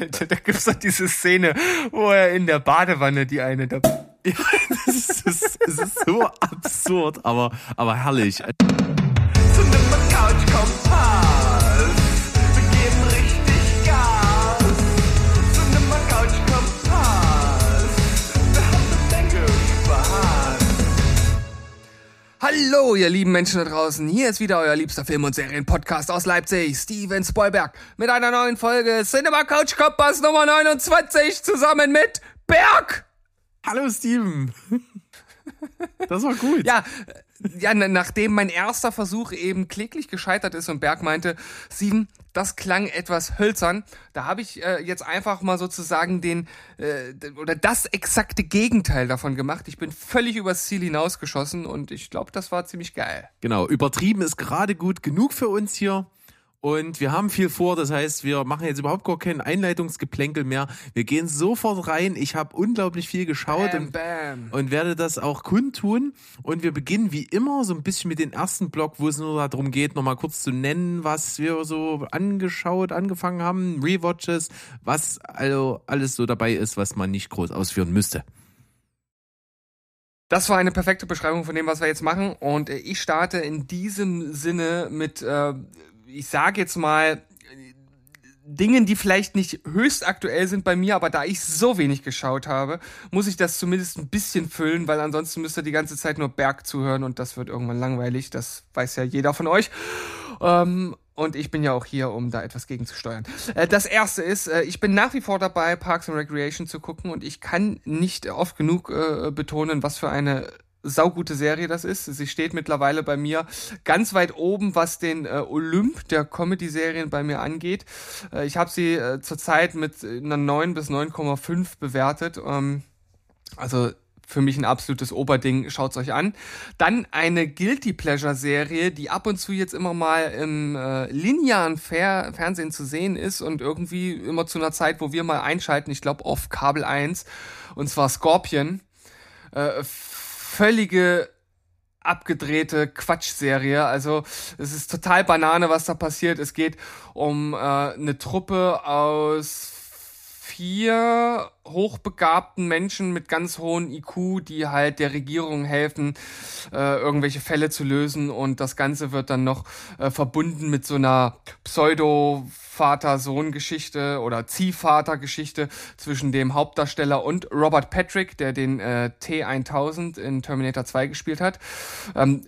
Alter, da gibt's doch diese Szene, wo er in der Badewanne die eine da. Ja, das ist, das ist so absurd, aber, aber herrlich. Zünde mal Couch Hallo, ihr lieben Menschen da draußen. Hier ist wieder euer liebster Film- und Serienpodcast aus Leipzig, Steven Spoilberg, mit einer neuen Folge Cinema Couch Kompass Nummer 29 zusammen mit Berg. Hallo Steven. Das war gut. Ja, ja, na- nachdem mein erster Versuch eben kläglich gescheitert ist und Berg meinte, Steven, das klang etwas hölzern, da habe ich äh, jetzt einfach mal sozusagen den äh, oder das exakte Gegenteil davon gemacht. Ich bin völlig übers Ziel hinausgeschossen und ich glaube, das war ziemlich geil. Genau, übertrieben ist gerade gut genug für uns hier. Und wir haben viel vor, das heißt, wir machen jetzt überhaupt gar kein Einleitungsgeplänkel mehr. Wir gehen sofort rein. Ich habe unglaublich viel geschaut Bam, und, bam. und werde das auch kundtun. Und wir beginnen wie immer so ein bisschen mit dem ersten Block, wo es nur darum geht, nochmal kurz zu nennen, was wir so angeschaut, angefangen haben, Rewatches, was also alles so dabei ist, was man nicht groß ausführen müsste. Das war eine perfekte Beschreibung von dem, was wir jetzt machen. Und äh, ich starte in diesem Sinne mit, äh, ich sage jetzt mal, Dingen, die vielleicht nicht höchst aktuell sind bei mir, aber da ich so wenig geschaut habe, muss ich das zumindest ein bisschen füllen, weil ansonsten müsst ihr die ganze Zeit nur Berg zuhören und das wird irgendwann langweilig. Das weiß ja jeder von euch. Ähm, und ich bin ja auch hier, um da etwas gegenzusteuern. Äh, das erste ist, äh, ich bin nach wie vor dabei, Parks and Recreation zu gucken und ich kann nicht oft genug äh, betonen, was für eine saugute Serie das ist. Sie steht mittlerweile bei mir ganz weit oben, was den äh, Olymp der Comedy-Serien bei mir angeht. Äh, ich habe sie äh, zurzeit mit einer 9 bis 9,5 bewertet. Ähm, also für mich ein absolutes Oberding, schaut's euch an. Dann eine Guilty Pleasure Serie, die ab und zu jetzt immer mal im äh, linearen Fer Fernsehen zu sehen ist und irgendwie immer zu einer Zeit, wo wir mal einschalten, ich glaube auf Kabel 1, und zwar Scorpion. Äh, völlige abgedrehte Quatschserie. Also es ist total Banane, was da passiert. Es geht um äh, eine Truppe aus vier hochbegabten Menschen mit ganz hohen IQ, die halt der Regierung helfen, äh, irgendwelche Fälle zu lösen und das Ganze wird dann noch äh, verbunden mit so einer Pseudo-Vater-Sohn-Geschichte oder Ziehvater-Geschichte zwischen dem Hauptdarsteller und Robert Patrick, der den äh, T-1000 in Terminator 2 gespielt hat. Ähm,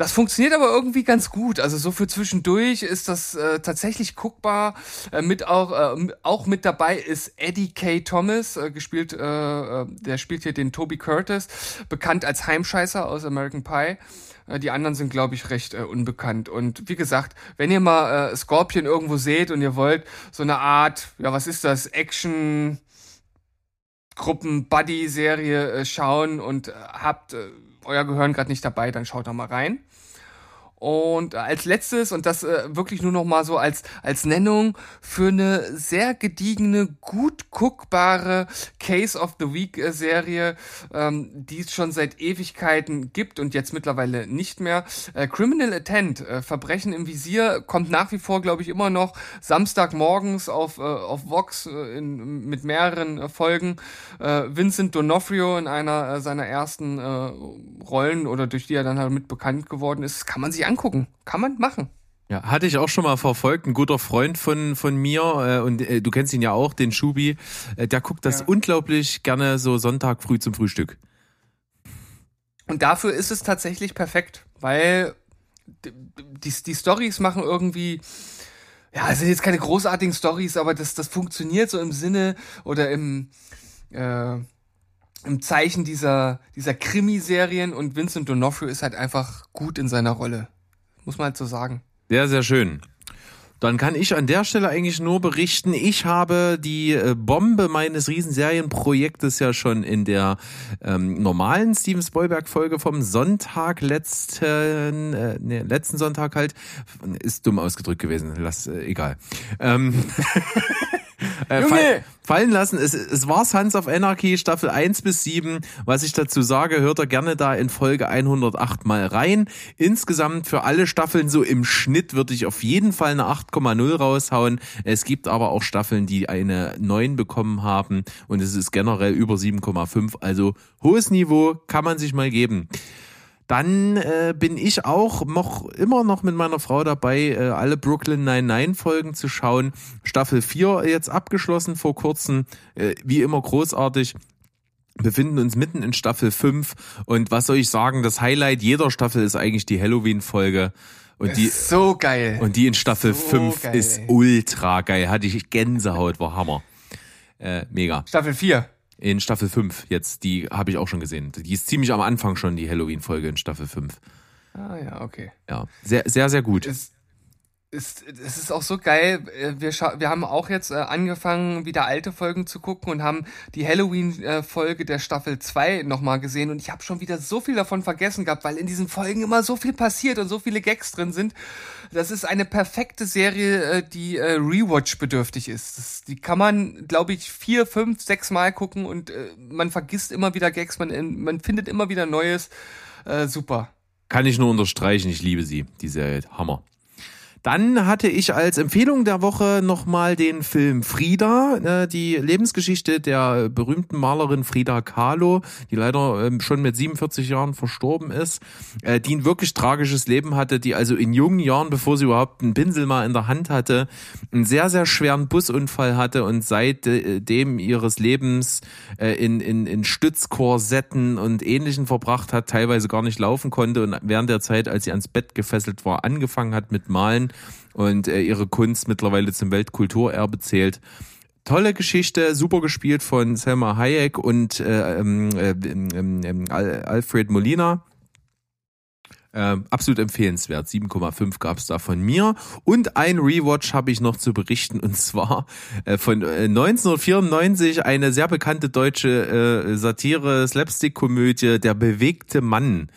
das funktioniert aber irgendwie ganz gut. Also so für zwischendurch ist das äh, tatsächlich guckbar. Äh, mit auch äh, auch mit dabei ist Eddie K. Thomas, äh, gespielt, äh, äh, der spielt hier den Toby Curtis, bekannt als Heimscheißer aus American Pie. Äh, Die anderen sind, glaube ich, recht äh, unbekannt. Und wie gesagt, wenn ihr mal äh, Scorpion irgendwo seht und ihr wollt so eine Art, ja, was ist das, Action Gruppen-Buddy-Serie äh, schauen und äh, habt äh, euer Gehirn gerade nicht dabei, dann schaut da mal rein. Und als letztes, und das äh, wirklich nur noch mal so als, als Nennung, für eine sehr gediegene, gut guckbare Case of the Week äh, ähm, die es schon seit Ewigkeiten gibt und jetzt mittlerweile nicht mehr. Äh, Criminal Intent, äh, Verbrechen im Visier, kommt nach wie vor, glaube ich, immer noch Samstagmorgens auf, äh, auf Vox äh, in, mit mehreren äh, Folgen. Äh, Vincent D'Onofrio in einer seiner ersten äh, Rollen oder durch die er dann halt mit bekannt geworden ist, kann man sich angucken. Kann man machen. Ja, hatte ich auch schon mal verfolgt. Ein guter Freund von, von mir, äh, und äh, du kennst ihn ja auch, den Schubi, äh, der guckt das Ja. unglaublich gerne so Sonntag früh zum Frühstück. Und dafür ist es tatsächlich perfekt, weil die, die, Stories machen irgendwie, ja, es sind jetzt keine großartigen Stories, aber das, das funktioniert so im Sinne oder im, äh, im Zeichen dieser, dieser Krimiserien und Vincent D'Onofrio ist halt einfach gut in seiner Rolle. Muss man halt so sagen. Sehr, sehr schön. Dann kann ich an der Stelle eigentlich nur berichten, ich habe die äh, Bombe meines Riesenserienprojektes ja schon in der ähm, normalen Steven Spielberg-Folge vom Sonntag letzten, äh, nee, letzten Sonntag halt, ist dumm ausgedrückt gewesen, lass, äh, egal. Ähm, äh, Junge! fall, fallen lassen. Es, es war Sons of Anarchy Staffel 1 bis 7. Was ich dazu sage, hört ihr gerne da in Folge 108 mal rein. Insgesamt für alle Staffeln so im Schnitt würde ich auf jeden Fall eine 8,0 raushauen. Es gibt aber auch Staffeln, die eine 9 bekommen haben und es ist generell über 7,5. Also hohes Niveau kann man sich mal geben. Dann äh, bin ich auch noch immer noch mit meiner Frau dabei, äh, alle Brooklyn 99 Folgen zu schauen. Staffel 4 jetzt abgeschlossen vor kurzem, äh, wie immer großartig. Befinden uns mitten in Staffel 5 und was soll ich sagen, das Highlight jeder Staffel ist eigentlich die Halloween-Folge. Und die, so geil. und die in Staffel So 5 geil, ist ultra geil. Hatte ich Gänsehaut, war Hammer. Äh, mega. Staffel 4. In Staffel 5 jetzt, die habe ich auch schon gesehen. Die ist ziemlich am Anfang schon, die Halloween-Folge in Staffel 5. Ah ja, okay. Ja, sehr, sehr, sehr gut. Ist, es ist auch so geil. äh, Wir, wir haben auch jetzt äh, angefangen, wieder alte Folgen zu gucken und haben die Halloween-Folge der Staffel 2 nochmal gesehen. Und ich habe schon wieder so viel davon vergessen gehabt, weil in diesen Folgen immer so viel passiert und so viele Gags drin sind. Das ist eine perfekte Serie, äh, die äh, Rewatch-bedürftig ist. Das, die kann man, glaube ich, vier, fünf, sechs Mal gucken und äh, man vergisst immer wieder Gags, man, man findet immer wieder Neues. Äh, super. Kann ich nur unterstreichen, ich liebe sie, die Serie. Hammer. Dann hatte ich als Empfehlung der Woche nochmal den Film Frida, äh, die Lebensgeschichte der berühmten Malerin Frida Kahlo, die leider ähm, schon mit 47 Jahren verstorben ist, äh, die ein wirklich tragisches Leben hatte, die also in jungen Jahren, bevor sie überhaupt einen Pinsel mal in der Hand hatte, einen sehr, sehr schweren Busunfall hatte und seitdem ihres Lebens äh, in, in, in Stützkorsetten und Ähnlichen verbracht hat, teilweise gar nicht laufen konnte und während der Zeit, als sie ans Bett gefesselt war, angefangen hat mit Malen und äh, ihre Kunst mittlerweile zum Weltkulturerbe zählt. Tolle Geschichte, super gespielt von Selma Hayek und äh, ähm, äh, ähm, ähm, Al Alfred Molina. Ähm, absolut empfehlenswert. 7,5 gab's da von mir. Und ein Rewatch habe ich noch zu berichten und zwar äh, von äh, 1994 eine sehr bekannte deutsche äh, Satire, Slapstick-Komödie, Der bewegte Mann.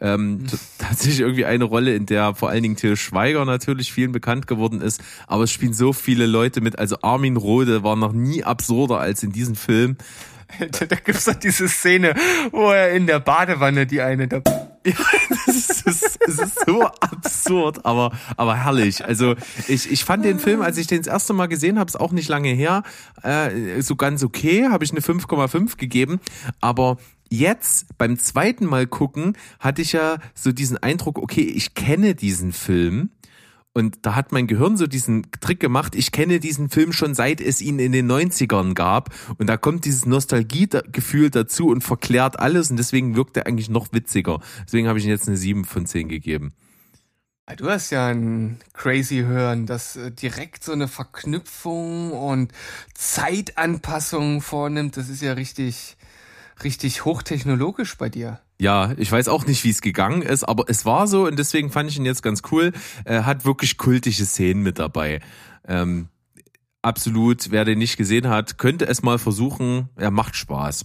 Ähm, tatsächlich irgendwie eine Rolle, in der vor allen Dingen Till Schweiger natürlich vielen bekannt geworden ist, aber es spielen so viele Leute mit, also Armin Rohde war noch nie absurder als in diesem Film. Da, da gibt's doch diese Szene, wo er in der Badewanne die eine da. Ja, das ist, es ist so absurd, aber, aber herrlich. Also ich, ich fand den Film, als ich den das erste Mal gesehen habe, ist auch nicht lange her, äh, so ganz okay, habe ich eine 5,5 gegeben. Aber jetzt beim zweiten Mal gucken hatte ich ja so diesen Eindruck, okay, ich kenne diesen Film. Und da hat mein Gehirn so diesen Trick gemacht. Ich kenne diesen Film schon seit es ihn in den 90ern gab. Und da kommt dieses Nostalgiegefühl dazu und verklärt alles. Und deswegen wirkt er eigentlich noch witziger. Deswegen habe ich ihm jetzt eine 7 von 10 gegeben. Du hast ja ein crazy Hören, das äh, direkt so eine Verknüpfung und Zeitanpassung vornimmt. Das ist ja richtig, richtig hochtechnologisch bei dir. Ja, ich weiß auch nicht, wie es gegangen ist, aber es war so und deswegen fand ich ihn jetzt ganz cool. Er hat wirklich kultische Szenen mit dabei. Ähm, absolut, wer den nicht gesehen hat, könnte es mal versuchen. Er macht Spaß.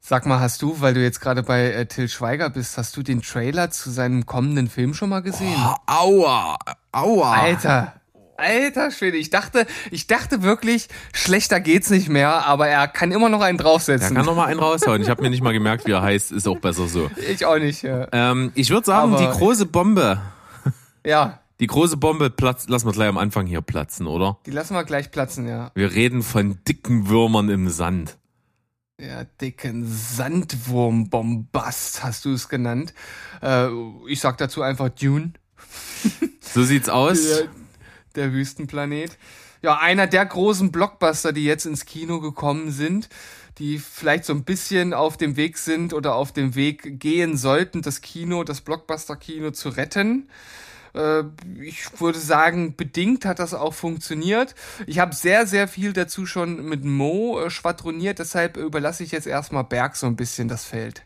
Sag mal, hast du, weil du jetzt gerade bei äh, Till Schweiger bist, hast du den Trailer zu seinem kommenden Film schon mal gesehen? Oh, aua, aua. Alter, alter Schwede, ich dachte, ich dachte wirklich, schlechter geht's nicht mehr, aber er kann immer noch einen Er draufsetzen. kann noch mal einen raushauen. Ich habe mir nicht mal gemerkt, wie er heißt. Ist auch besser so. ich auch nicht. Ja. Ähm, ich würde sagen, Aber- die große Bombe. ja, Die große Bombe platzt, lassen wir gleich am Anfang hier platzen, oder? die lassen wir gleich platzen, ja. Wir reden von dicken Würmern im Sand. Ja, dicken Sandwurmbombast hast du es genannt. Äh, ich sag dazu einfach Dune. So sieht's aus. Der, der Wüstenplanet. Ja, einer der großen Blockbuster, die jetzt ins Kino gekommen sind, die vielleicht so ein bisschen auf dem Weg sind oder auf dem Weg gehen sollten, das Kino, das Blockbuster-Kino zu retten. Äh, Ich würde sagen, bedingt hat das auch funktioniert. Ich habe sehr, sehr viel dazu schon mit Mo äh, schwadroniert, deshalb überlasse ich jetzt erstmal Berg so ein bisschen das Feld.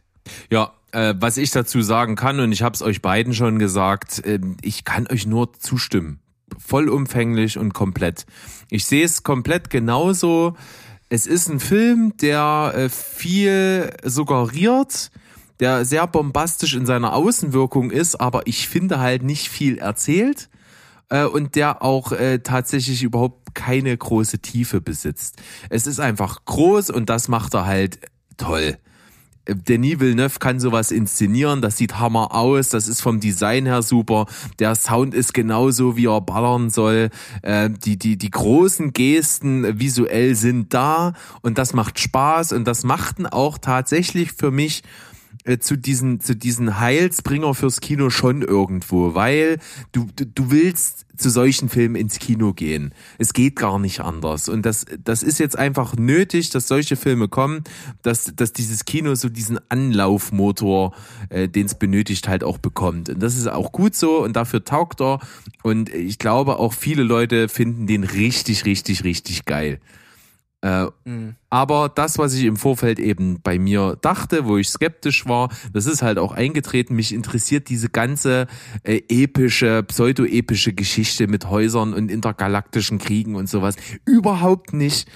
Ja, äh, was ich dazu sagen kann, und ich habe es euch beiden schon gesagt, äh, ich kann euch nur zustimmen. Vollumfänglich und komplett. Ich sehe es komplett genauso. Es ist ein Film, der äh, viel suggeriert, der sehr bombastisch in seiner Außenwirkung ist, aber ich finde halt nicht viel erzählt. äh, und der auch äh, tatsächlich überhaupt keine große Tiefe besitzt. Es ist einfach groß und das macht er halt toll. Denis Villeneuve kann sowas inszenieren, das sieht hammer aus, das ist vom Design her super, der Sound ist genauso, wie er ballern soll, äh, die, die, die großen Gesten visuell sind da und das macht Spaß und das machten auch tatsächlich für mich äh, zu diesen zu diesen Heilsbringer fürs Kino schon irgendwo, weil du, du du willst zu solchen Filmen ins Kino gehen. Es geht gar nicht anders und das das ist jetzt einfach nötig, dass solche Filme kommen, dass dass dieses Kino so diesen Anlaufmotor, äh, den es benötigt halt auch bekommt und das ist auch gut so und dafür taugt er und ich glaube auch viele Leute finden den richtig richtig richtig geil. Äh, Mhm. aber das, was ich im Vorfeld eben bei mir dachte, wo ich skeptisch war, das ist halt auch eingetreten. Mich interessiert diese ganze äh, epische, pseudo-epische Geschichte mit Häusern und intergalaktischen Kriegen und sowas überhaupt nicht.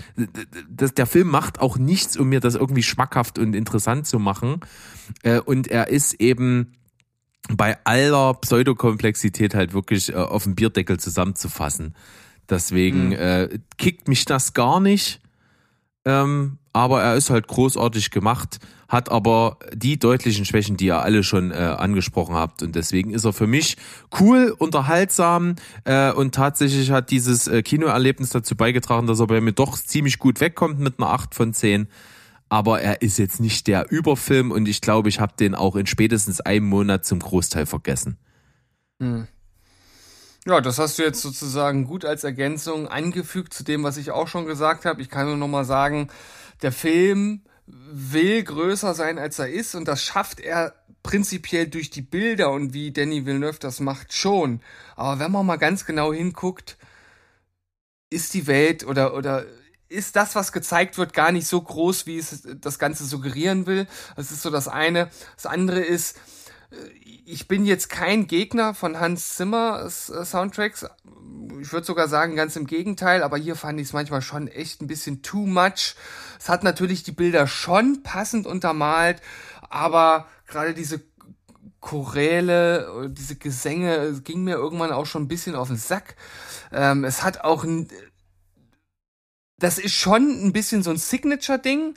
Das, der Film macht auch nichts, um mir das irgendwie schmackhaft und interessant zu machen. Äh, und er ist eben bei aller Pseudokomplexität halt wirklich äh, auf dem Bierdeckel zusammenzufassen. Deswegen äh, kickt mich das gar nicht. Ähm, aber er ist halt großartig gemacht, hat aber die deutlichen Schwächen, die ihr alle schon äh, angesprochen habt. Und deswegen ist er für mich cool, unterhaltsam äh, und tatsächlich hat dieses äh, Kinoerlebnis dazu beigetragen, dass er bei mir doch ziemlich gut wegkommt mit einer 8 von 10. Aber er ist jetzt nicht der Überfilm und ich glaube, ich habe den auch in spätestens einem Monat zum Großteil vergessen. Ja, das hast du jetzt sozusagen gut als Ergänzung angefügt zu dem, was ich auch schon gesagt habe. Ich kann nur noch mal sagen, der Film will größer sein, als er ist und das schafft er prinzipiell durch die Bilder und wie Danny Villeneuve das macht schon. Aber wenn man mal ganz genau hinguckt, ist die Welt oder oder ist das, was gezeigt wird, gar nicht so groß, wie es das Ganze suggerieren will. Das ist so das eine. Das andere ist, ich bin jetzt kein Gegner von Hans Zimmer äh, Soundtracks. Ich würde sogar sagen, ganz im Gegenteil, aber hier fand ich es manchmal schon echt ein bisschen too much. Es hat natürlich die Bilder schon passend untermalt, aber gerade diese Choräle, diese Gesänge, es ging mir irgendwann auch schon ein bisschen auf den Sack. Ähm, es hat auch ein, das ist schon ein bisschen so ein Signature-Ding,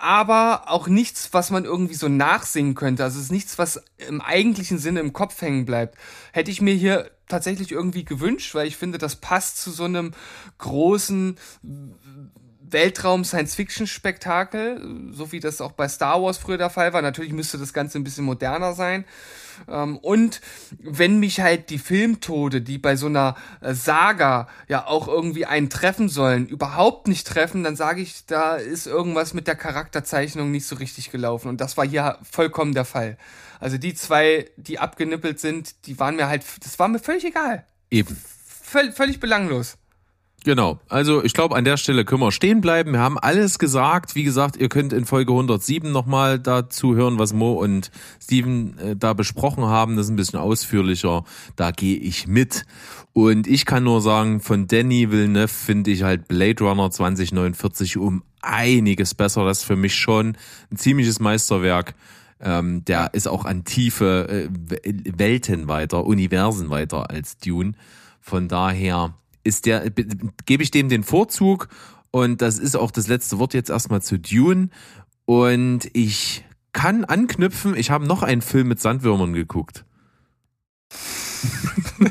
aber auch nichts, was man irgendwie so nachsingen könnte. Also es ist nichts, was im eigentlichen Sinne im Kopf hängen bleibt. Hätte ich mir hier tatsächlich irgendwie gewünscht, weil ich finde, das passt zu so einem großen Weltraum-Science-Fiction-Spektakel, so wie das auch bei Star Wars früher der Fall war. Natürlich müsste das Ganze ein bisschen moderner sein. Ähm, Und wenn mich halt die Filmtode, die bei so einer äh, Saga ja auch irgendwie einen treffen sollen, überhaupt nicht treffen, dann sage ich, da ist irgendwas mit der Charakterzeichnung nicht so richtig gelaufen. Und das war hier vollkommen der Fall. Also die zwei, die abgenippelt sind, die waren mir halt, das war mir völlig egal. Eben. Völ völlig belanglos. Genau. Also ich glaube, an der Stelle können wir stehen bleiben. Wir haben alles gesagt. Wie gesagt, ihr könnt in Folge 107 nochmal dazu hören, was Mo und Steven äh, da besprochen haben. Das ist ein bisschen ausführlicher. Da gehe ich mit. Und ich kann nur sagen, von Danny Villeneuve finde ich halt Blade Runner 2049 um einiges besser. Das ist für mich schon ein ziemliches Meisterwerk. Ähm, der ist auch an tiefe äh, Welten weiter, Universen weiter als Dune. Von daher ist der, gebe ich dem den Vorzug und das ist auch das letzte Wort jetzt erstmal zu Dune. Und ich kann anknüpfen, ich habe noch einen Film mit Sandwürmern geguckt.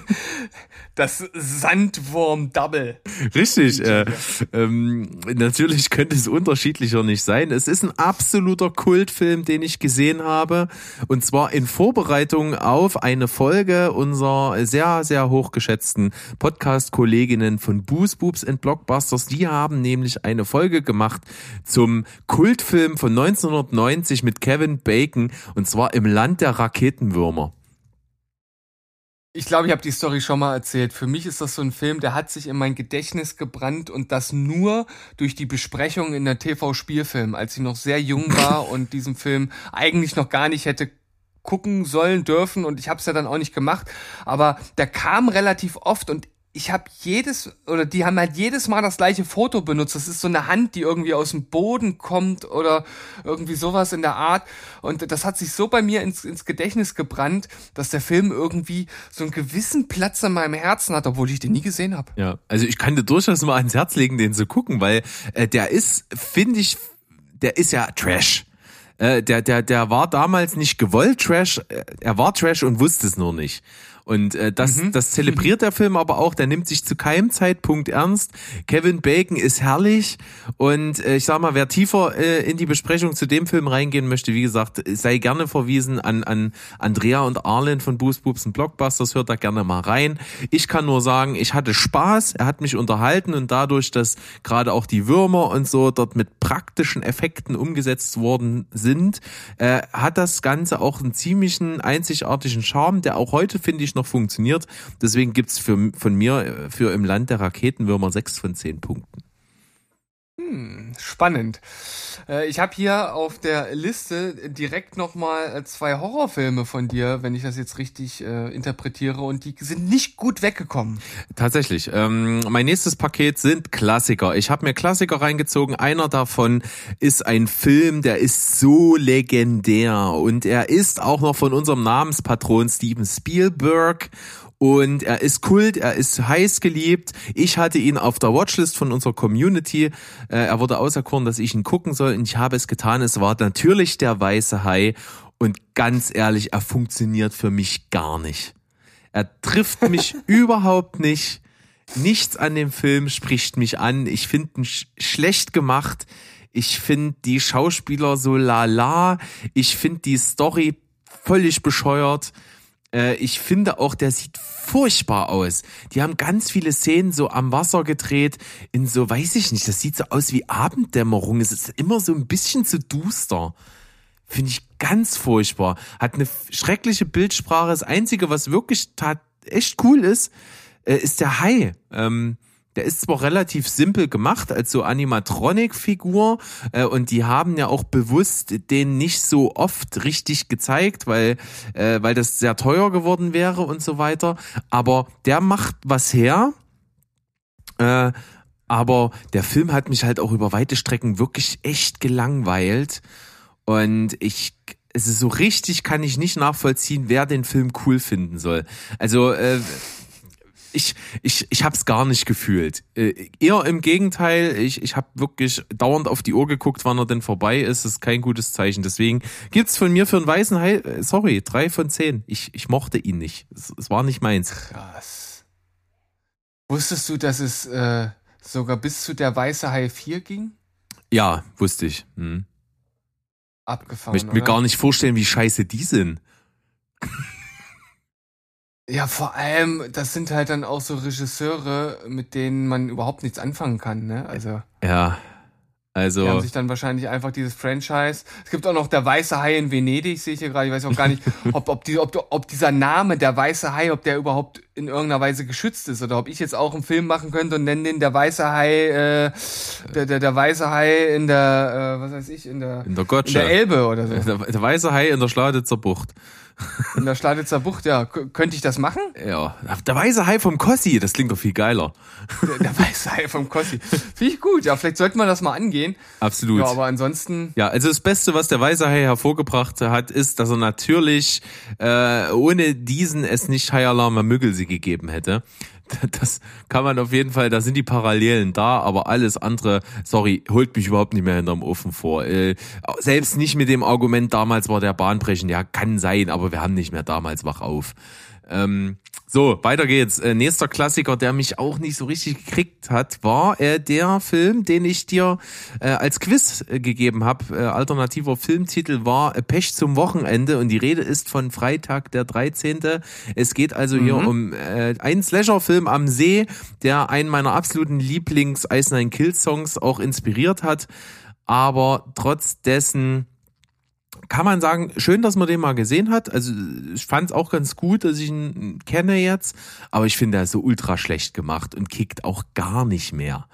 Das Sandwurm-Double. Richtig, äh, ähm, natürlich könnte es unterschiedlicher nicht sein. Es ist ein absoluter Kultfilm, den ich gesehen habe. Und zwar in Vorbereitung auf eine Folge unserer sehr, sehr hochgeschätzten Podcast-Kolleginnen von Boost Boobs and Blockbusters. Die haben nämlich eine Folge gemacht zum Kultfilm von 1990 mit Kevin Bacon. Und zwar im Land der Raketenwürmer. Ich glaube, ich habe die Story schon mal erzählt. Für mich ist das so ein Film, der hat sich in mein Gedächtnis gebrannt und das nur durch die Besprechung in der TV-Spielfilm, als ich noch sehr jung war und diesen Film eigentlich noch gar nicht hätte gucken sollen dürfen und ich habe es ja dann auch nicht gemacht. Aber der kam relativ oft und ich habe jedes, oder die haben halt jedes Mal das gleiche Foto benutzt. Das ist so eine Hand, die irgendwie aus dem Boden kommt oder irgendwie sowas in der Art. Und das hat sich so bei mir ins, ins Gedächtnis gebrannt, dass der Film irgendwie so einen gewissen Platz in meinem Herzen hat, obwohl ich den nie gesehen habe. Ja, also ich kann dir durchaus mal ans Herz legen, den zu gucken, weil äh, der ist, finde ich, der ist ja Trash. Äh, der, der, der war damals nicht gewollt Trash, äh, er war Trash und wusste es nur nicht. Und äh, das, Mhm. das zelebriert der Film aber auch. Der nimmt sich zu keinem Zeitpunkt ernst. Kevin Bacon ist herrlich. Und äh, ich sag mal, wer tiefer äh, in die Besprechung zu dem Film reingehen möchte, wie gesagt, sei gerne verwiesen an, an Andrea und Arlen von Boost Boobs und Blockbusters. Hört da gerne mal rein. Ich kann nur sagen, ich hatte Spaß. Er hat mich unterhalten und dadurch, dass gerade auch die Würmer und so dort mit praktischen Effekten umgesetzt worden sind, äh, hat das Ganze auch einen ziemlichen einzigartigen Charme, der auch heute, finde ich, noch funktioniert. Deswegen gibt's für, von mir äh, für im Land der Raketenwürmer sechs von zehn Punkten. Spannend. Äh, ich habe hier auf der Liste direkt nochmal zwei Horrorfilme von dir, wenn ich das jetzt richtig äh, interpretiere, und die sind nicht gut weggekommen. Tatsächlich. Ähm, mein nächstes Paket sind Klassiker. Ich habe mir Klassiker reingezogen. Einer davon ist ein Film, der ist so legendär und er ist auch noch von unserem Namenspatron Steven Spielberg. Und er ist Kult, er ist heiß geliebt. Ich hatte ihn auf der Watchlist von unserer Community. Äh, er wurde auserkoren, dass ich ihn gucken soll und ich habe es getan. Es war natürlich der weiße Hai. Und ganz ehrlich, er funktioniert für mich gar nicht. Er trifft mich überhaupt nicht. Nichts an dem Film spricht mich an. Ich finde ihn sch schlecht gemacht. Ich finde die Schauspieler so lala. Ich finde die Story völlig bescheuert. Äh, ich finde auch, der sieht furchtbar aus. Die haben ganz viele Szenen so am Wasser gedreht, in so, weiß ich nicht, das sieht so aus wie Abenddämmerung. Es ist immer so ein bisschen zu duster. Finde ich ganz furchtbar. Hat eine schreckliche Bildsprache. Das Einzige, was wirklich echt cool ist, äh, ist der Hai. Ähm, der ist zwar relativ simpel gemacht als so Animatronic-Figur äh, und die haben ja auch bewusst den nicht so oft richtig gezeigt, weil, äh, weil das sehr teuer geworden wäre und so weiter. Aber der macht was her. Äh, aber der Film hat mich halt auch über weite Strecken wirklich echt gelangweilt. Und ich, es ist so richtig, kann ich nicht nachvollziehen, wer den Film cool finden soll. Also, äh, ich, ich, ich habe es gar nicht gefühlt. Äh, eher im Gegenteil, ich, ich habe wirklich dauernd auf die Uhr geguckt, wann er denn vorbei ist. Das ist kein gutes Zeichen. Deswegen gibt's von mir für einen weißen Hai, äh, sorry, drei von zehn. Ich, ich mochte ihn nicht. Es, es war nicht meins. Krass. Wusstest du, dass es äh, sogar bis zu der Weiße Hai 4 ging? Ja, wusste ich. Hm. Abgefahren. Möchte mir gar nicht vorstellen, wie scheiße die sind. Ja, vor allem, das sind halt dann auch so Regisseure, mit denen man überhaupt nichts anfangen kann, ne? Also, Ja. die haben Also, sich dann wahrscheinlich einfach dieses Franchise. Es gibt auch noch der Weiße Hai in Venedig, sehe ich hier gerade. Ich weiß auch gar nicht, ob, ob, die, ob, ob dieser Name, der Weiße Hai, ob der überhaupt in irgendeiner Weise geschützt ist oder ob ich jetzt auch einen Film machen könnte und nenne den der Weiße Hai, äh, der, der, der Weiße Hai in der, äh, was weiß ich, in der, in der in Gotcha. der Elbe oder so. Der, der weiße Hai in der Schladitzer Bucht. In der Schladitzer Bucht, ja. Könnte ich das machen? Ja. Der weiße Hai vom Kossi, das klingt doch viel geiler. Der, der weiße Hai vom Kossi. Finde ich gut. Ja, vielleicht sollten wir das mal angehen. Absolut. Ja, aber ansonsten, Ja, also das Beste, was der Weiße Hai hervorgebracht hat, ist, dass er natürlich äh, ohne diesen es nicht High Alarm Müggelsee gegeben hätte. Das kann man auf jeden Fall, da sind die Parallelen da, aber alles andere, sorry, holt mich überhaupt nicht mehr hinterm Ofen vor. Äh, selbst nicht mit dem Argument, damals war der Bahnbrechen, ja, kann sein, aber wir haben nicht mehr damals wach auf. Ähm, so, weiter geht's. Äh, nächster Klassiker, der mich auch nicht so richtig gekriegt hat, war äh, der Film, den ich dir äh, als Quiz äh, gegeben habe. Äh, alternativer Filmtitel war äh, Pech zum Wochenende und die Rede ist von Freitag der 13. Es geht also hier um einen Slasher-Film am See, der einen meiner absoluten Lieblings-Ice Nine Kills Songs auch inspiriert hat. Aber trotz dessen kann man sagen, schön, dass man den mal gesehen hat. Also ich fand es auch ganz gut, dass ich ihn kenne jetzt, aber ich finde, er ist so ultra schlecht gemacht und kickt auch gar nicht mehr.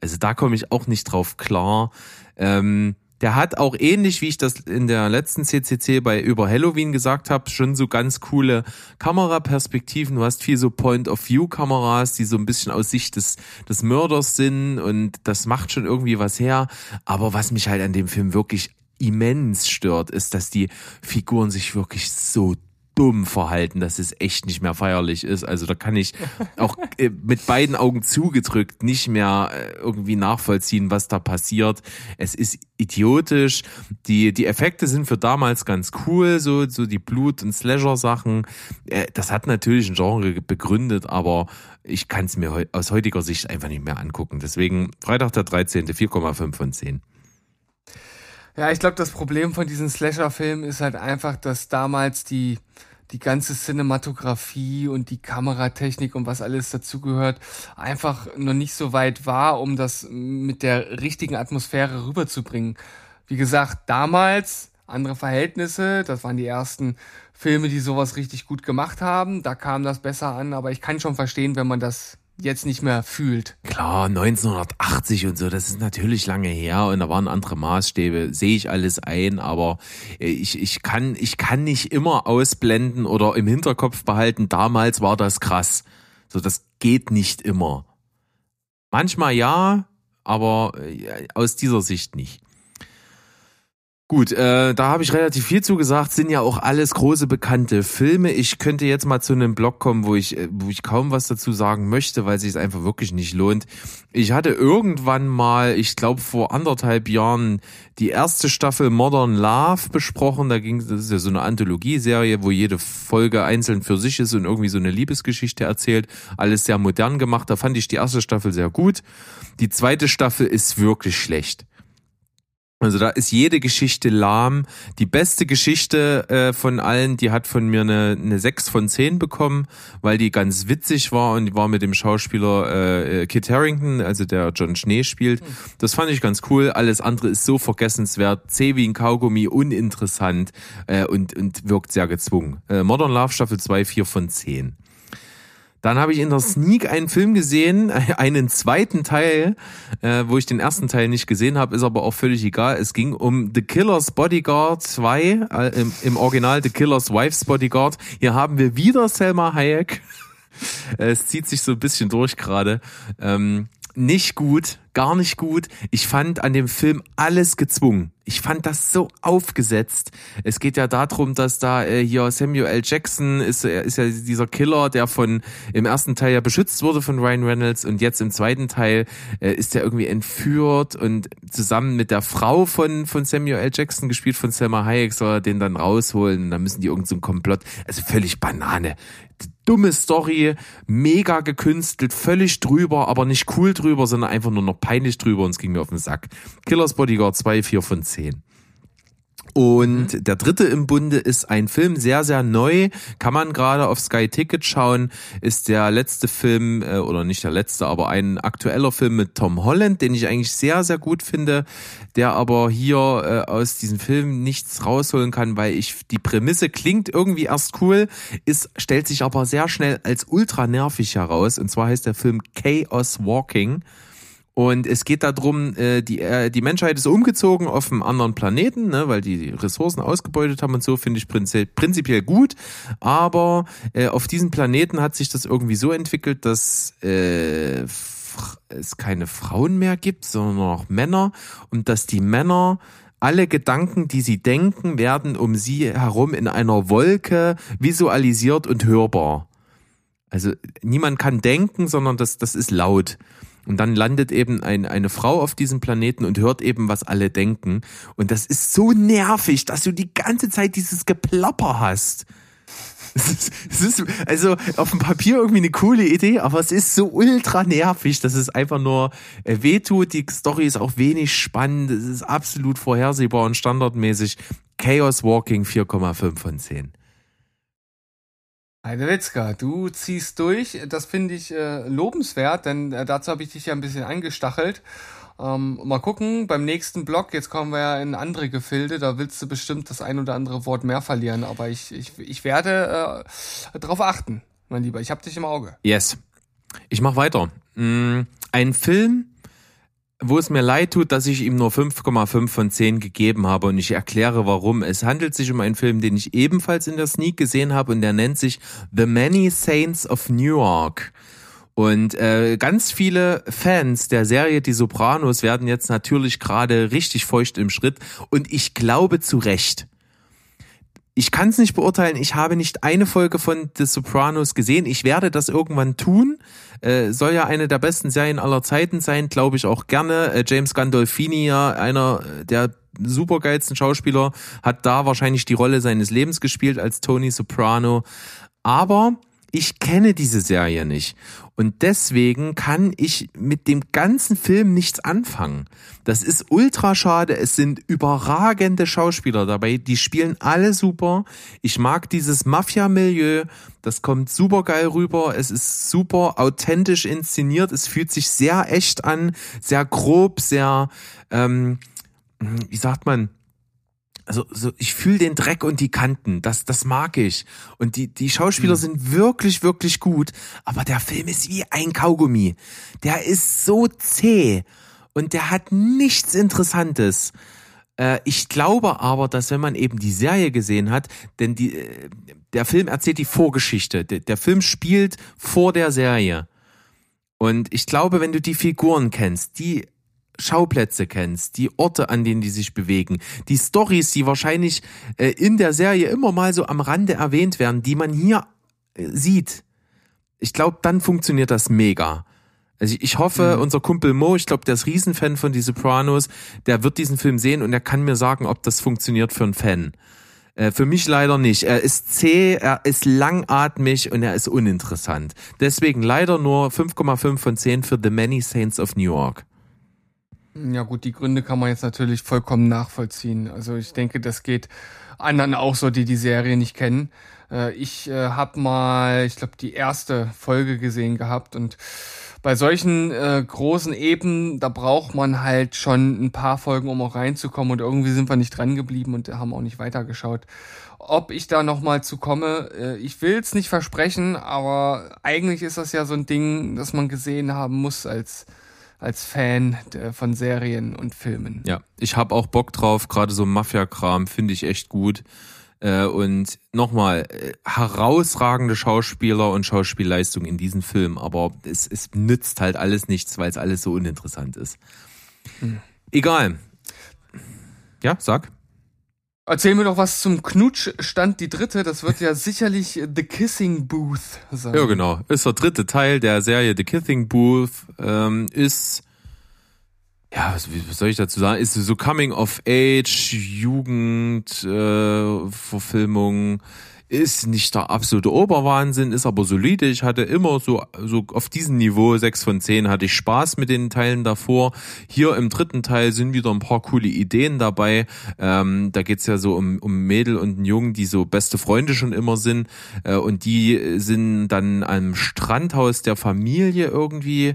Also da komme ich auch nicht drauf klar. Ähm, Der hat auch ähnlich, wie ich das in der letzten CCC bei über Halloween gesagt habe, schon so ganz coole Kameraperspektiven. Du hast viel so Point-of-View-Kameras, die so ein bisschen aus Sicht des, des Mörders sind und das macht schon irgendwie was her. Aber was mich halt an dem Film wirklich immens stört, ist, dass die Figuren sich wirklich so dumm verhalten, dass es echt nicht mehr feierlich ist. Also da kann ich auch äh, mit beiden Augen zugedrückt nicht mehr äh, irgendwie nachvollziehen, was da passiert. Es ist idiotisch. Die, die Effekte sind für damals ganz cool, so, so die Blut- und Slasher-Sachen. Äh, das hat natürlich ein Genre begründet, aber ich kann es mir aus heutiger Sicht einfach nicht mehr angucken. Deswegen Freitag der 13. 4,5 von 10. Ja, ich glaube, das Problem von diesen Slasher-Filmen ist halt einfach, dass damals die, die ganze Cinematografie und die Kameratechnik und was alles dazugehört, einfach noch nicht so weit war, um das mit der richtigen Atmosphäre rüberzubringen. Wie gesagt, damals andere Verhältnisse, das waren die ersten Filme, die sowas richtig gut gemacht haben, da kam das besser an, aber ich kann schon verstehen, wenn man das jetzt nicht mehr fühlt. Klar, 1980 und so, das ist natürlich lange her und da waren andere Maßstäbe, sehe ich alles ein, aber äh, ich, ich, kann, ich kann nicht immer ausblenden oder im Hinterkopf behalten, damals war das krass. So, das geht nicht immer. Manchmal ja, aber äh, aus dieser Sicht nicht. Gut, äh, da habe ich relativ viel zugesagt, sind ja auch alles große bekannte Filme. Ich könnte jetzt mal zu einem Blog kommen, wo ich, äh, wo ich kaum was dazu sagen möchte, weil sich es einfach wirklich nicht lohnt. Ich hatte irgendwann mal, ich glaube vor anderthalb Jahren, die erste Staffel Modern Love besprochen. Da ging das ist ja so eine Anthologieserie, wo jede Folge einzeln für sich ist und irgendwie so eine Liebesgeschichte erzählt. Alles sehr modern gemacht. Da fand ich die erste Staffel sehr gut. Die zweite Staffel ist wirklich schlecht. Also da ist jede Geschichte lahm. Die beste Geschichte äh, von allen, die hat von mir eine, eine 6 von 10 bekommen, weil die ganz witzig war und die war mit dem Schauspieler äh, Kit Harrington, also der John Schnee spielt. Das fand ich ganz cool. Alles andere ist so vergessenswert, zäh wie ein Kaugummi, uninteressant äh, und, und wirkt sehr gezwungen. Äh, Modern Love Staffel 2, 4 von 10. Dann habe ich in der Sneak einen Film gesehen, einen zweiten Teil, äh, wo ich den ersten Teil nicht gesehen habe, ist aber auch völlig egal. Es ging um The Killer's Bodyguard 2, äh, im, im Original The Killer's Wife's Bodyguard. Hier haben wir wieder Selma Hayek. es zieht sich so ein bisschen durch gerade. Ähm, nicht gut, gar nicht gut. Ich fand an dem Film alles gezwungen. Ich fand das so aufgesetzt. Es geht ja darum, dass da äh, hier Samuel L. Jackson ist, er ist ja dieser Killer, der von im ersten Teil ja beschützt wurde von Ryan Reynolds und jetzt im zweiten Teil äh, ist er irgendwie entführt und zusammen mit der Frau von von Samuel L. Jackson gespielt von Selma Hayek soll er den dann rausholen und dann müssen die irgendeinen so Komplott, also völlig Banane dumme Story, mega gekünstelt, völlig drüber, aber nicht cool drüber, sondern einfach nur noch peinlich drüber und es ging mir auf den Sack. Killers Bodyguard 2, 4 von 10. Und mhm. der dritte im Bunde ist ein Film, sehr, sehr neu, kann man gerade auf Sky Ticket schauen, ist der letzte Film, äh, oder nicht der letzte, aber ein aktueller Film mit Tom Holland, den ich eigentlich sehr, sehr gut finde, der aber hier äh, aus diesem Film nichts rausholen kann, weil ich, die Prämisse klingt irgendwie erst cool, ist, stellt sich aber sehr schnell als ultra nervig heraus, und zwar heißt der Film Chaos Walking. Und es geht darum, äh, die, äh, die Menschheit ist umgezogen auf einen anderen Planeten, ne, weil die Ressourcen ausgebeutet haben und so, finde ich prinzipiell gut. Aber äh, auf diesem Planeten hat sich das irgendwie so entwickelt, dass äh, es keine Frauen mehr gibt, sondern noch Männer und dass die Männer alle Gedanken, die sie denken, werden um sie herum in einer Wolke visualisiert und hörbar. Also niemand kann denken, sondern das, das ist laut. Und dann landet eben ein, eine Frau auf diesem Planeten und hört eben, was alle denken. Und das ist so nervig, dass du die ganze Zeit dieses Geplapper hast. Es ist, es ist also auf dem Papier irgendwie eine coole Idee, aber es ist so ultra nervig, dass es einfach nur äh, wehtut. Die Story ist auch wenig spannend. Es ist absolut vorhersehbar und standardmäßig. Chaos Walking 4,5 von 10. Heidewitzka, du ziehst durch. Das finde ich äh, lobenswert, denn äh, dazu habe ich dich ja ein bisschen angestachelt. Ähm, mal gucken, beim nächsten Blog, jetzt kommen wir ja in andere Gefilde, da willst du bestimmt das ein oder andere Wort mehr verlieren, aber ich, ich, ich werde äh, darauf achten, mein Lieber. Ich habe dich im Auge. Yes. Ich mache weiter. Mm, ein Film, wo es mir leid tut, dass ich ihm nur 5,5 von 10 gegeben habe und ich erkläre warum. Es handelt sich um einen Film, den ich ebenfalls in der Sneak gesehen habe und der nennt sich The Many Saints of Newark. Und äh, ganz viele Fans der Serie Die Sopranos werden jetzt natürlich gerade richtig feucht im Schritt und ich glaube zu Recht. Ich kann es nicht beurteilen. Ich habe nicht eine Folge von The Sopranos gesehen. Ich werde das irgendwann tun. Äh, soll ja eine der besten Serien aller Zeiten sein, glaube ich auch gerne. Äh, James Gandolfini, ja, einer der supergeilsten Schauspieler, hat da wahrscheinlich die Rolle seines Lebens gespielt als Tony Soprano. Aber ich kenne diese Serie nicht. Und deswegen kann ich mit dem ganzen Film nichts anfangen. Das ist ultra schade. Es sind überragende Schauspieler dabei. Die spielen alle super. Ich mag dieses Mafia-Milieu. Das kommt super geil rüber. Es ist super authentisch inszeniert. Es fühlt sich sehr echt an. Sehr grob, sehr, ähm, wie sagt man, also so, ich fühle den Dreck und die Kanten, das, das mag ich. Und die, die Schauspieler mhm. sind wirklich, wirklich gut, aber der Film ist wie ein Kaugummi. Der ist so zäh und der hat nichts Interessantes. Äh, ich glaube aber, dass wenn man eben die Serie gesehen hat, denn die, äh, der Film erzählt die Vorgeschichte. Der, der Film spielt vor der Serie. Und ich glaube, wenn du die Figuren kennst, die Schauplätze kennst, die Orte, an denen die sich bewegen, die Stories, die wahrscheinlich äh, in der Serie immer mal so am Rande erwähnt werden, die man hier äh, sieht. Ich glaube, dann funktioniert das mega. Also ich, ich hoffe, mhm. unser Kumpel Mo, ich glaube, der ist Riesenfan von Die Sopranos, der wird diesen Film sehen und er kann mir sagen, ob das funktioniert für einen Fan. Äh, für mich leider nicht. Er ist zäh, er ist langatmig und er ist uninteressant. Deswegen leider nur 5,5 von 10 für The Many Saints of New York. Ja gut, die Gründe kann man jetzt natürlich vollkommen nachvollziehen. Also ich denke, das geht anderen auch so, die die Serie nicht kennen. Äh, ich äh, habe mal, ich glaube, die erste Folge gesehen gehabt und bei solchen äh, großen Eben, da braucht man halt schon ein paar Folgen, um auch reinzukommen und irgendwie sind wir nicht dran geblieben und haben auch nicht weitergeschaut. Ob ich da nochmal zu komme, äh, ich will es nicht versprechen, aber eigentlich ist das ja so ein Ding, das man gesehen haben muss als als Fan von Serien und Filmen. Ja, ich habe auch Bock drauf, gerade so Mafia-Kram finde ich echt gut. Äh, und nochmal, äh, herausragende Schauspieler und Schauspielleistung in diesem Film, aber es, es nützt halt alles nichts, weil es alles so uninteressant ist. Hm. Egal. Ja, sag. Erzähl mir doch was zum Knutschstand, die dritte. Das wird ja sicherlich The Kissing Booth sein. Ja, genau. Ist der dritte Teil der Serie The Kissing Booth. Ähm, ist, ja, was, was soll ich dazu sagen? Ist so Coming of Age, Jugend, äh, Verfilmung ist nicht der absolute Oberwahnsinn, ist aber solide. Ich hatte immer so, so auf diesem Niveau sechs von zehn hatte ich Spaß mit den Teilen davor. Hier im dritten Teil sind wieder ein paar coole Ideen dabei. Ähm, da geht's ja so um, um Mädel und einen Jungen, die so beste Freunde schon immer sind. Äh, und die sind dann am Strandhaus der Familie irgendwie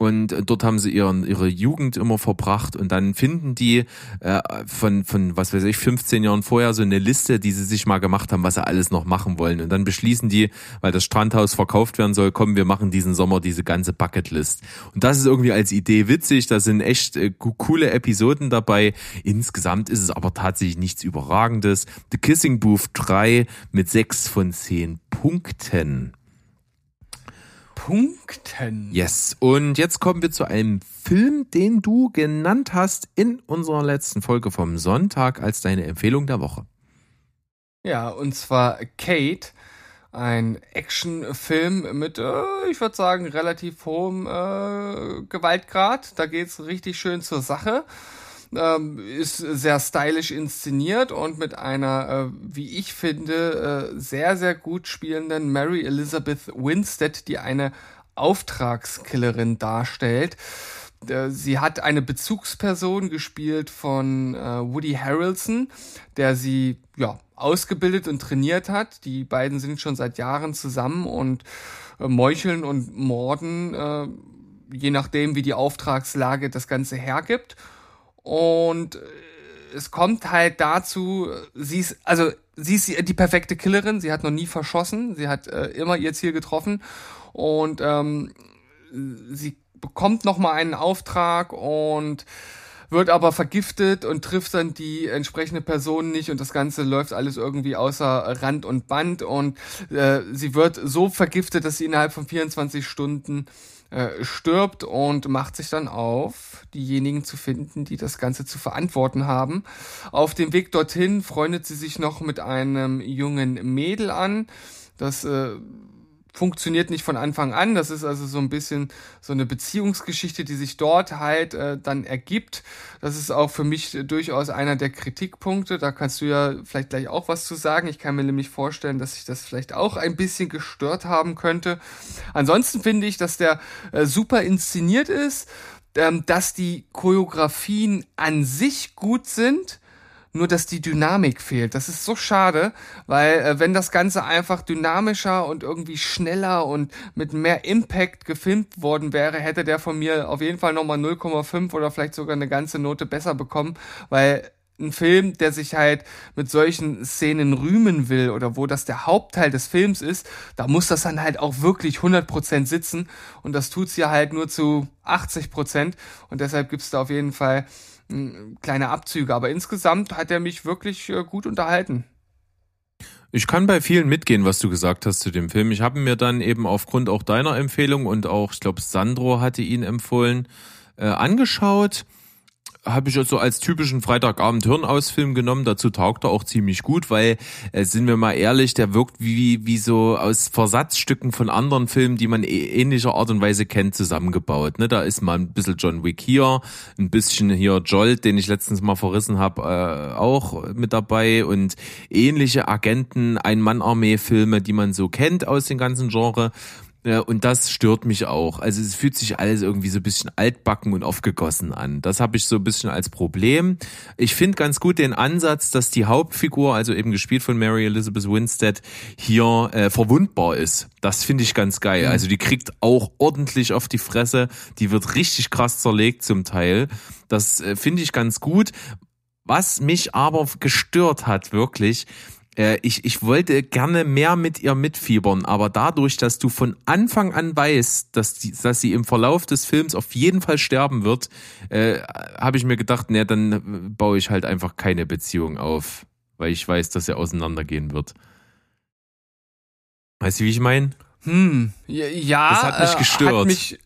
und dort haben sie ihren, ihre Jugend immer verbracht und dann finden die äh, von, von, was weiß ich, 15 Jahren vorher so eine Liste, die sie sich mal gemacht haben, was sie alles noch machen wollen. Und dann beschließen die, weil das Strandhaus verkauft werden soll, komm, wir machen diesen Sommer diese ganze Bucketlist. Und das ist irgendwie als Idee witzig, da sind echt äh, coole Episoden dabei. Insgesamt ist es aber tatsächlich nichts Überragendes. The Kissing Booth 3 mit 6 von 10 Punkten. Punkten. Yes. Und jetzt kommen wir zu einem Film, den du genannt hast in unserer letzten Folge vom Sonntag als deine Empfehlung der Woche. Ja, und zwar Kate, ein Actionfilm mit, äh, ich würde sagen, relativ hohem äh, Gewaltgrad. Da geht's richtig schön zur Sache ähm, ist sehr stylisch inszeniert und mit einer, äh, wie ich finde, äh, sehr, sehr gut spielenden Mary Elizabeth Winstead, die eine Auftragskillerin darstellt. Äh, sie hat eine Bezugsperson gespielt von äh, Woody Harrelson, der sie ja ausgebildet und trainiert hat. Die beiden sind schon seit Jahren zusammen und äh, meucheln und morden, je nachdem, wie die Auftragslage das Ganze hergibt. Und äh, es kommt halt dazu, sie ist, also sie ist die perfekte Killerin, sie hat noch nie verschossen, sie hat äh, immer ihr Ziel getroffen. Und ähm, sie bekommt nochmal einen Auftrag und wird aber vergiftet und trifft dann die entsprechende Person nicht. Und das Ganze läuft alles irgendwie außer Rand und Band. Und äh, sie wird so vergiftet, dass sie innerhalb von 24 Stunden äh, stirbt und macht sich dann auf, diejenigen zu finden, die das Ganze zu verantworten haben. Auf dem Weg dorthin freundet sie sich noch mit einem jungen Mädel an, das äh, funktioniert nicht von Anfang an. Das ist also so ein bisschen so eine Beziehungsgeschichte, die sich dort halt äh, dann ergibt. Das ist auch für mich durchaus einer der Kritikpunkte. Da kannst du ja vielleicht gleich auch was zu sagen. Ich kann mir nämlich vorstellen, dass sich das vielleicht auch ein bisschen gestört haben könnte. Ansonsten finde ich, dass der äh, super inszeniert ist, ähm, dass die Choreografien an sich gut sind nur dass die Dynamik fehlt. Das ist so schade, weil äh, wenn das Ganze einfach dynamischer und irgendwie schneller und mit mehr Impact gefilmt worden wäre, hätte der von mir auf jeden Fall nochmal 0,5 oder vielleicht sogar eine ganze Note besser bekommen, weil ein Film, der sich halt mit solchen Szenen rühmen will oder wo das der Hauptteil des Films ist, da muss das dann halt auch wirklich 100% sitzen und das tut's ja halt nur zu 80% und deshalb gibt's da auf jeden Fall kleine Abzüge, aber insgesamt hat er mich wirklich äh, gut unterhalten. Ich kann bei vielen mitgehen, was du gesagt hast zu dem Film. Ich habe mir dann eben aufgrund auch deiner Empfehlung und auch, ich glaube, Sandro hatte ihn empfohlen, äh, angeschaut habe ich so als typischen Freitagabend Hirnausfilm genommen. Dazu taugt er auch ziemlich gut, weil, äh, sind wir mal ehrlich, der wirkt wie, wie so aus Versatzstücken von anderen Filmen, die man eh, ähnlicher Art und Weise kennt, zusammengebaut. Ne? Da ist mal ein bisschen John Wick hier, ein bisschen hier Jolt, den ich letztens mal verrissen habe, äh, auch mit dabei und ähnliche Agenten, Ein-Mann-Armee-Filme, die man so kennt aus dem ganzen Genre. Und das stört mich auch. Also es fühlt sich alles irgendwie so ein bisschen altbacken und aufgegossen an. Das habe ich so ein bisschen als Problem. Ich finde ganz gut den Ansatz, dass die Hauptfigur, also eben gespielt von Mary Elizabeth Winstead, hier äh, verwundbar ist. Das finde ich ganz geil. Also die kriegt auch ordentlich auf die Fresse. Die wird richtig krass zerlegt zum Teil. Das äh, finde ich ganz gut. Was mich aber gestört hat, wirklich, äh, ich, ich wollte gerne mehr mit ihr mitfiebern, aber dadurch, dass du von Anfang an weißt, dass, die, dass sie im Verlauf des Films auf jeden Fall sterben wird, äh, habe ich mir gedacht, ne, dann baue ich halt einfach keine Beziehung auf, weil ich weiß, dass er auseinandergehen wird. Weißt du, wie ich meine? Hm, ja, das hat mich gestört. Äh, hat mich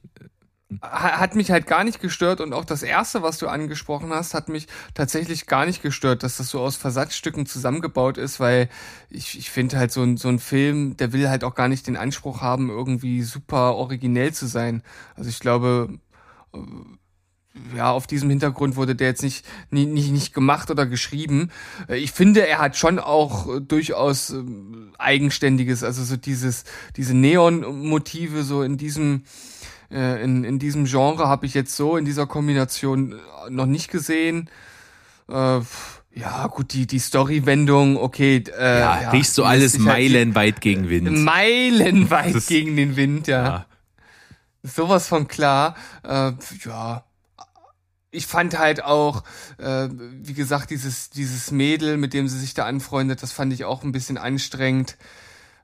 hat mich halt gar nicht gestört und auch das erste, was du angesprochen hast, hat mich tatsächlich gar nicht gestört, dass das so aus Versatzstücken zusammengebaut ist, weil ich, ich finde halt so ein, so ein Film, der will halt auch gar nicht den Anspruch haben, irgendwie super originell zu sein. Also ich glaube, äh, ja, auf diesem Hintergrund wurde der jetzt nicht, nicht, nicht, nicht gemacht oder geschrieben. Äh, ich finde, er hat schon auch durchaus ähm, eigenständiges, also so dieses, diese Neon-Motive so in diesem, äh, in, in diesem Genre habe ich jetzt so in dieser Kombination äh, noch nicht gesehen. Äh, ja, gut, die, die Story-Wendung, okay. Äh, ja, ja, riechst du alles halt meilenweit gegen Wind. Meilenweit das, gegen den Wind, ja. ja. Sowas von klar. Äh, ja, ich fand halt auch, äh, wie gesagt, dieses, dieses Mädel, mit dem sie sich da anfreundet, das fand ich auch ein bisschen anstrengend.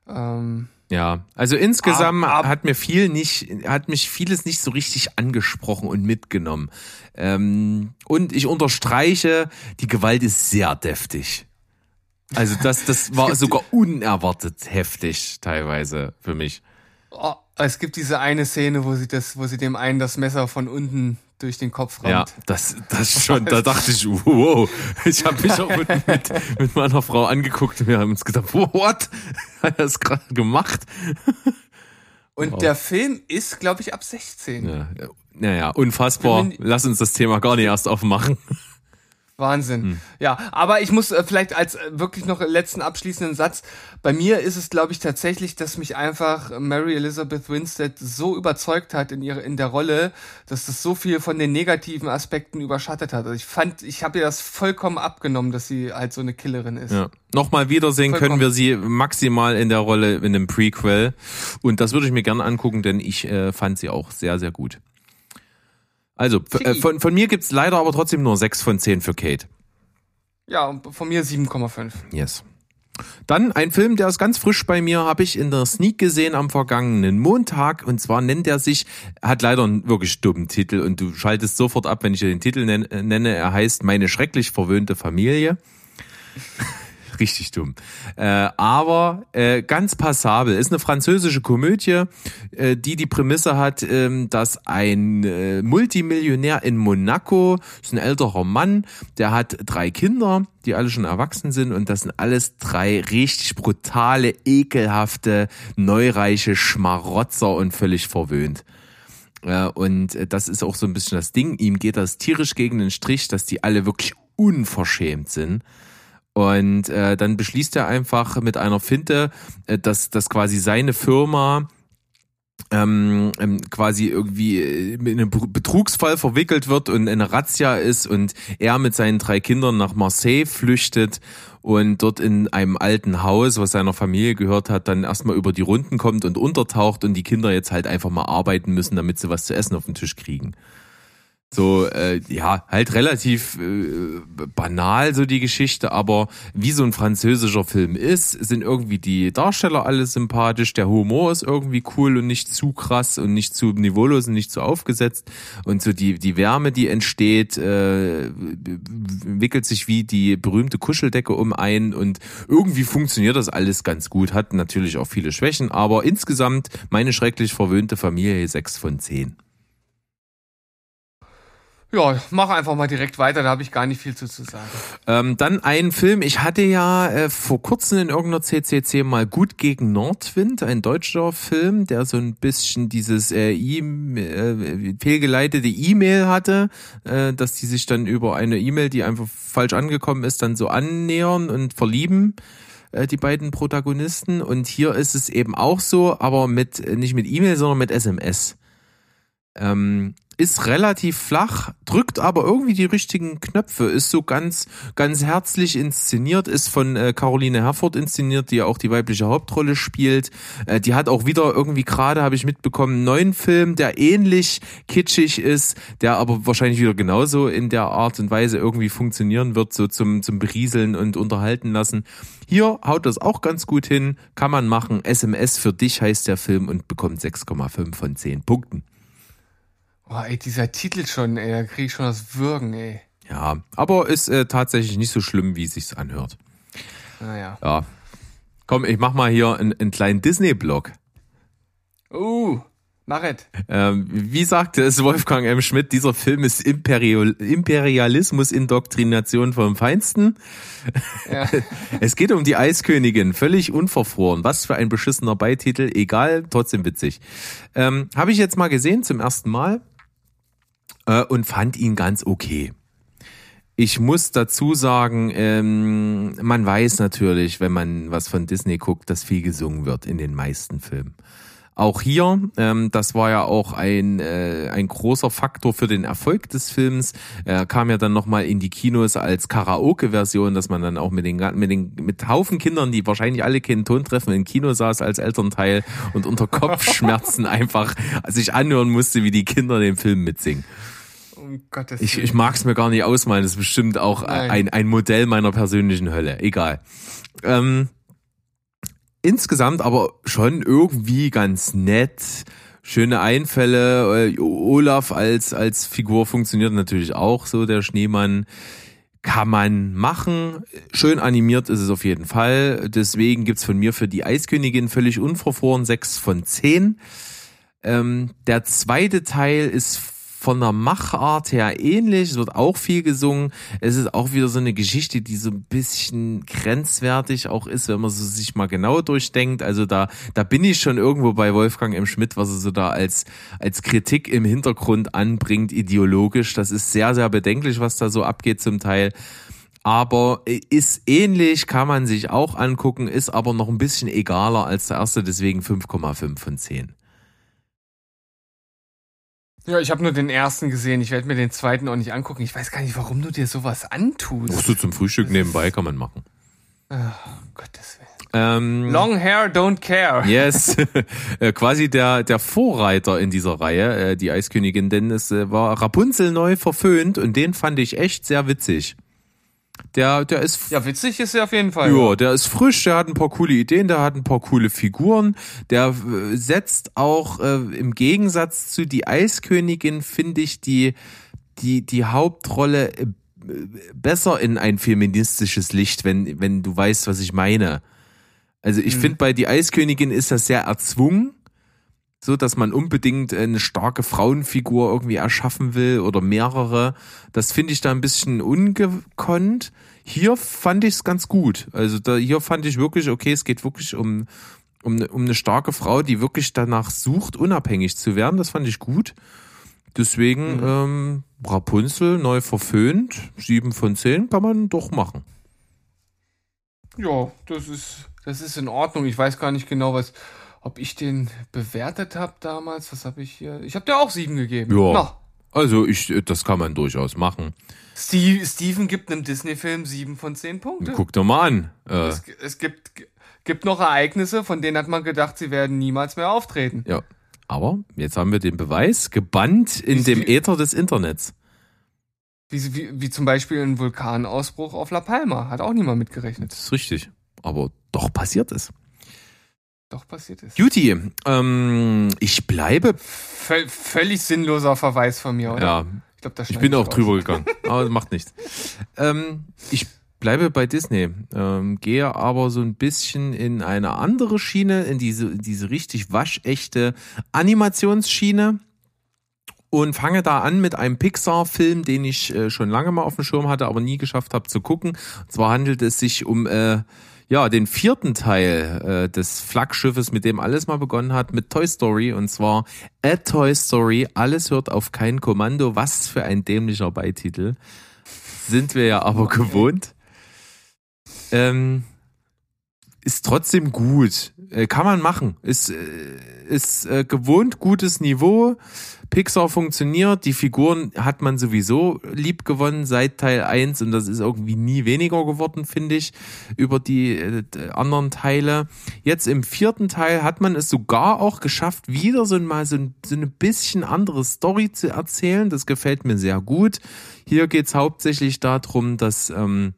Ähm, ja, also insgesamt ab, ab. hat mir viel nicht, hat mich vieles nicht so richtig angesprochen und mitgenommen. Ähm, und ich unterstreiche, die Gewalt ist sehr deftig. Also das, das war sogar unerwartet heftig teilweise für mich. Oh, es gibt diese eine Szene, wo sie das, wo sie dem einen das Messer von unten durch den Kopf rammt. Ja, das, das schon, da dachte ich, wow, ich habe mich auch mit, mit, mit meiner Frau angeguckt und wir haben uns gedacht, what? Hat er das gerade gemacht? Und wow. der Film ist, glaube ich, ab 16. Ja, naja, unfassbar. Lass uns das Thema gar nicht erst aufmachen. Wahnsinn. Hm. Ja, aber ich muss äh, vielleicht als äh, wirklich noch letzten abschließenden Satz, bei mir ist es glaube ich tatsächlich, dass mich einfach Mary Elizabeth Winstead so überzeugt hat in ihre in der Rolle, dass das so viel von den negativen Aspekten überschattet hat. Also ich fand, ich habe ihr das vollkommen abgenommen, dass sie halt so eine Killerin ist. Ja. Nochmal wiedersehen vollkommen. können wir sie maximal in der Rolle in dem Prequel und das würde ich mir gerne angucken, denn ich äh, fand sie auch sehr sehr gut. Also, äh, von, von mir gibt's leider aber trotzdem nur 6 von 10 für Kate. Ja, von mir 7,5. Yes. Dann ein Film, der ist ganz frisch bei mir, habe ich in der Sneak gesehen am vergangenen Montag. Und zwar nennt er sich, hat leider einen wirklich dummen Titel und du schaltest sofort ab, wenn ich dir den Titel nenne. Er heißt Meine schrecklich verwöhnte Familie richtig dumm. Äh, aber äh, ganz passabel. Ist eine französische Komödie, äh, die die Prämisse hat, äh, dass ein äh, Multimillionär in Monaco, ist ein älterer Mann, der hat drei Kinder, die alle schon erwachsen sind und das sind alles drei richtig brutale, ekelhafte, neureiche Schmarotzer und völlig verwöhnt. Äh, und das ist auch so ein bisschen das Ding. Ihm geht das tierisch gegen den Strich, dass die alle wirklich unverschämt sind. Und äh, dann beschließt er einfach mit einer Finte, äh, dass, dass quasi seine Firma ähm, ähm, quasi irgendwie in einen Betrugsfall verwickelt wird und eine Razzia ist und er mit seinen drei Kindern nach Marseille flüchtet und dort in einem alten Haus, was seiner Familie gehört hat, dann erstmal über die Runden kommt und untertaucht und die Kinder jetzt halt einfach mal arbeiten müssen, damit sie was zu essen auf den Tisch kriegen. So, äh, ja, halt relativ äh, banal so die Geschichte, aber wie so ein französischer Film ist, sind irgendwie die Darsteller alle sympathisch, der Humor ist irgendwie cool und nicht zu krass und nicht zu niveaulos und nicht zu aufgesetzt und so die, die Wärme, die entsteht, äh, wickelt sich wie die berühmte Kuscheldecke um ein und irgendwie funktioniert das alles ganz gut, hat natürlich auch viele Schwächen, aber insgesamt meine schrecklich verwöhnte Familie 6 von 10. Ja, mach einfach mal direkt weiter, da habe ich gar nicht viel zu, zu sagen. Ähm, dann ein Film, ich hatte ja äh, vor kurzem in irgendeiner CCC mal Gut gegen Nordwind, ein deutscher Film, der so ein bisschen dieses äh, e äh, fehlgeleitete E-Mail hatte, äh, dass die sich dann über eine E-Mail, die einfach falsch angekommen ist, dann so annähern und verlieben äh, die beiden Protagonisten. Und hier ist es eben auch so, aber mit nicht mit E-Mail, sondern mit SMS. Ähm, ist relativ flach, drückt aber irgendwie die richtigen Knöpfe, ist so ganz, ganz herzlich inszeniert, ist von äh, Caroline Herford inszeniert, die ja auch die weibliche Hauptrolle spielt. Äh, die hat auch wieder irgendwie gerade, habe ich mitbekommen, einen neuen Film, der ähnlich kitschig ist, der aber wahrscheinlich wieder genauso in der Art und Weise irgendwie funktionieren wird, so zum, zum Berieseln und unterhalten lassen. Hier haut das auch ganz gut hin, kann man machen. SMS für dich heißt der Film und bekommt 6,5 von 10 Punkten. Boah, ey, dieser Titel schon, ey, da krieg ich schon das Würgen, ey. Ja, aber ist äh, tatsächlich nicht so schlimm, wie es sich anhört. Naja. Ja. Komm, ich mach mal hier einen, einen kleinen Disney-Blog. Uh, mach es. Ähm, wie sagte es Wolfgang M. Schmidt, dieser Film ist Imperial, Imperialismus, Indoktrination vom Feinsten. Ja. Es geht um die Eiskönigin, völlig unverfroren. Was für ein beschissener Beititel, egal, trotzdem witzig. Ähm, Habe ich jetzt mal gesehen zum ersten Mal äh, und fand ihn ganz okay. Ich muss dazu sagen, ähm, man weiß natürlich, wenn man was von Disney guckt, dass viel gesungen wird in den meisten Filmen. Auch hier, ähm, das war ja auch ein, äh, ein großer Faktor für den Erfolg des Films. Er kam ja dann nochmal in die Kinos als Karaoke-Version, dass man dann auch mit den, mit den mit Haufen Kindern, die wahrscheinlich alle keinen Ton treffen, im Kino saß als Elternteil und unter Kopfschmerzen einfach sich anhören musste, wie die Kinder den Film mitsingen. Um Gottes Ich, Willen. ich mag es mir gar nicht ausmalen. Das ist bestimmt auch Nein. ein, ein Modell meiner persönlichen Hölle. Egal. Ähm, insgesamt aber schon irgendwie ganz nett. Schöne Einfälle. Äh, Olaf als, als Figur funktioniert natürlich auch so, der Schneemann. Kann man machen. Schön animiert ist es auf jeden Fall. Deswegen gibt's von mir für die Eiskönigin völlig unverfroren sechs von zehn. Ähm, der zweite Teil ist von der Machart her ähnlich, es wird auch viel gesungen. Es ist auch wieder so eine Geschichte, die so ein bisschen grenzwertig auch ist, wenn man so sich mal genau durchdenkt. Also da, da bin ich schon irgendwo bei Wolfgang M. Schmidt, was er so da als, als Kritik im Hintergrund anbringt, ideologisch. Das ist sehr, sehr bedenklich, was da so abgeht zum Teil. Aber ist ähnlich, kann man sich auch angucken, ist aber noch ein bisschen egaler als der erste, deswegen 5,5 von 10. Ja, ich habe nur den ersten gesehen. Ich werde mir den zweiten auch nicht angucken. Ich weiß gar nicht, warum du dir sowas antust. Musst du zum Frühstück nebenbei, kann man machen. Oh, Gottes Willen. Ähm, Long hair, don't care. Yes, Äh, quasi der der Vorreiter in dieser Reihe, äh, die Eiskönigin, denn es äh, war Rapunzel neu verföhnt und den fand ich echt sehr witzig. Der, der ist Ja, witzig ist er auf jeden Fall. Ja, der ist frisch, der hat ein paar coole Ideen, der hat ein paar coole Figuren, der äh, setzt auch äh, im Gegensatz zu die Eiskönigin, finde ich, die, die, die Hauptrolle äh, besser in ein feministisches Licht, wenn, wenn du weißt, was ich meine. Also ich finde, bei die Eiskönigin ist das sehr erzwungen, so dass man unbedingt eine starke Frauenfigur irgendwie erschaffen will oder mehrere. Das finde ich da ein bisschen ungekonnt. Hier fand ich es ganz gut. Also da, hier fand ich wirklich, okay, es geht wirklich um, um, eine, um eine starke Frau, die wirklich danach sucht, unabhängig zu werden. Das fand ich gut. Deswegen ähm, Rapunzel neu verföhnt, sieben von zehn kann man doch machen. Ja, das ist, das ist in Ordnung. Ich weiß gar nicht genau, was, ob ich den bewertet habe damals. Was habe ich hier? Ich habe dir auch sieben gegeben. Ja. Na, Also ich, das kann man durchaus machen. Steve, Steven gibt einem Disney-Film sieben von zehn Punkte. Guck doch mal an. Äh, Es, es gibt, gibt noch Ereignisse, von denen hat man gedacht, sie werden niemals mehr auftreten. ja. Aber jetzt haben wir den Beweis gebannt in Wie- dem Äther des Internets. Wie, wie, wie zum Beispiel ein Vulkanausbruch auf La Palma. Hat auch niemand mitgerechnet. Das ist richtig. Aber doch passiert es. Doch passiert ist. Juti, ähm, ich bleibe. Völ völlig sinnloser Verweis von mir, oder? Ja, Ich, glaub, ich bin auch raus. drüber gegangen. Aber das macht nichts. Ähm, ich bleibe bei Disney, ähm, gehe aber so ein bisschen in eine andere Schiene, in diese, diese richtig waschechte Animationsschiene und fange da an mit einem Pixar-Film, den ich äh, schon lange mal auf dem Schirm hatte, aber nie geschafft habe zu gucken. Und zwar handelt es sich um äh, ja den vierten Teil äh, des Flaggschiffes, mit dem alles mal begonnen hat, mit Toy Story und zwar A Toy Story. Alles hört auf kein Kommando. Was für ein dämlicher Beititel. Sind wir ja aber gewohnt. Ähm, ist trotzdem gut. Äh, kann man machen. Ist, äh, ist äh, gewohnt gutes Niveau. Pixar funktioniert. Die Figuren hat man sowieso lieb gewonnen seit Teil 1 und das ist irgendwie nie weniger geworden, finde ich, über die äh, anderen Teile. Jetzt im vierten Teil hat man es sogar auch geschafft, wieder so mal so ein, so eine bisschen andere Story zu erzählen. Das gefällt mir sehr gut. Hier geht's hauptsächlich darum, dass ähm,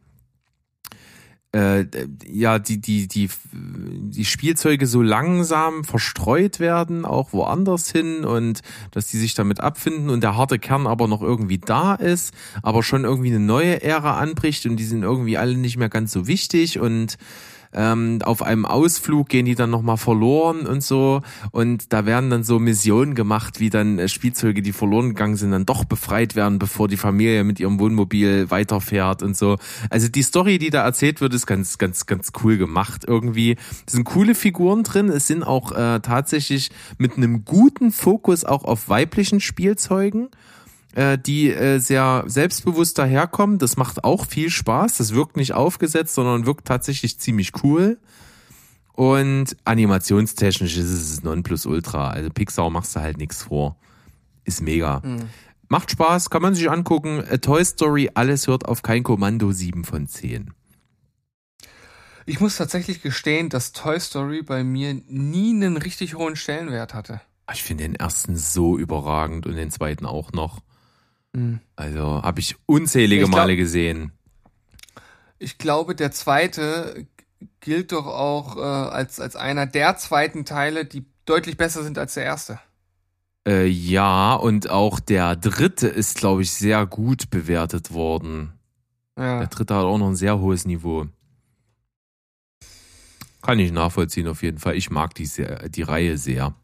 äh, ja, die, die, die, die Spielzeuge so langsam verstreut werden, auch woanders hin und dass die sich damit abfinden und der harte Kern aber noch irgendwie da ist, aber schon irgendwie eine neue Ära anbricht und die sind irgendwie alle nicht mehr ganz so wichtig und ähm, auf einem Ausflug gehen die dann nochmal verloren und so. Und da werden dann so Missionen gemacht, wie dann äh, Spielzeuge, die verloren gegangen sind, dann doch befreit werden, bevor die Familie mit ihrem Wohnmobil weiterfährt und so. Also die Story, die da erzählt wird, ist ganz, ganz, ganz cool gemacht irgendwie. Es sind coole Figuren drin. Es sind auch äh, tatsächlich mit einem guten Fokus auch auf weiblichen Spielzeugen äh, die äh, sehr selbstbewusst daherkommen. Das macht auch viel Spaß. Das wirkt nicht aufgesetzt, sondern wirkt tatsächlich ziemlich cool. Und animationstechnisch ist es Nonplusultra. Also Pixar machst du halt nichts vor. Ist mega. Macht Spaß, kann man sich angucken. A Toy Story, alles hört auf kein Kommando, 7 von 10. Ich muss tatsächlich gestehen, dass Toy Story bei mir nie einen richtig hohen Stellenwert hatte. Ich finde den ersten so überragend und den zweiten auch noch. Also habe ich unzählige Ich glaub- Male gesehen. Ich glaube, der zweite gilt doch auch äh, als, als einer der zweiten Teile, die deutlich besser sind als der erste. Äh, ja, und auch der dritte ist, glaube ich, sehr gut bewertet worden. Ja. Der dritte hat auch noch ein sehr hohes Niveau. Kann ich nachvollziehen auf jeden Fall. Ich mag die, sehr, die Reihe sehr.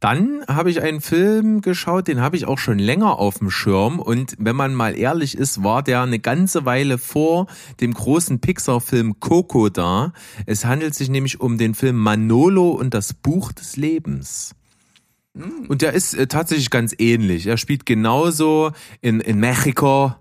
Dann habe ich einen Film geschaut, den habe ich auch schon länger auf dem Schirm und wenn man mal ehrlich ist, war der eine ganze Weile vor dem großen Pixar-Film Coco da. Es handelt sich nämlich um den Film Manolo und das Buch des Lebens. Und der ist äh, tatsächlich ganz ähnlich. Er spielt genauso in, in Mexiko,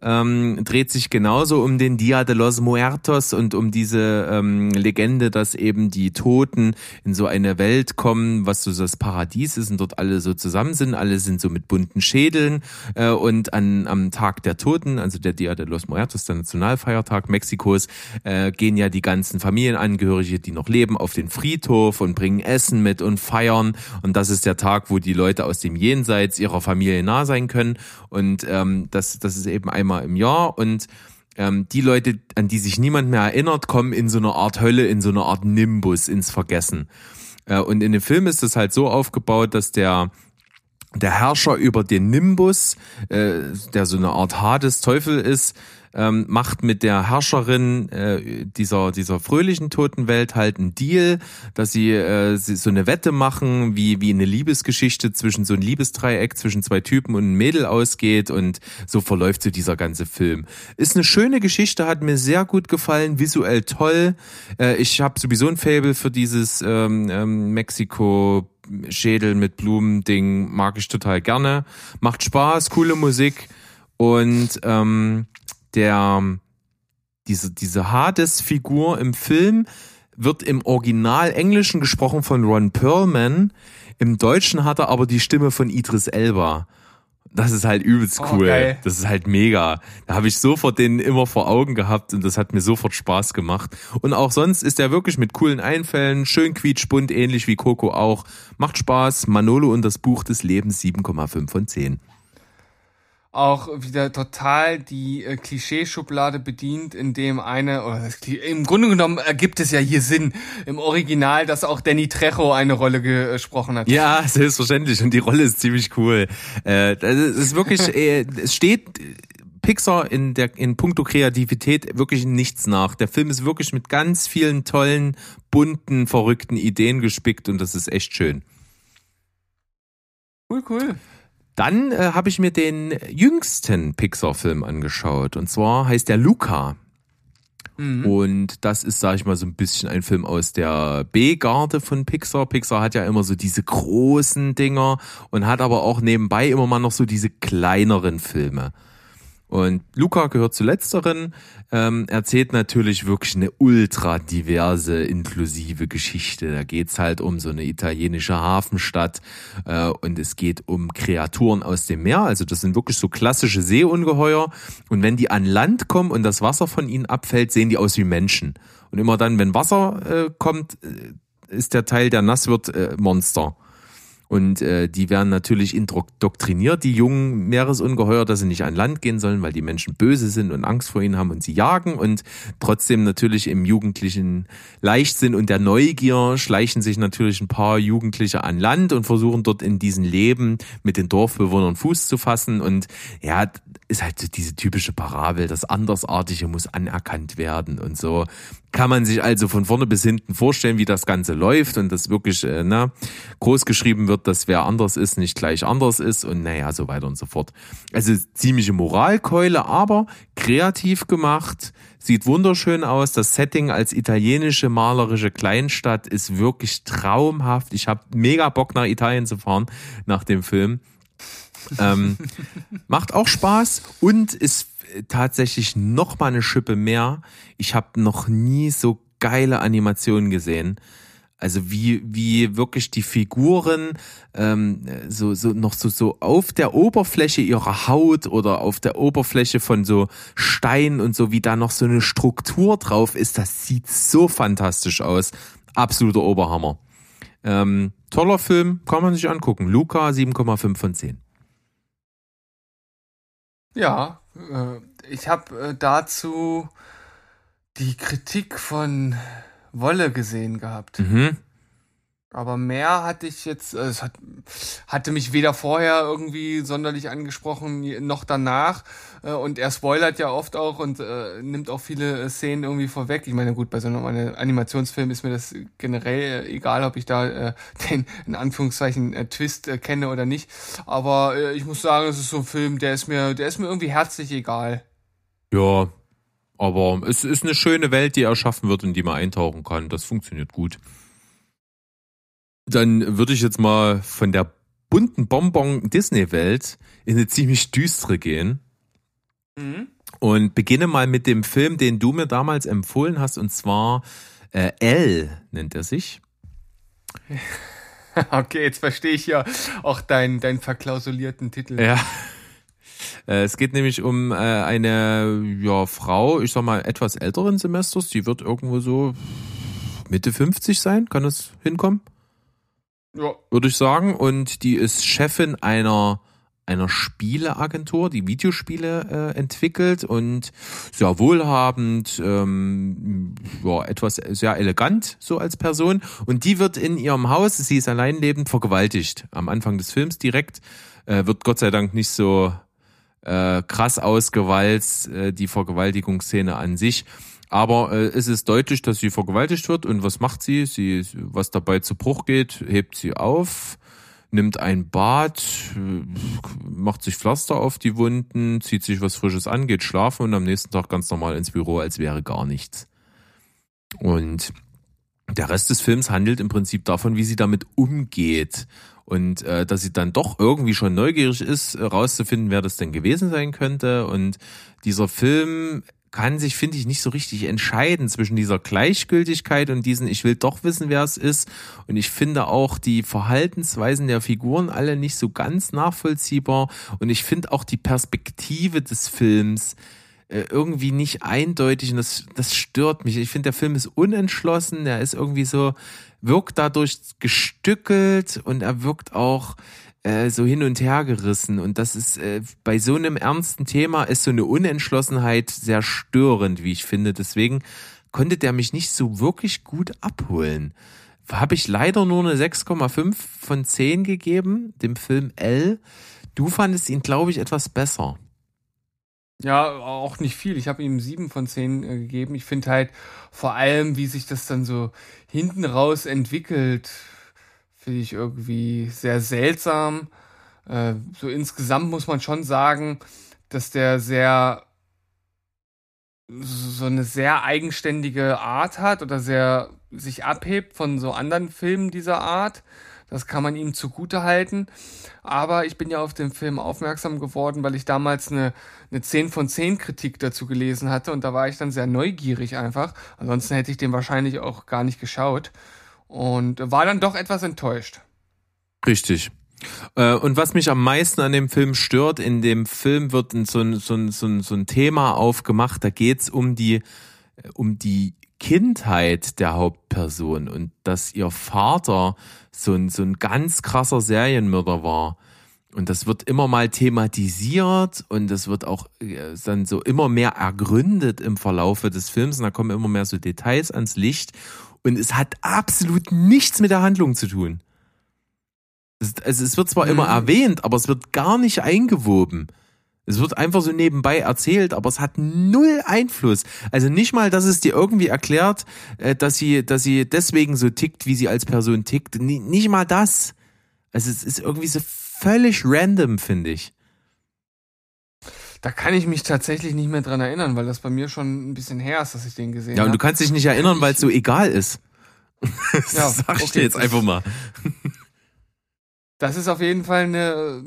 ähm, dreht sich genauso um den Dia de los Muertos und um diese ähm, Legende, dass eben die Toten in so eine Welt kommen, was so das Paradies ist und dort alle so zusammen sind. Alle sind so mit bunten Schädeln äh, und an, am Tag der Toten, also der Dia de los Muertos, der Nationalfeiertag Mexikos, äh, gehen ja die ganzen Familienangehörige, die noch leben, auf den Friedhof und bringen Essen mit und feiern. Und das ist der Tag, wo die Leute aus dem Jenseits ihrer Familie nah sein können. Und ähm, das, das ist eben einmal einmal im Jahr und ähm, die Leute, an die sich niemand mehr erinnert, kommen in so eine Art Hölle, in so eine Art Nimbus ins Vergessen. Äh, und in dem Film ist es halt so aufgebaut, dass der der Herrscher über den Nimbus, äh, der so eine Art Hades Teufel ist, ähm, macht mit der Herrscherin äh, dieser dieser fröhlichen Totenwelt halt einen Deal, dass sie, äh, sie so eine Wette machen, wie wie eine Liebesgeschichte zwischen so ein Liebesdreieck zwischen zwei Typen und einem Mädel ausgeht und so verläuft so dieser ganze Film. Ist eine schöne Geschichte, hat mir sehr gut gefallen, visuell toll. Äh, ich habe sowieso ein Fable für dieses ähm, ähm, Mexiko Schädel mit Blumen-Ding mag ich total gerne. Macht Spaß, coole Musik und ähm, der diese diese Hades-Figur im Film wird im Original Englischen gesprochen von Ron Perlman. Im Deutschen hat er aber die Stimme von Idris Elba. Das ist halt übelst Oh, cool. geil. Das ist halt mega. Da habe ich sofort den immer vor Augen gehabt und das hat mir sofort Spaß gemacht. Und auch sonst ist er wirklich mit coolen Einfällen, schön quietschbunt, ähnlich wie Coco auch. Macht Spaß. Manolo und das Buch des Lebens 7,5 von 10. auch wieder total die äh, Klischeeschublade bedient, in dem eine, oder das, im Grunde genommen ergibt es ja hier Sinn im Original, dass auch Danny Trejo eine Rolle gesprochen hat. Ja, selbstverständlich. Und die Rolle ist ziemlich cool. Äh, das ist wirklich, äh, es steht Pixar in der in puncto Kreativität wirklich nichts nach. Der Film ist wirklich mit ganz vielen tollen, bunten, verrückten Ideen gespickt und das ist echt schön. Cool, cool. Dann äh, habe ich mir den jüngsten Pixar-Film angeschaut. Und zwar heißt der Luca. Und das ist, sag ich mal, so ein bisschen ein Film aus der B-Garde von Pixar. Pixar hat ja immer so diese großen Dinger und hat aber auch nebenbei immer mal noch so diese kleineren Filme. Und Luca gehört zu letzteren, ähm, erzählt natürlich wirklich eine ultra diverse, inklusive Geschichte. Da geht's halt um so eine italienische Hafenstadt äh, und es geht um Kreaturen aus dem Meer. Also das sind wirklich so klassische Seeungeheuer. Und wenn die an Land kommen und das Wasser von ihnen abfällt, sehen die aus wie Menschen. Und immer dann, wenn Wasser äh, kommt, äh, ist der Teil, der nass wird, äh, Monster. Und äh, die werden natürlich indoktriniert, die jungen Meeresungeheuer, dass sie nicht an Land gehen sollen, weil die Menschen böse sind und Angst vor ihnen haben und sie jagen. Und trotzdem natürlich im jugendlichen Leichtsinn und der Neugier schleichen sich natürlich ein paar Jugendliche an Land und versuchen dort in diesen Leben mit den Dorfbewohnern Fuß zu fassen. Und ja, ist halt so diese typische Parabel, das Andersartige muss anerkannt werden und so. Kann man sich also von vorne bis hinten vorstellen, wie das Ganze läuft und das wirklich äh, ne, groß geschrieben wird, dass wer anders ist, nicht gleich anders ist und naja, so weiter und so fort. Also ziemliche Moralkeule, aber kreativ gemacht, sieht wunderschön aus. Das Setting als italienische malerische Kleinstadt ist wirklich traumhaft. Ich habe mega Bock nach Italien zu fahren nach dem Film. ähm, macht auch Spaß und ist tatsächlich noch mal eine Schippe mehr. Ich habe noch nie so geile Animationen gesehen. Also wie wie wirklich die Figuren ähm, so so noch so so auf der Oberfläche ihrer Haut oder auf der Oberfläche von so Stein und so wie da noch so eine Struktur drauf ist. Das sieht so fantastisch aus. Absoluter Oberhammer. Ähm, toller Film, kann man sich angucken. Luca 7,5 von 10. Ja, äh, ich habe äh, dazu die Kritik von Wolle gesehen gehabt. Mhm. Aber mehr hatte ich jetzt, äh, es hat, hatte mich weder vorher irgendwie sonderlich angesprochen, noch danach. Äh, Und er spoilert ja oft auch und äh, nimmt auch viele äh, Szenen irgendwie vorweg. Ich meine, gut, bei so einem Animationsfilm ist mir das generell äh, egal, ob ich da den, in Anführungszeichen, Twist kenne oder nicht. Aber ich muss sagen, es ist so ein Film, der ist mir, der ist mir irgendwie herzlich egal. Ja, aber es ist eine schöne Welt, die erschaffen wird, in die man eintauchen kann. Das funktioniert gut. Dann würde ich jetzt mal von der bunten Bonbon-Disney-Welt in eine ziemlich düstere gehen Mhm. und beginne mal mit dem Film, den du mir damals empfohlen hast, und zwar äh, L nennt er sich. Okay, jetzt verstehe ich ja auch deinen, deinen verklausulierten Titel. Ja. Äh, Es geht nämlich um äh, eine ja, Frau, ich sag mal, etwas älteren Semesters, die wird irgendwo so Mitte 50 sein, kann das hinkommen? Ja. würde ich sagen. Und die ist Chefin einer einer Spieleagentur, die Videospiele äh, entwickelt und sehr wohlhabend, ähm, ja, etwas sehr elegant so als Person. Und die wird in ihrem Haus, sie ist alleinlebend, vergewaltigt. Am Anfang des Films direkt äh, wird Gott sei Dank nicht so äh, krass ausgewalzt, äh, die Vergewaltigungsszene an sich. Aber äh, es ist deutlich, dass sie vergewaltigt wird. Und was macht sie? Sie, was dabei zu Bruch geht, hebt sie auf, nimmt ein Bad, äh, macht sich Pflaster auf die Wunden, zieht sich was Frisches an, geht schlafen und am nächsten Tag ganz normal ins Büro, als wäre gar nichts. Und der Rest des Films handelt im Prinzip davon, wie sie damit umgeht und äh, dass sie dann doch irgendwie schon neugierig ist, äh, rauszufinden, wer das denn gewesen sein könnte. Und dieser Film kann sich, finde ich, nicht so richtig entscheiden zwischen dieser Gleichgültigkeit und diesen, ich will doch wissen, wer es ist. Und ich finde auch die Verhaltensweisen der Figuren alle nicht so ganz nachvollziehbar. Und ich finde auch die Perspektive des Films äh, irgendwie nicht eindeutig und das, das stört mich. Ich finde, der Film ist unentschlossen, er ist irgendwie so, wirkt dadurch gestückelt und er wirkt auch äh, so hin und her gerissen. Und das ist äh, bei so einem ernsten Thema ist so eine Unentschlossenheit sehr störend, wie ich finde. Deswegen konnte der mich nicht so wirklich gut abholen. Habe ich leider nur eine 6,5 von 10 gegeben, dem Film L. Du fandest ihn, glaube ich, etwas besser. Ja, auch nicht viel. Ich habe ihm sieben von zehn äh, gegeben. Ich finde halt vor allem, wie sich das dann so hinten raus entwickelt, finde ich irgendwie sehr seltsam. Äh, so insgesamt muss man schon sagen, dass der sehr so eine sehr eigenständige Art hat oder sehr sich abhebt von so anderen Filmen dieser Art. Das kann man ihm zugute halten. Aber ich bin ja auf den Film aufmerksam geworden, weil ich damals eine, eine 10 von 10 Kritik dazu gelesen hatte und da war ich dann sehr neugierig einfach. Ansonsten hätte ich den wahrscheinlich auch gar nicht geschaut und war dann doch etwas enttäuscht. Richtig. Äh, und was mich am meisten an dem Film stört, in dem Film wird so ein, so ein, so ein, so ein Thema aufgemacht, da geht's um die, um die Kindheit der Hauptperson und dass ihr Vater so ein, so ein ganz krasser Serienmörder war. Und das wird immer mal thematisiert und das wird auch äh, dann so immer mehr ergründet im Verlaufe des Films und da kommen immer mehr so Details ans Licht und es hat absolut nichts mit der Handlung zu tun. Es, also es wird zwar mhm. immer erwähnt, aber es wird gar nicht eingewoben. Es wird einfach so nebenbei erzählt, aber es hat null Einfluss. Also nicht mal, dass es dir irgendwie erklärt, äh, dass sie, dass sie deswegen so tickt, wie sie als Person tickt. Nicht mal das. Also es ist irgendwie so völlig random, finde ich. Da kann ich mich tatsächlich nicht mehr dran erinnern, weil das bei mir schon ein bisschen her ist, dass ich den gesehen habe. Ja, und du kannst dich nicht erinnern, weil es so egal ist. das ja, sag ich okay, dir jetzt einfach mal. Das ist auf jeden Fall eine,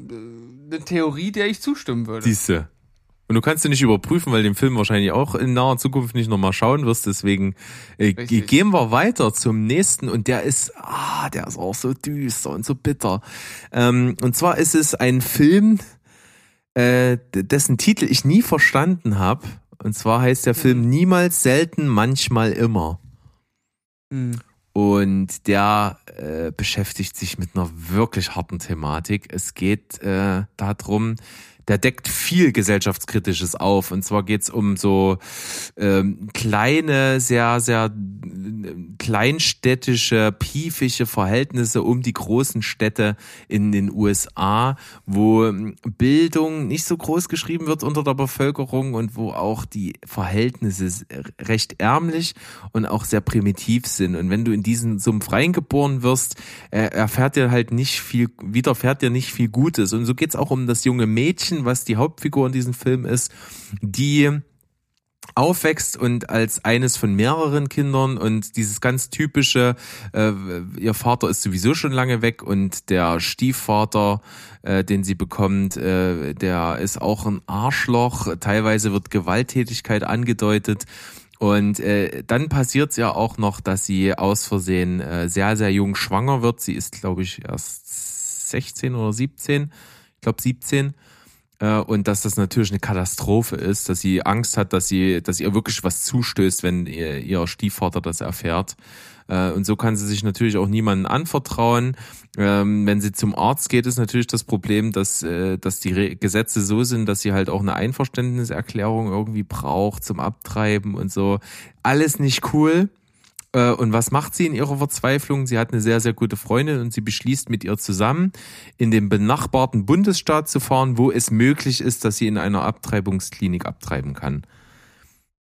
eine Theorie, der ich zustimmen würde. Siehste. Und du kannst du nicht überprüfen, weil den Film wahrscheinlich auch in naher Zukunft nicht nochmal schauen wirst. Deswegen äh, gehen wir weiter zum nächsten. Und der ist, ah, der ist auch so düster und so bitter. Ähm, und zwar ist es ein Film, äh, dessen Titel ich nie verstanden habe. Und zwar heißt der Film Niemals, selten, manchmal immer. Mhm. Und der äh, beschäftigt sich mit einer wirklich harten Thematik. Es geht äh, darum, der deckt viel gesellschaftskritisches auf. Und zwar geht's um so ähm, kleine, sehr, sehr kleinstädtische, piefische Verhältnisse um die großen Städte in den USA, wo ähm, Bildung nicht so groß geschrieben wird unter der Bevölkerung und wo auch die Verhältnisse recht ärmlich und auch sehr primitiv sind. Und wenn du in diesen Sumpf reingeboren wirst, äh, erfährt dir halt nicht viel, widerfährt dir nicht viel Gutes. Und so geht's auch um das junge Mädchen, was die Hauptfigur in diesem Film ist, die aufwächst und als eines von mehreren Kindern und dieses ganz typische, äh, ihr Vater ist sowieso schon lange weg und der Stiefvater, äh, den sie bekommt, äh, der ist auch ein Arschloch. Teilweise wird Gewalttätigkeit angedeutet. Und äh, dann passiert es ja auch noch, dass sie aus Versehen äh, sehr, sehr jung schwanger wird. Sie ist, glaube ich, erst 16 oder 17. Ich glaube 17 äh, und dass das natürlich eine Katastrophe ist, dass sie Angst hat, dass sie, dass ihr wirklich was zustößt, wenn ihr, ihr Stiefvater das erfährt. Äh, Und so kann sie sich natürlich auch niemandem anvertrauen. Ähm, wenn sie zum Arzt geht, ist natürlich das Problem, dass, äh, dass die Gesetze so sind, dass sie halt auch eine Einverständniserklärung irgendwie braucht zum Abtreiben und so. Alles nicht cool. Äh, Und was macht sie in ihrer Verzweiflung? Sie hat eine sehr, sehr gute Freundin und sie beschließt mit ihr zusammen, in den benachbarten Bundesstaat zu fahren, wo es möglich ist, dass sie in einer Abtreibungsklinik abtreiben kann.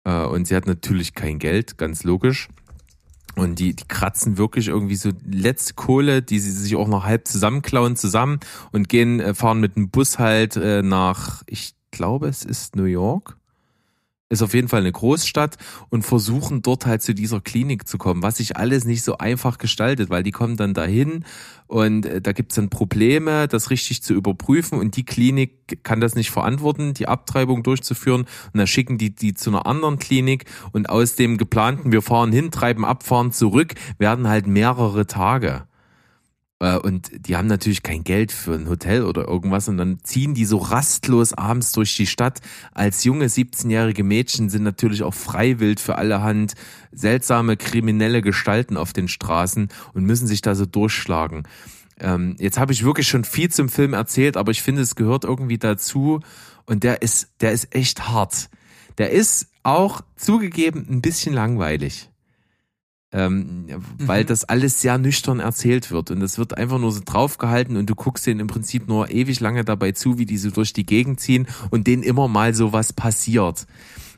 Äh, Und sie hat natürlich kein Geld, ganz logisch. Und die, die kratzen wirklich irgendwie so letzte Kohle, die sie sich auch noch halb zusammenklauen, zusammen und gehen, äh, fahren mit dem Bus halt nach, ich glaube, es ist New York. Ist auf jeden Fall eine Großstadt und versuchen dort halt zu dieser Klinik zu kommen, was sich alles nicht so einfach gestaltet, weil die kommen dann dahin und äh, da gibt's dann Probleme, das richtig zu überprüfen und die Klinik kann das nicht verantworten, die Abtreibung durchzuführen und dann schicken die die zu einer anderen Klinik und aus dem geplanten, wir fahren hin, treiben ab, fahren zurück, werden halt mehrere Tage. Äh, Und die haben natürlich kein Geld für ein Hotel oder irgendwas und dann ziehen die so rastlos abends durch die Stadt. Als junge 17-jährige Mädchen sind natürlich auch freiwillig für allerhand seltsame kriminelle Gestalten auf den Straßen und müssen sich da so durchschlagen. Ähm, jetzt habe ich wirklich schon viel zum Film erzählt, aber ich finde, es gehört irgendwie dazu und der ist, der ist echt hart. Der ist auch zugegeben ein bisschen langweilig ähm, weil das alles sehr nüchtern erzählt wird und es wird einfach nur so draufgehalten und du guckst denen im Prinzip nur ewig lange dabei zu, wie die so durch die Gegend ziehen und denen immer mal so was passiert.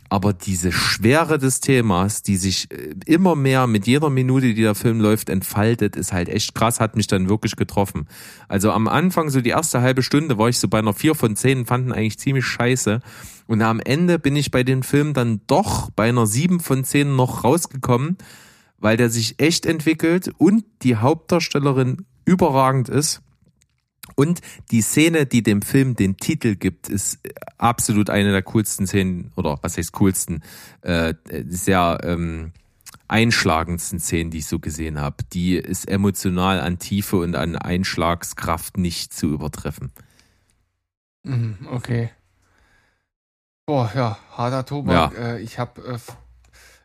Aber diese Schwere des Themas, die sich äh, immer mehr mit jeder Minute, die der Film läuft, entfaltet, ist halt echt krass, hat mich dann wirklich getroffen. Also am Anfang, so die erste halbe Stunde, war ich so bei einer vier von zehn, fanden eigentlich ziemlich scheiße. Und am Ende bin ich bei den Filmen dann doch bei einer sieben von zehn noch rausgekommen, weil der sich echt entwickelt und die Hauptdarstellerin überragend ist. Und die Szene, die dem Film den Titel gibt, ist absolut eine der coolsten Szenen, oder was heißt coolsten, äh, sehr ähm, einschlagendsten Szenen, die ich so gesehen habe. Die ist emotional an Tiefe und an Einschlagskraft nicht zu übertreffen. Mhm, Okay. Boah, ja, harter Tobak. Äh, ich habe äh,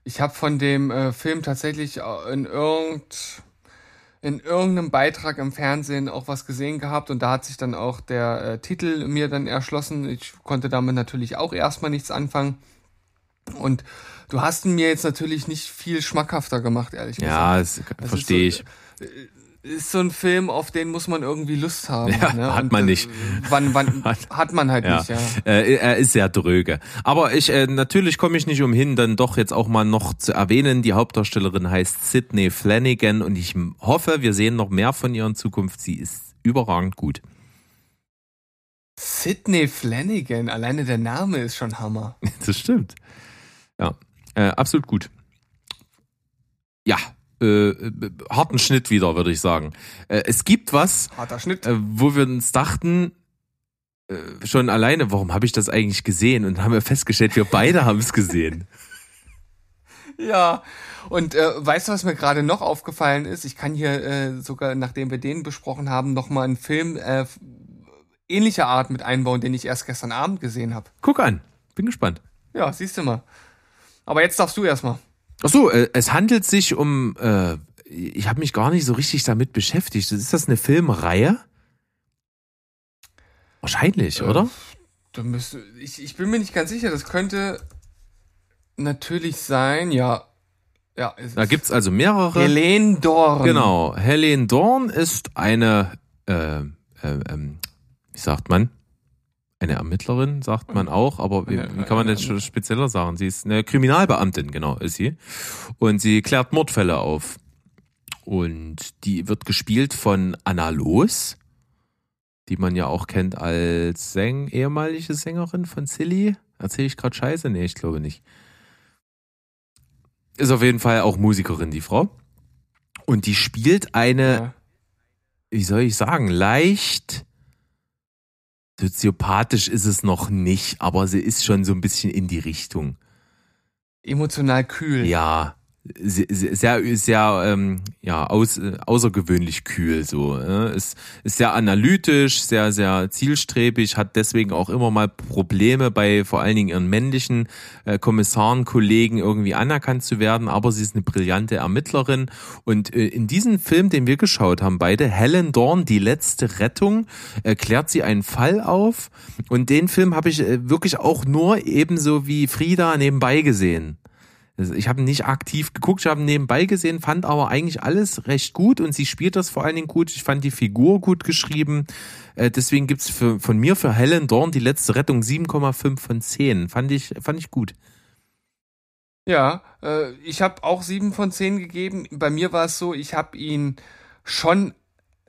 ich hab von dem äh, Film tatsächlich äh, in irgend in irgendeinem Beitrag im Fernsehen auch was gesehen gehabt und da hat sich dann auch der äh, Titel mir dann erschlossen. Ich konnte damit natürlich auch erstmal nichts anfangen. Und du hast ihn mir jetzt natürlich nicht viel schmackhafter gemacht, ehrlich Ja, gesagt. das Das verstehe ist ich. Ist so ein Film, auf den muss man irgendwie Lust haben. Ja, ne? hat man äh, nicht. Wann, wann Hat- man halt Ja, nicht, ja. äh, er ist sehr dröge. Aber ich äh, natürlich komme ich nicht umhin, dann doch jetzt auch mal noch zu erwähnen. Die Hauptdarstellerin heißt Sydney Flanagan und ich hoffe, wir sehen noch mehr von ihr in Zukunft. Sie ist überragend gut. Sidney Flanagan, alleine der Name ist schon Hammer. Das stimmt. Ja, äh, absolut gut. Ja, äh, harten Schnitt wieder, würde ich sagen. Äh, es gibt was, äh, wo wir uns dachten, äh, schon alleine, warum habe ich das eigentlich gesehen? Und haben wir festgestellt, wir beide haben es gesehen. Ja. Und äh, weißt du, was mir gerade noch aufgefallen ist? Ich kann hier äh, sogar, nachdem wir den besprochen haben, noch mal einen Film äh, ähnlicher Art mit einbauen, den ich erst gestern Abend gesehen habe. Guck an, bin gespannt. Ja, siehst du mal. Aber jetzt darfst du erstmal. Ach so, äh, es handelt sich um, äh, ich habe mich gar nicht so richtig damit beschäftigt. Ist das eine Filmreihe? Wahrscheinlich, Äh, oder? Da müsste, ich, ich bin mir nicht ganz sicher. Das könnte natürlich sein. Ja. Ja. Da gibt's also mehrere. Helene Dorn. Genau, Helene Dorn ist eine, äh, äh, ähm, wie sagt man? Eine Ermittlerin, sagt man auch, aber wie, wie kann man das schon spezieller sagen? Sie ist eine Kriminalbeamtin, genau, ist sie. Und sie klärt Mordfälle auf. Und die wird gespielt von Anna Loos, die man ja auch kennt als Säng ehemalige Sängerin von Silly. Erzähle ich gerade Scheiße? Nee, ich glaube nicht. Ist auf jeden Fall auch Musikerin, die Frau. Und die spielt eine Ja. wie soll ich sagen, leicht soziopathisch ist es noch nicht, aber sie ist schon so ein bisschen in die Richtung. Emotional kühl. Ja, sehr, sehr, sehr ähm, ja, aus, äh, außergewöhnlich kühl so. Äh. Ist, ist sehr analytisch, sehr, sehr zielstrebig, hat deswegen auch immer mal Probleme bei vor allen Dingen ihren männlichen äh, Kommissaren, Kollegen irgendwie anerkannt zu werden, aber sie ist eine brillante Ermittlerin. Und äh, in diesem Film, den wir geschaut haben, beide, Helen Dorn, die letzte Rettung, erklärt sie einen Fall auf. Und den Film habe ich äh, wirklich auch nur ebenso wie Frieda nebenbei gesehen. Also ich habe nicht aktiv geguckt, ich habe nebenbei gesehen, fand aber eigentlich alles recht gut und sie spielt das vor allen Dingen gut. Ich fand die Figur gut geschrieben. Äh, deswegen gibt's für, von mir für Helen Dorn die letzte Rettung 7,5 von 10. Fand ich, fand ich gut. Ja, äh, ich habe auch 7 von 10 gegeben. Bei mir war es so, ich habe ihn schon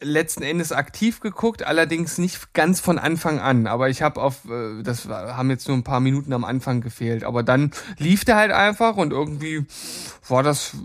letzten Endes aktiv geguckt, allerdings nicht ganz von Anfang an. Aber ich habe auf, äh, das haben jetzt nur ein paar Minuten am Anfang gefehlt. Aber dann lief der halt einfach und irgendwie war das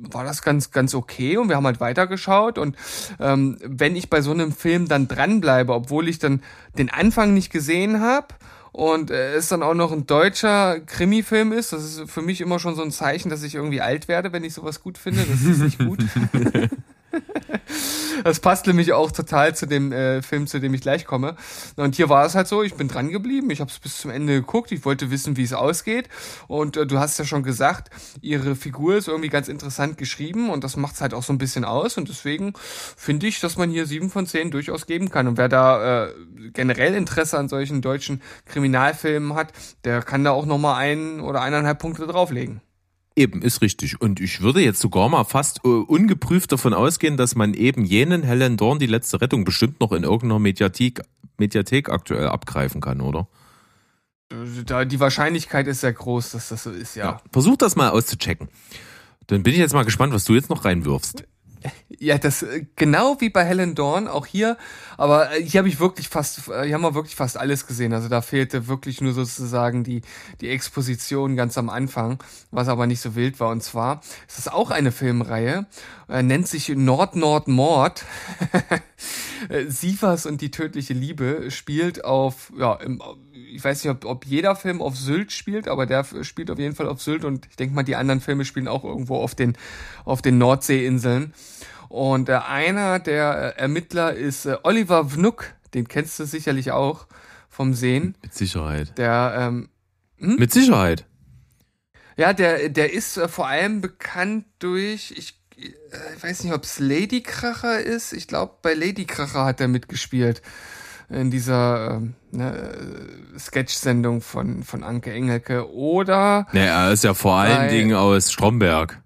war das ganz ganz okay und wir haben halt weitergeschaut und ähm, wenn ich bei so einem Film dann dranbleibe, obwohl ich dann den Anfang nicht gesehen habe und äh, es dann auch noch ein deutscher Krimi-Film ist, das ist für mich immer schon so ein Zeichen, dass ich irgendwie alt werde, wenn ich sowas gut finde. Das ist nicht gut. Das passt nämlich auch total zu dem äh, Film, zu dem ich gleich komme. Und hier war es halt so, ich bin dran geblieben, ich habe es bis zum Ende geguckt, ich wollte wissen, wie es ausgeht. Und äh, du hast ja schon gesagt, ihre Figur ist irgendwie ganz interessant geschrieben und das macht es halt auch so ein bisschen aus. Und deswegen finde ich, dass man hier sieben von zehn durchaus geben kann. Und wer da äh, generell Interesse an solchen deutschen Kriminalfilmen hat, der kann da auch nochmal ein oder eineinhalb Punkte drauflegen. Eben, ist richtig. Und ich würde jetzt sogar mal fast uh, ungeprüft davon ausgehen, dass man eben jenen Helen Dorn die letzte Rettung bestimmt noch in irgendeiner Mediathek, Mediathek aktuell abgreifen kann, oder? Da, die Wahrscheinlichkeit ist sehr groß, dass das so ist, ja. ja. Versuch das mal auszuchecken. Dann bin ich jetzt mal gespannt, was du jetzt noch reinwirfst. Ja, das äh, genau wie bei Helen Dawn, auch hier, aber äh, hier habe ich wirklich fast, äh, hier haben wir wirklich fast alles gesehen. Also da fehlte wirklich nur sozusagen die, die Exposition ganz am Anfang, was aber nicht so wild war. Und zwar ist das auch eine Filmreihe, nennt sich Nord Nord Mord. Sivas und die tödliche Liebe spielt auf, ja, im, ich weiß nicht, ob, ob jeder Film auf Sylt spielt, aber der spielt auf jeden Fall auf Sylt und ich denke mal, die anderen Filme spielen auch irgendwo auf den, auf den Nordseeinseln. Und äh, einer der äh, Ermittler ist äh, Oliver Vnuk, den kennst du sicherlich auch vom Sehen. Mit Sicherheit. Der, ähm, hm? Mit Sicherheit. Ja, der, der ist äh, vor allem bekannt durch, ich, äh, ich weiß nicht, ob es Ladykracher ist. Ich glaube, bei Ladykracher hat er mitgespielt in dieser ähm, ne, Sketch-Sendung von, von Anke Engelke oder. Ne, er ist ja vor allen Dingen aus Stromberg.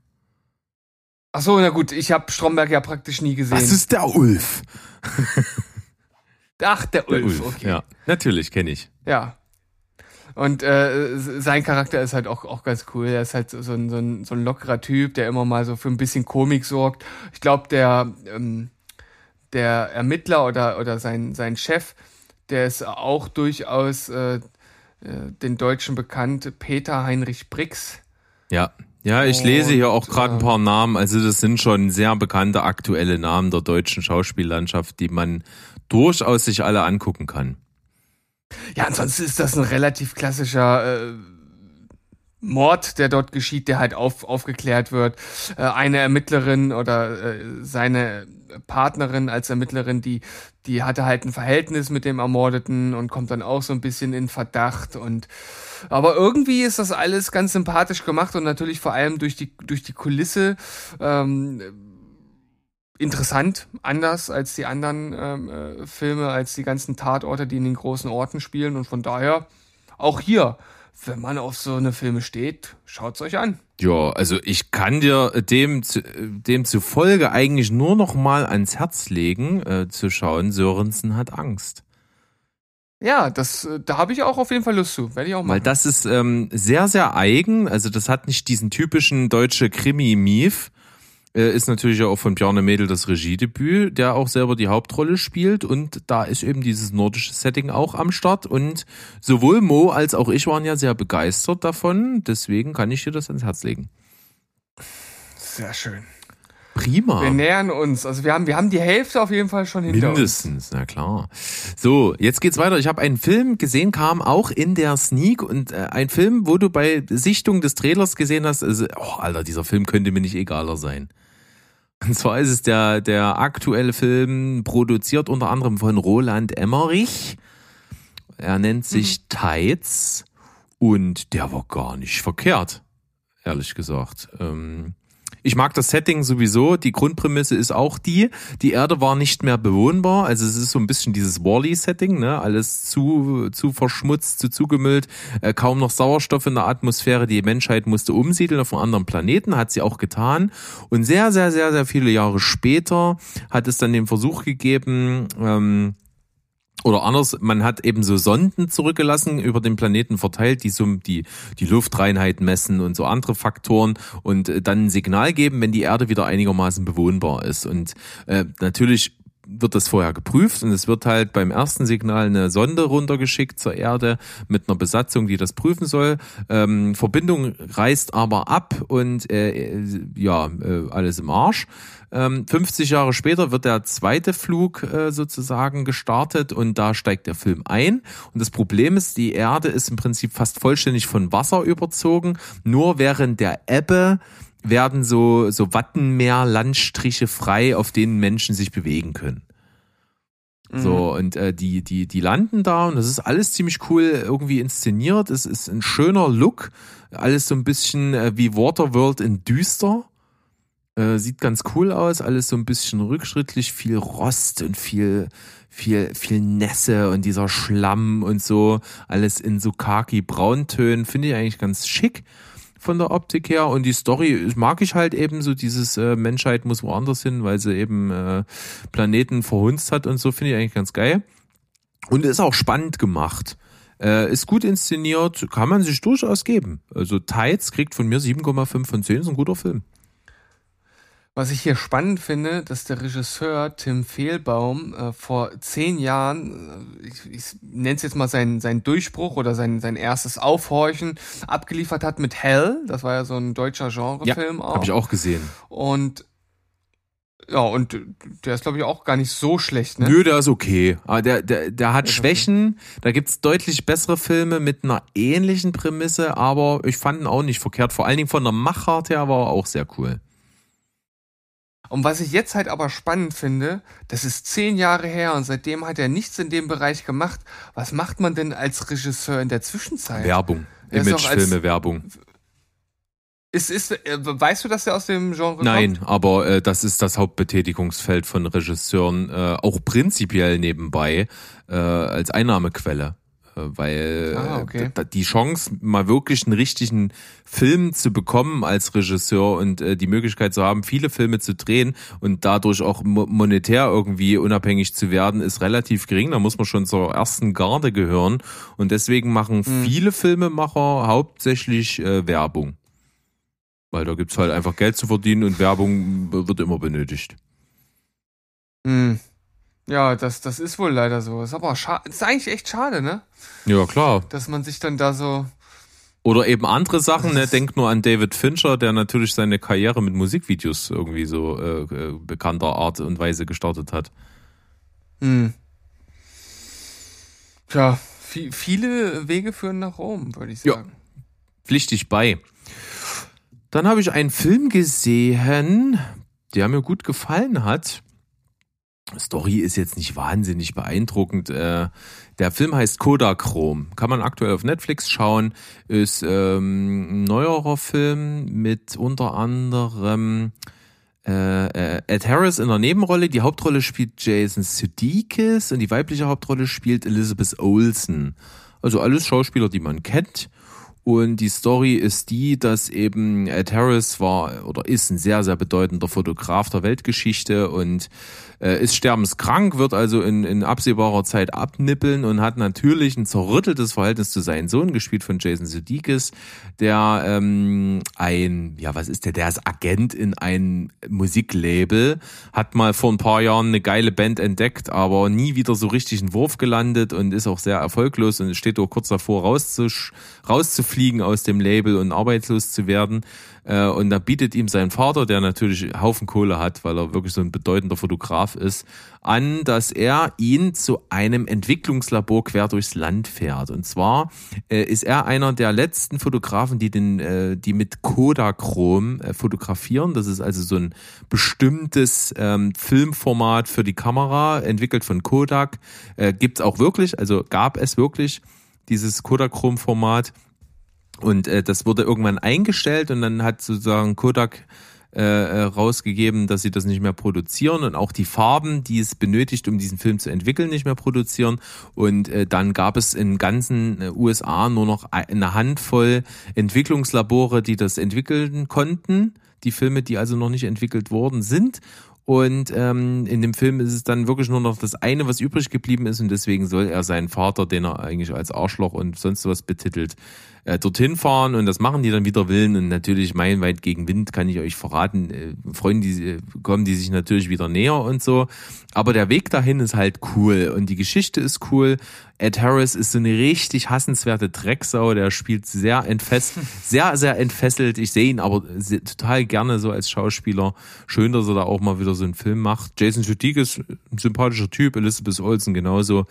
Ach so, na gut, ich habe Stromberg ja praktisch nie gesehen. Das ist der Ulf. Ach, der Ulf, der Ulf okay. Ja, natürlich kenne ich. Ja. Und äh, sein Charakter ist halt auch, auch ganz cool. Er ist halt so ein, so, ein, so ein lockerer Typ, der immer mal so für ein bisschen Komik sorgt. Ich glaube, der ähm, der Ermittler oder, oder sein, sein Chef, der ist auch durchaus äh, äh den Deutschen bekannt, Peter Heinrich Brix. Ja. Ja, ich lese hier auch gerade ein paar Namen. Also das sind schon sehr bekannte aktuelle Namen der deutschen Schauspiellandschaft, die man durchaus sich alle angucken kann. Ja, ansonsten ist das ein relativ klassischer äh, Mord, der dort geschieht, der halt auf, aufgeklärt wird. Äh, eine Ermittlerin oder äh, seine Partnerin als Ermittlerin, die, die hatte halt ein Verhältnis mit dem Ermordeten und kommt dann auch so ein bisschen in Verdacht. Und aber irgendwie ist das alles ganz sympathisch gemacht und natürlich vor allem durch die, durch die Kulisse ähm, interessant, anders als die anderen ähm, äh, Filme, als die ganzen Tatorte, die in den großen Orten spielen. Und von daher auch hier wenn man auf so eine Filme steht, schaut's euch an. Ja, also ich kann dir dem, dem zufolge eigentlich nur noch mal ans Herz legen, äh, zu schauen, Sörensen hat Angst. Ja, das, äh, da habe ich auch auf jeden Fall Lust zu. Werde ich auch machen. Weil das ist ähm, sehr, sehr eigen. Also das hat nicht diesen typischen deutsche Krimi-Mief, äh, ist natürlich auch von Bjarne Mädel das Regiedebüt, der auch selber die Hauptrolle spielt und da ist eben dieses nordische Setting auch am Start und sowohl Mo als auch ich waren ja sehr begeistert davon, deswegen kann ich dir das ans Herz legen. Sehr schön. Prima. Wir nähern uns. Also wir haben, wir haben die Hälfte auf jeden Fall schon hinter uns. Mindestens, na klar. So, jetzt geht's weiter. Ich habe einen Film gesehen, kam auch in der Sneak und äh, ein Film, wo du bei Sichtung des Trailers gesehen hast, also, oh, Alter, dieser Film könnte mir nicht egaler sein. Und zwar ist es der, der aktuelle Film, produziert unter anderem von Roland Emmerich. Er nennt sich Mhm. Tides und der war gar nicht verkehrt, ehrlich gesagt. Ähm, ich mag das Setting sowieso. Die Grundprämisse ist auch die, die Erde war nicht mehr bewohnbar. Also es ist so ein bisschen dieses Wall-E-Setting, ne? Alles zu, zu verschmutzt, zu zugemüllt, äh, kaum noch Sauerstoff in der Atmosphäre. Die Menschheit musste umsiedeln auf einen anderen Planeten, hat sie auch getan. Und sehr, sehr, sehr, sehr viele Jahre später hat es dann den Versuch gegeben, ähm, oder anders, man hat eben so Sonden zurückgelassen, über den Planeten verteilt, die so die, die Luftreinheit messen und so andere Faktoren und äh, dann ein Signal geben, wenn die Erde wieder einigermaßen bewohnbar ist. Und äh, natürlich wird das vorher geprüft und es wird halt beim ersten Signal eine Sonde runtergeschickt zur Erde mit einer Besatzung, die das prüfen soll. Ähm, Verbindung reißt aber ab und äh, ja, äh, alles im Arsch. Ähm, 50 Jahre später wird der zweite Flug äh, sozusagen gestartet und da steigt der Film ein. Und das Problem ist, die Erde ist im Prinzip fast vollständig von Wasser überzogen. Nur während der Ebbe werden so, so Wattenmeer-Landstriche frei, auf denen Menschen sich bewegen können. So, und äh, die, die, die landen da und das ist alles ziemlich cool irgendwie inszeniert. Es ist ein schöner Look. Alles so ein bisschen äh, wie Waterworld in düster. Äh, sieht ganz cool aus, alles so ein bisschen rückschrittlich, viel Rost und viel, viel, viel Nässe und dieser Schlamm und so. Alles in so khaki-brauntönen. Finde ich eigentlich ganz schick von der Optik her und die Story mag ich halt eben so dieses äh, Menschheit muss woanders hin, weil sie eben äh, Planeten verhunzt hat und so finde ich eigentlich ganz geil und ist auch spannend gemacht. Äh, ist gut inszeniert, kann man sich durchaus geben. Also Tides kriegt von mir 7,5 von 10, ist ein guter Film. Was ich hier spannend finde, dass der Regisseur Tim Fehlbaum äh, vor zehn Jahren, äh, ich, ich nenne es jetzt mal seinen, seinen Durchbruch oder sein, sein erstes Aufhorchen, abgeliefert hat mit Hell. Das war ja so ein deutscher Genrefilm auch. Habe ich auch gesehen. Und ja, und der ist, glaube ich, auch gar nicht so schlecht, ne? Nö, der ist okay. Aber der, der, der hat okay. Schwächen. Da gibt's deutlich bessere Filme mit einer ähnlichen Prämisse, aber ich fand ihn auch nicht verkehrt. Vor allen Dingen von der Machart her war er auch sehr cool. Und was ich jetzt halt aber spannend finde, das ist zehn Jahre her und seitdem hat er nichts in dem Bereich gemacht. Was macht man denn als Regisseur in der Zwischenzeit? Werbung. Imagefilme, Werbung. Ist, ist, äh, weißt du, dass er aus dem Genre Nein, kommt? aber äh, das ist das Hauptbetätigungsfeld von Regisseuren, äh, auch prinzipiell nebenbei äh, als Einnahmequelle. Äh, Weil Ah, äh, okay. da- die Chance, mal wirklich einen richtigen Film zu bekommen als Regisseur und äh, die Möglichkeit zu haben, viele Filme zu drehen und dadurch auch mo- monetär irgendwie unabhängig zu werden, ist relativ gering. Da muss man schon zur ersten Garde gehören. Und deswegen machen Hm. viele Filmemacher hauptsächlich äh, Werbung. Weil da gibt's halt einfach Geld zu verdienen und Werbung wird immer benötigt. Hm. Ja, das, das ist wohl leider so. Ist aber schade. Ist eigentlich echt schade, ne? Ja, klar. Dass man sich dann da so. Oder eben andere Sachen, ne? Denk nur an David Fincher, der natürlich seine Karriere mit Musikvideos irgendwie so äh, äh, bekannter Art und Weise gestartet hat. Hm. Tja, vi- viele Wege führen nach Rom, würde ich Ja. sagen. Pflichtig bei. Dann habe ich einen Film gesehen, der mir gut gefallen hat. Story ist jetzt nicht wahnsinnig beeindruckend. Äh, der Film heißt Kodachrom. Kann man aktuell auf Netflix schauen. Ist ähm, ein neuerer Film mit unter anderem äh, äh, Ed Harris in der Nebenrolle. Die Hauptrolle spielt Jason Sudeikis und die weibliche Hauptrolle spielt Elizabeth Olsen. Also alles Schauspieler, die man kennt. Und die Story ist die, dass eben Ed Harris war oder ist ein sehr, sehr bedeutender Fotograf der Weltgeschichte und äh, ist sterbenskrank, wird also in, in absehbarer Zeit abnippeln und hat natürlich ein zerrütteltes Verhältnis zu seinem Sohn, gespielt von Jason Sudeikis, der ähm, ein, ja, was ist der, der ist Agent in ein Musiklabel, hat mal vor ein paar Jahren eine geile Band entdeckt, aber nie wieder so richtig einen Wurf gelandet und ist auch sehr erfolglos und steht auch kurz davor rauszusch rauszufliegen aus dem Label und arbeitslos zu werden. Äh, und da bietet ihm sein Vater, der natürlich Haufen Kohle hat, weil er wirklich so ein bedeutender Fotograf ist, an, dass er ihn zu einem Entwicklungslabor quer durchs Land fährt. Und zwar äh, ist er einer der letzten Fotografen, die den, äh, die mit Kodachrom äh, fotografieren. Das ist also so ein bestimmtes ähm, Filmformat für die Kamera, entwickelt von Kodak. Äh, gibt's auch wirklich, also gab es wirklich dieses Kodachrom-Format. Und äh, das wurde irgendwann eingestellt und dann hat sozusagen Kodak äh, äh, rausgegeben, dass sie das nicht mehr produzieren und auch die Farben, die es benötigt, um diesen Film zu entwickeln, nicht mehr produzieren. Und äh, dann gab es in ganzen äh, USA nur noch eine Handvoll Entwicklungslabore, die das entwickeln konnten. Die Filme, die also noch nicht entwickelt worden sind. Und ähm, in dem Film ist es dann wirklich nur noch das eine, was übrig geblieben ist. Und deswegen soll er seinen Vater, den er eigentlich als Arschloch und sonst was betitelt, äh, dorthin fahren und das machen die dann wieder Willen und natürlich meilenweit gegen Wind kann ich euch verraten, äh, freuen die, äh, kommen die sich natürlich wieder näher und so. Aber der Weg dahin ist halt cool und die Geschichte ist cool. Ed Harris ist so eine richtig hassenswerte Drecksau, der spielt sehr entfesselt, sehr, sehr entfesselt. Ich sehe ihn aber total gerne so als Schauspieler. Schön, dass er da auch mal wieder so einen Film macht. Jason Sudeikis, ein sympathischer Typ, Elizabeth Olsen genauso.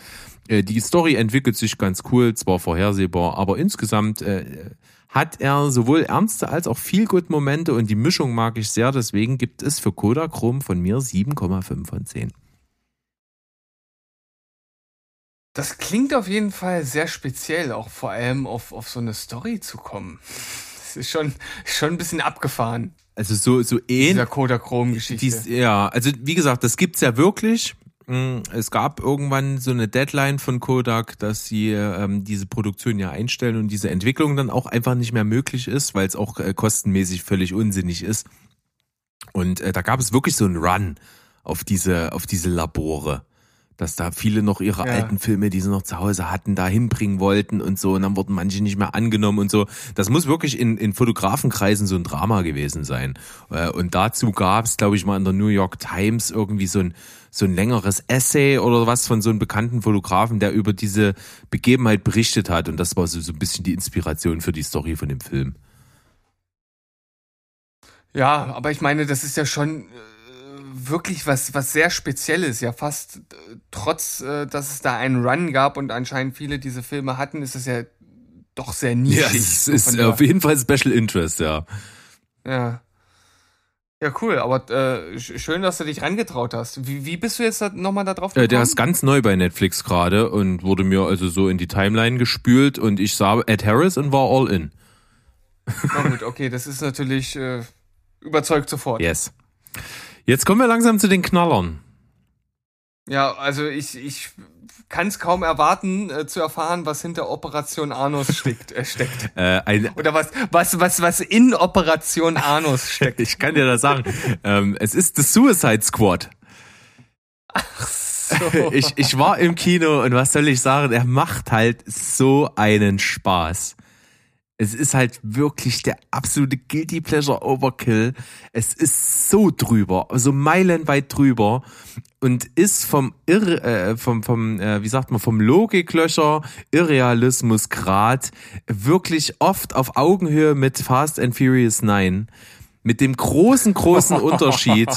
Äh, die Story entwickelt sich ganz cool, zwar vorhersehbar, aber insgesamt äh, hat er sowohl ernste als auch viel gut Momente und die Mischung mag ich sehr. Deswegen gibt es für Kodachrom von mir 7,5 von 10. Das klingt auf jeden Fall sehr speziell, auch vor allem auf, auf so eine Story zu kommen. Das ist schon, schon ein bisschen abgefahren. Also so, so ähnlich. Dieser Kodachrom-Geschichte. Ja, also wie gesagt, das gibt's ja wirklich. Mm, Es gab irgendwann so eine Deadline von Kodak, dass sie ähm, diese Produktion ja einstellen und diese Entwicklung dann auch einfach nicht mehr möglich ist, weil es auch äh, kostenmäßig völlig unsinnig ist. Und äh, da gab es wirklich so einen Run auf diese, auf diese Labore. Dass da viele noch ihre Ja. alten Filme, die sie noch zu Hause hatten, da hinbringen wollten und so. Und dann wurden manche nicht mehr angenommen und so. Das muss wirklich in, in Fotografenkreisen so ein Drama gewesen sein. Äh, Und dazu gab es, glaube ich, mal in der New York Times irgendwie so ein, so ein längeres Essay oder was von so einem bekannten Fotografen, der über diese Begebenheit berichtet hat. Und das war so, so ein bisschen die Inspiration für die Story von dem Film. Ja, aber ich meine, das ist ja schon äh, wirklich was, was sehr Spezielles. Ja, fast äh, trotz, äh, dass es da einen Run gab und anscheinend viele diese Filme hatten, ist es ja doch sehr nischig. Ja, es ist der- auf jeden Fall Special Interest, ja. ja. Ja, cool, aber äh, sch- schön, dass du dich rangetraut hast. Wie, wie bist du jetzt da, nochmal da drauf Äh, Der gekommen? ist ganz neu bei Netflix gerade und wurde mir also so in die Timeline gespült und ich sah Ed Harris und war all in. Na gut, okay, das ist natürlich äh, überzeugt sofort. Yes. Jetzt kommen wir langsam zu den Knallern. Ja, also ich, ich kann es kaum erwarten, äh, zu erfahren, was hinter Operation Anus steckt. Äh, steckt. Äh, ein, Oder was, was, was, was in Operation Anus steckt. ich kann dir das sagen. ähm, es ist The Suicide Squad. So. Ich, ich war im Kino und was soll ich sagen? Er macht halt so einen Spaß. Es ist halt wirklich der absolute Guilty Pleasure Overkill. Es ist so drüber, so meilenweit drüber und ist vom Irr, äh, vom, vom äh, wie sagt man, vom Logiklöcher, Irrealismusgrad wirklich oft auf Augenhöhe mit Fast and Furious 9. Mit dem großen, großen Unterschied,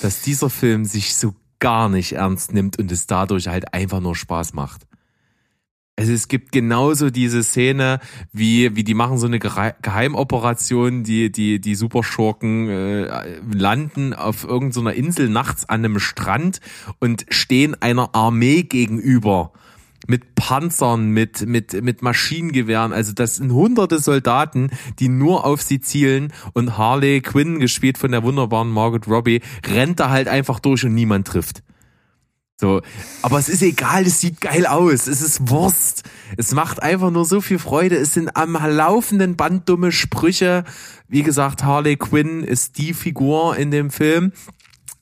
dass dieser Film sich so gar nicht ernst nimmt und es dadurch halt einfach nur Spaß macht. Also es gibt genauso diese Szene, wie, wie die machen so eine Geheimoperation, die, die, die Superschurken äh, landen auf irgendeiner Insel nachts an einem Strand und stehen einer Armee gegenüber. Mit Panzern, mit, mit, mit Maschinengewehren. Also das sind hunderte Soldaten, die nur auf sie zielen und Harley Quinn, gespielt von der wunderbaren Margot Robbie, rennt da halt einfach durch und niemand trifft. So, aber es ist egal, es sieht geil aus, es ist Wurst. Es macht einfach nur so viel Freude. Es sind am laufenden Band dumme Sprüche. Wie gesagt, Harley Quinn ist die Figur in dem Film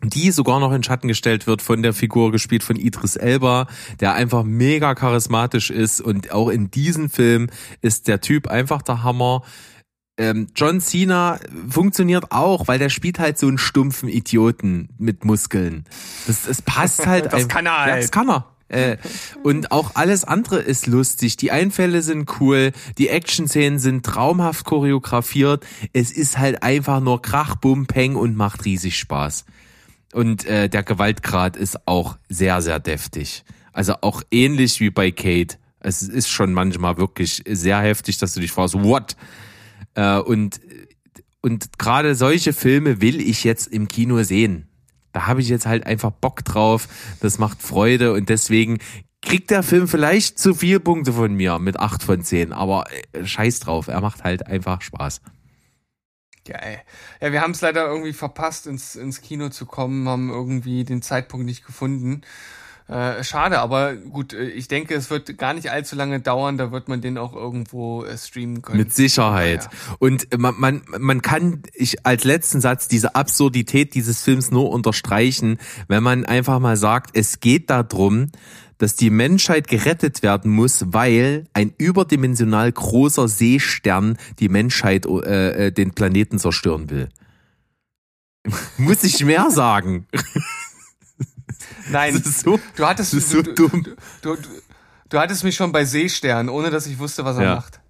die sogar noch in Schatten gestellt wird von der Figur gespielt von Idris Elba, der einfach mega charismatisch ist und auch in diesem Film ist der Typ einfach der Hammer. Ähm, John Cena funktioniert auch, weil der spielt halt so einen stumpfen Idioten mit Muskeln. Das, das passt halt. Das einfach- kann er Ja, halt. das kann er. Äh, und auch alles andere ist lustig. Die Einfälle sind cool, die Action-Szenen sind traumhaft choreografiert. Es ist halt einfach nur Krach, Bum, Peng und macht riesig Spaß. Und äh, der Gewaltgrad ist auch sehr, sehr deftig. Also auch ähnlich wie bei Kate. Es ist schon manchmal wirklich sehr heftig, dass du dich fragst, what? Äh, und und gerade solche Filme will ich jetzt im Kino sehen. Da habe ich jetzt halt einfach Bock drauf. Das macht Freude und deswegen kriegt der Film vielleicht zu viel Punkte von mir mit acht von zehn. Aber äh, scheiß drauf, er macht halt einfach Spaß. Ey. ja wir haben es leider irgendwie verpasst, ins, ins Kino zu kommen, haben irgendwie den Zeitpunkt nicht gefunden. Äh, schade, aber gut, äh, ich denke, es wird gar nicht allzu lange dauern, da wird man den auch irgendwo äh, streamen können. Mit Sicherheit. Ja. Und man, man, man kann ich als letzten Satz diese Absurdität dieses Films nur unterstreichen, wenn man einfach mal sagt, es geht darum, dass die Menschheit gerettet werden muss, weil ein überdimensional großer Seestern die Menschheit, äh, äh den Planeten zerstören will. muss ich mehr sagen? Nein, so, du hattest so du, dumm. Du, du, du hattest mich schon bei Seestern, ohne dass ich wusste, was er Ja. macht.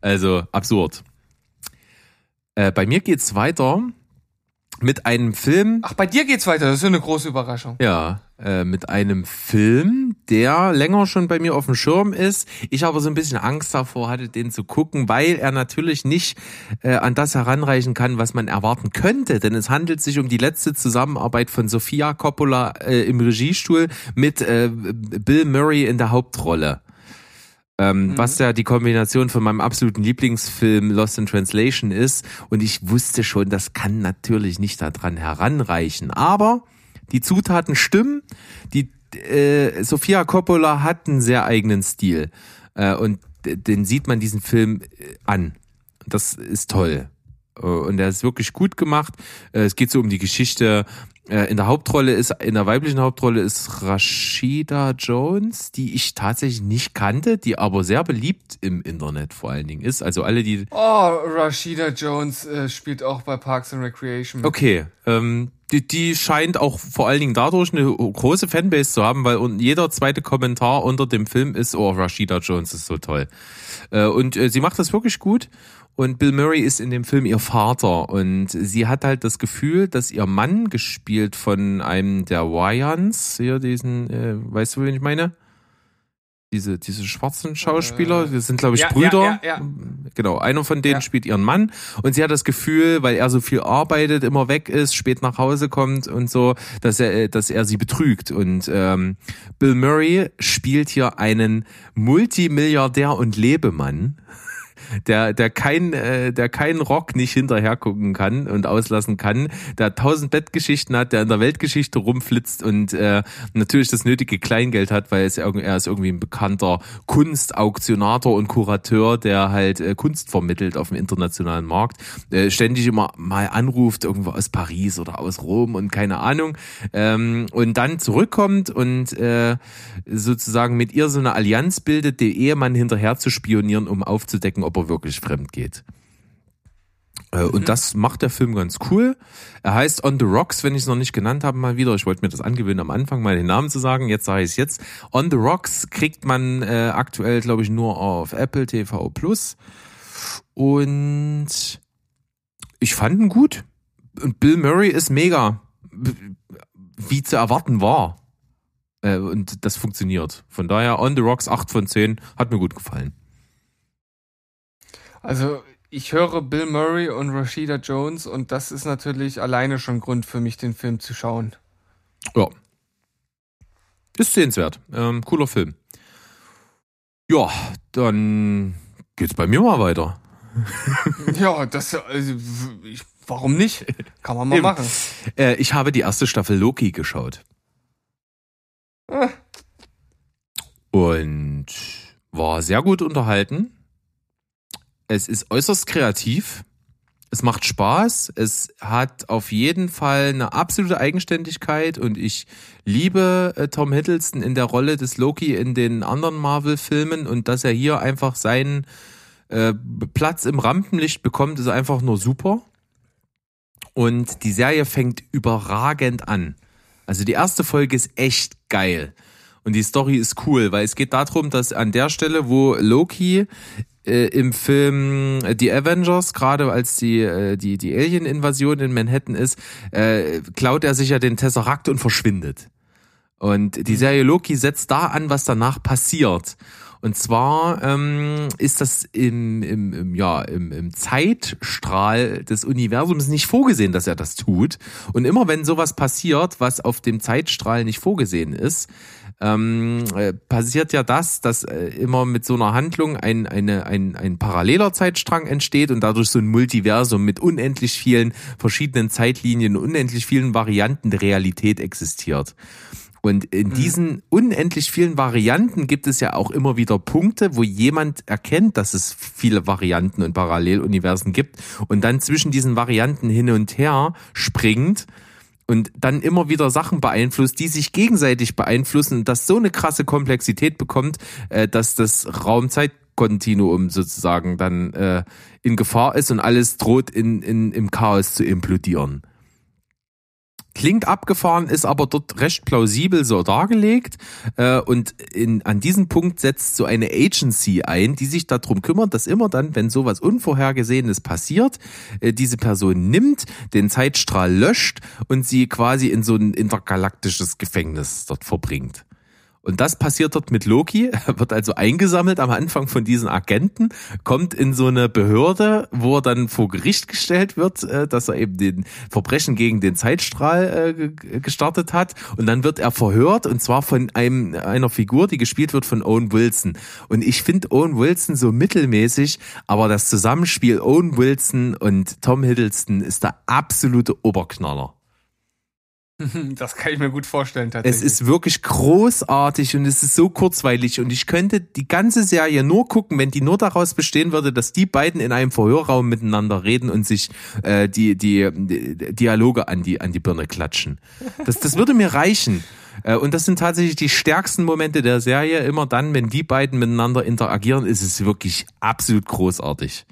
Also absurd. Äh, bei mir geht's weiter mit einem Film, Ach, bei dir geht's weiter. Das ist eine große Überraschung. ja, äh, mit einem Film, der länger schon bei mir auf dem Schirm ist. Ich aber so ein bisschen Angst davor hatte, den zu gucken, weil er natürlich nicht äh, an das heranreichen kann, was man erwarten könnte. Denn es handelt sich um die letzte Zusammenarbeit von Sofia Coppola äh, im Regiestuhl mit äh, Bill Murray in der Hauptrolle. Ähm, Was ja die Kombination von meinem absoluten Lieblingsfilm Lost in Translation ist. Und ich wusste schon, das kann natürlich nicht daran heranreichen. Aber die Zutaten stimmen. Die äh, Sofia Coppola hat einen sehr eigenen Stil. Äh, und den sieht man diesen Film äh, an. Das ist toll. Äh, Und der ist wirklich gut gemacht. Äh, Es geht so um die Geschichte. Äh, In der Hauptrolle ist, in der weiblichen Hauptrolle ist Rashida Jones, die ich tatsächlich nicht kannte, die aber sehr beliebt im Internet vor allen Dingen ist. Also alle, die, Oh, Rashida Jones äh, spielt auch bei Parks and Recreation. okay, ähm, die, die scheint auch vor allen Dingen dadurch eine große Fanbase zu haben, weil jeder zweite Kommentar unter dem Film ist, oh, Rashida Jones ist so toll. Äh, und äh, sie macht das wirklich gut. Und Bill Murray ist in dem Film ihr Vater. Und sie hat halt das Gefühl, dass ihr Mann, gespielt von einem der Wyans, hier diesen, äh, weißt du, wen ich meine? Diese, diese schwarzen Schauspieler, das sind, glaube ich, ja, Brüder. ja, ja. Genau, einer von denen spielt ihren Mann und sie hat das Gefühl, weil er so viel arbeitet, immer weg ist, spät nach Hause kommt und so, dass er, äh, dass er sie betrügt. Und ähm, Bill Murray spielt hier einen Multimilliardär und Lebemann, der, der kein, äh, der keinen Rock nicht hinterher gucken kann und auslassen kann, der tausend Bettgeschichten hat, der in der Weltgeschichte rumflitzt und äh, natürlich das nötige Kleingeld hat, weil es er ist irgendwie ein bekannter Kunstauktionator und Kurateur, der halt äh, Kunst vermittelt auf dem internationalen Markt, äh, ständig immer mal anruft, irgendwo aus Paris oder aus Rom und keine Ahnung, ähm, und dann zurückkommt und äh, sozusagen mit ihr so eine Allianz bildet, den Ehemann hinterher zu spionieren, um aufzudecken, ob er wirklich fremd geht. Äh, Und das macht der Film ganz cool. Er heißt On the Rocks, wenn ich es noch nicht genannt habe, mal wieder. Ich wollte mir das angewöhnen, am Anfang mal den Namen zu sagen. Jetzt sage ich es jetzt. On the Rocks kriegt man äh, aktuell, glaube ich, nur auf Apple TV Plus. Und ich fand ihn gut. Und Bill Murray ist mega, wie zu erwarten war. Äh, Und das funktioniert. Von daher, On the Rocks 8 von 10, hat mir gut gefallen. Also ich höre Bill Murray und Rashida Jones und das ist natürlich alleine schon Grund für mich, den Film zu schauen. Ja. Ist sehenswert. Ähm, cooler Film. Ja, dann geht's bei mir mal weiter. Ja, das, also, ich, warum nicht? Kann man mal Eben. machen. Äh, ich habe die erste Staffel Loki geschaut. Ah. Und war sehr gut unterhalten. Es ist äußerst kreativ. Es macht Spaß. Es hat auf jeden Fall eine absolute Eigenständigkeit und ich liebe äh, Tom Hiddleston in der Rolle des Loki in den anderen Marvel-Filmen und dass er hier einfach seinen äh, Platz im Rampenlicht bekommt, ist einfach nur super. Und die Serie fängt überragend an. Also die erste Folge ist echt geil. Und die Story ist cool, weil es geht darum, dass an der Stelle, wo Loki äh, im Film äh, The Avengers, gerade als die, äh, die, die Alien-Invasion in Manhattan ist, äh, klaut er sich ja den Tesseract und verschwindet. Und die Serie Loki setzt da an, was danach passiert. Und zwar ähm, ist das im, im, im, ja, im, im Zeitstrahl des Universums nicht vorgesehen, dass er das tut. Und immer wenn sowas passiert, was auf dem Zeitstrahl nicht vorgesehen ist, ähm, äh, passiert ja das, dass äh, immer mit so einer Handlung ein, eine, ein, ein paralleler Zeitstrang entsteht und dadurch so ein Multiversum mit unendlich vielen verschiedenen Zeitlinien, unendlich vielen Varianten der Realität existiert. Und in diesen unendlich vielen Varianten gibt es ja auch immer wieder Punkte, wo jemand erkennt, dass es viele Varianten und Paralleluniversen gibt und dann zwischen diesen Varianten hin und her springt und dann immer wieder Sachen beeinflusst, die sich gegenseitig beeinflussen und das so eine krasse Komplexität bekommt, äh, dass das Raumzeitkontinuum sozusagen dann äh, in Gefahr ist und alles droht in, in, im Chaos zu implodieren. Klingt abgefahren, ist aber dort recht plausibel so dargelegt. Äh, und in, an diesem Punkt setzt so eine Agency ein, die sich darum kümmert, dass immer dann, wenn sowas Unvorhergesehenes passiert, äh, diese Person nimmt, den Zeitstrahl löscht und sie quasi in so ein intergalaktisches Gefängnis dort verbringt. Und das passiert dort mit Loki, wird also eingesammelt am Anfang von diesen Agenten, kommt in so eine Behörde, wo er dann vor Gericht gestellt wird, äh, dass er eben den Verbrechen gegen den Zeitstrahl äh, gestartet hat. Und dann wird er verhört und zwar von einem, einer Figur, die gespielt wird von Owen Wilson. Und ich finde Owen Wilson so mittelmäßig, aber das Zusammenspiel Owen Wilson und Tom Hiddleston ist der absolute Oberknaller. Das kann ich mir gut vorstellen Es tatsächlich. ist wirklich großartig und es ist so kurzweilig und ich könnte die ganze Serie nur gucken, wenn die nur daraus bestehen würde, dass die beiden in einem Verhörraum miteinander reden und sich äh, die, die, die Dialoge an die, an die Birne klatschen. Das, das würde mir reichen. Äh, Und das sind tatsächlich die stärksten Momente der Serie. Immer dann, wenn die beiden miteinander interagieren, ist es wirklich absolut großartig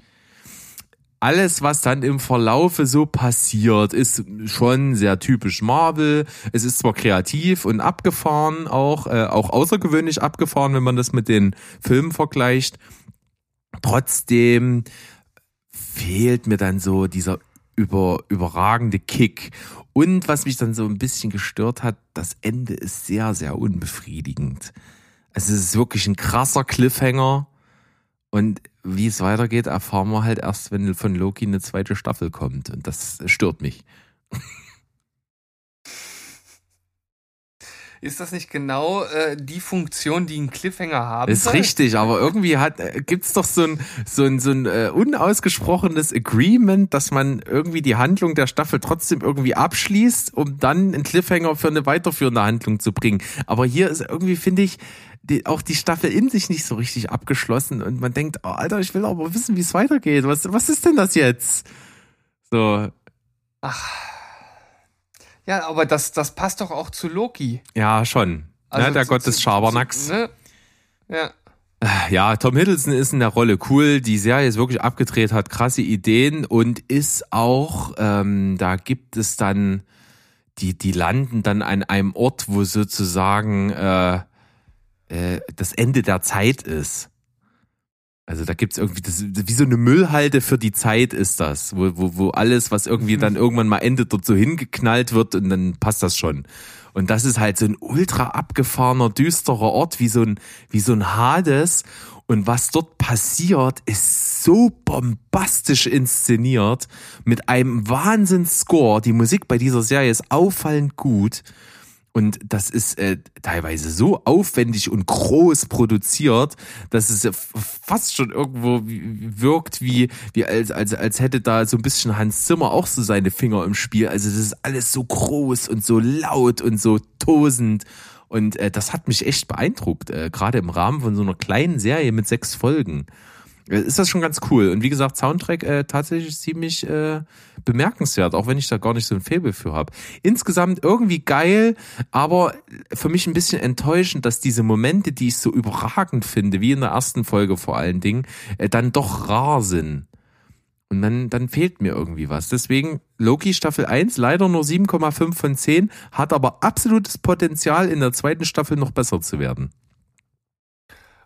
alles, was dann im Verlaufe so passiert, ist schon sehr typisch Marvel. Es ist zwar kreativ und abgefahren auch, äh, auch außergewöhnlich abgefahren, wenn man das mit den Filmen vergleicht. Trotzdem fehlt mir dann so dieser über, überragende Kick. Und was mich dann so ein bisschen gestört hat, das Ende ist sehr, sehr unbefriedigend. Also es ist wirklich ein krasser Cliffhanger. Und wie es weitergeht, erfahren wir halt erst, wenn von Loki eine zweite Staffel kommt. Und das stört mich. Ist das nicht genau äh, die Funktion, die ein Cliffhanger haben Ist soll? richtig, aber irgendwie hat äh, gibt's doch so ein so ein so ein äh, unausgesprochenes Agreement, dass man irgendwie die Handlung der Staffel trotzdem irgendwie abschließt, um dann einen Cliffhanger für eine weiterführende Handlung zu bringen. Aber hier ist irgendwie finde ich die, auch die Staffel in sich nicht so richtig abgeschlossen und man denkt, oh, Alter, ich will aber wissen, wie es weitergeht. Was was ist denn das jetzt? So, Ja, aber das, das passt doch auch zu Loki. ja schon. Also ja, der zu- Gott des Schabernacks. zu- Ne? Ja. Ja, Tom Hiddleston ist in der Rolle cool. Die Serie ist wirklich abgedreht, hat krasse Ideen und ist auch, ähm, da gibt es dann, die, die landen dann an einem Ort, wo sozusagen äh, äh, das Ende der Zeit ist. Also da gibt's irgendwie, das, wie so eine Müllhalde für die Zeit ist das, wo, wo, wo alles, was irgendwie dann irgendwann mal endet, dort so hingeknallt wird und dann passt das schon. Und das ist halt so ein ultra abgefahrener, düsterer Ort, wie so ein, wie so ein Hades. Und was dort passiert, ist so bombastisch inszeniert, mit einem Wahnsinns-Score. Die Musik bei dieser Serie ist auffallend gut. Und das ist äh, teilweise so aufwendig und groß produziert, dass es fast schon irgendwo wirkt, wie, wie als, als, als hätte da so ein bisschen Hans Zimmer auch so seine Finger im Spiel. Also das ist alles so groß und so laut und so tosend. Und äh, das hat mich echt beeindruckt, äh, gerade im Rahmen von so einer kleinen Serie mit sechs Folgen. Äh, Ist das schon ganz cool. Und wie gesagt, Soundtrack äh, tatsächlich ziemlich äh, bemerkenswert, auch wenn ich da gar nicht so ein Faible für habe. Insgesamt irgendwie geil, aber für mich ein bisschen enttäuschend, dass diese Momente, die ich so überragend finde, wie in der ersten Folge vor allen Dingen, äh, dann doch rar sind. Und dann, dann fehlt mir irgendwie was. Deswegen Loki Staffel 1 leider nur 7,5 von 10, hat aber absolutes Potenzial in der zweiten Staffel noch besser zu werden.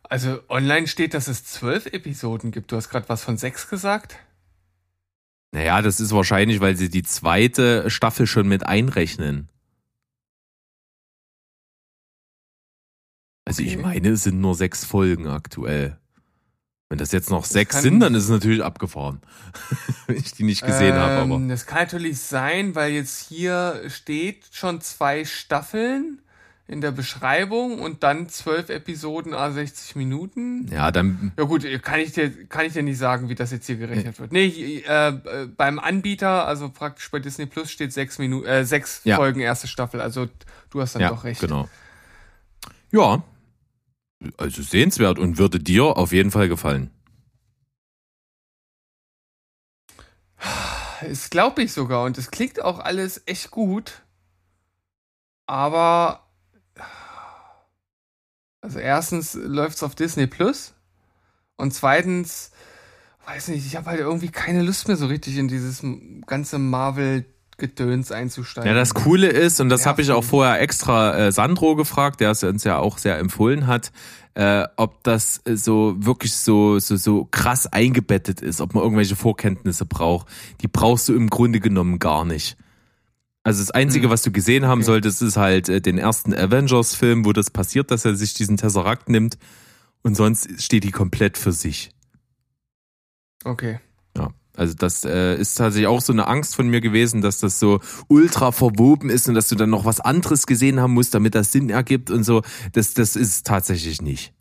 Also online steht, dass es zwölf Episoden gibt. Du hast gerade was von sechs gesagt. Naja, das ist wahrscheinlich, weil sie die zweite Staffel schon mit einrechnen. Also ich Okay. meine, es sind nur sechs Folgen aktuell. Wenn das jetzt noch sechs kann- sind, dann ist es natürlich abgefahren. Wenn ich die nicht gesehen habe, aber. Ähm, Das kann natürlich sein, weil jetzt hier steht schon zwei Staffeln in der Beschreibung und dann zwölf Episoden a 60 Minuten. Ja, dann. Ja gut, kann ich dir kann ich dir nicht sagen, wie das jetzt hier gerechnet wird. Nee, äh, äh, beim Anbieter, also praktisch bei Disney Plus steht sechs Minuten, äh, sechs Ja. Folgen erste Staffel. Also du hast dann Ja, doch recht. genau. Ja. Also sehenswert und würde dir auf jeden Fall gefallen. Es glaube ich sogar und es klingt auch alles echt gut. Aber also erstens läuft es auf Disney Plus und zweitens weiß nicht, ich habe halt irgendwie keine Lust mehr so richtig in dieses ganze Marvel Gedöns einzusteigen. Ja, das Coole ist, und das habe ich auch vorher extra äh, Sandro gefragt, der es uns ja auch sehr empfohlen hat, äh, ob das äh, so wirklich so, so, so krass eingebettet ist, ob man irgendwelche Vorkenntnisse braucht. Die brauchst du im Grunde genommen gar nicht. Also das Einzige, Hm. was du gesehen haben Okay. solltest, ist halt äh, den ersten Avengers-Film, wo das passiert, dass er sich diesen Tesseract nimmt. Und sonst steht die komplett für sich. Okay. Ja, also das äh, ist tatsächlich auch so eine Angst von mir gewesen, dass das so ultra verwoben ist und dass du dann noch was anderes gesehen haben musst, damit das Sinn ergibt und so. Das, das ist tatsächlich nicht.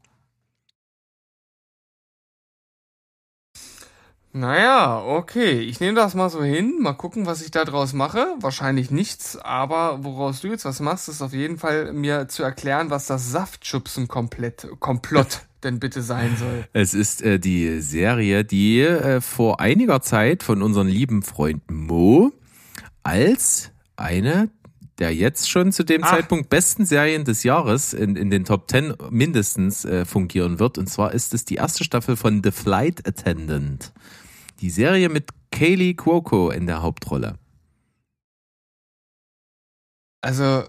Naja, okay. Ich nehme das mal so hin. Mal gucken, was ich da draus mache. Wahrscheinlich nichts, aber woraus du jetzt was machst, ist auf jeden Fall mir zu erklären, was das Saftschubsen komplett, Komplott denn bitte sein soll. Es ist äh, die Serie, die äh, vor einiger Zeit von unserem lieben Freund Mo als eine der jetzt schon zu dem Ah. Zeitpunkt besten Serien des Jahres in, in den Top 10 mindestens äh, fungieren wird. Und zwar ist es die erste Staffel von The Flight Attendant. Die Serie mit Kaylee Cuoco in der Hauptrolle. Also,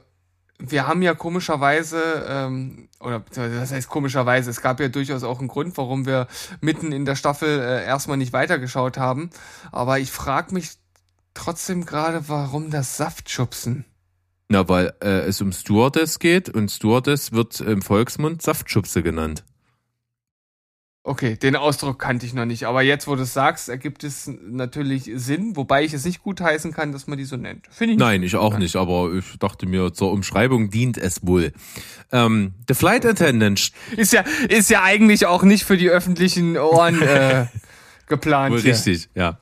wir haben ja komischerweise, ähm, oder das heißt komischerweise, es gab ja durchaus auch einen Grund, warum wir mitten in der Staffel äh, erstmal nicht weitergeschaut haben. Aber ich frage mich trotzdem gerade, warum das Saftschubsen? Na, weil äh, es um Stewardess geht und Stewardess wird im Volksmund Saftschubse genannt. Okay, den Ausdruck kannte ich noch nicht, aber jetzt, wo du es sagst, ergibt es natürlich Sinn, wobei ich es nicht gut heißen kann, dass man die so nennt. Finde ich Nein, ich auch nicht, aber ich dachte mir, zur Umschreibung dient es wohl. Ähm, The Flight Attendant. Ist ja, ist ja eigentlich auch nicht für die öffentlichen Ohren äh, geplant. Wohl richtig, ja.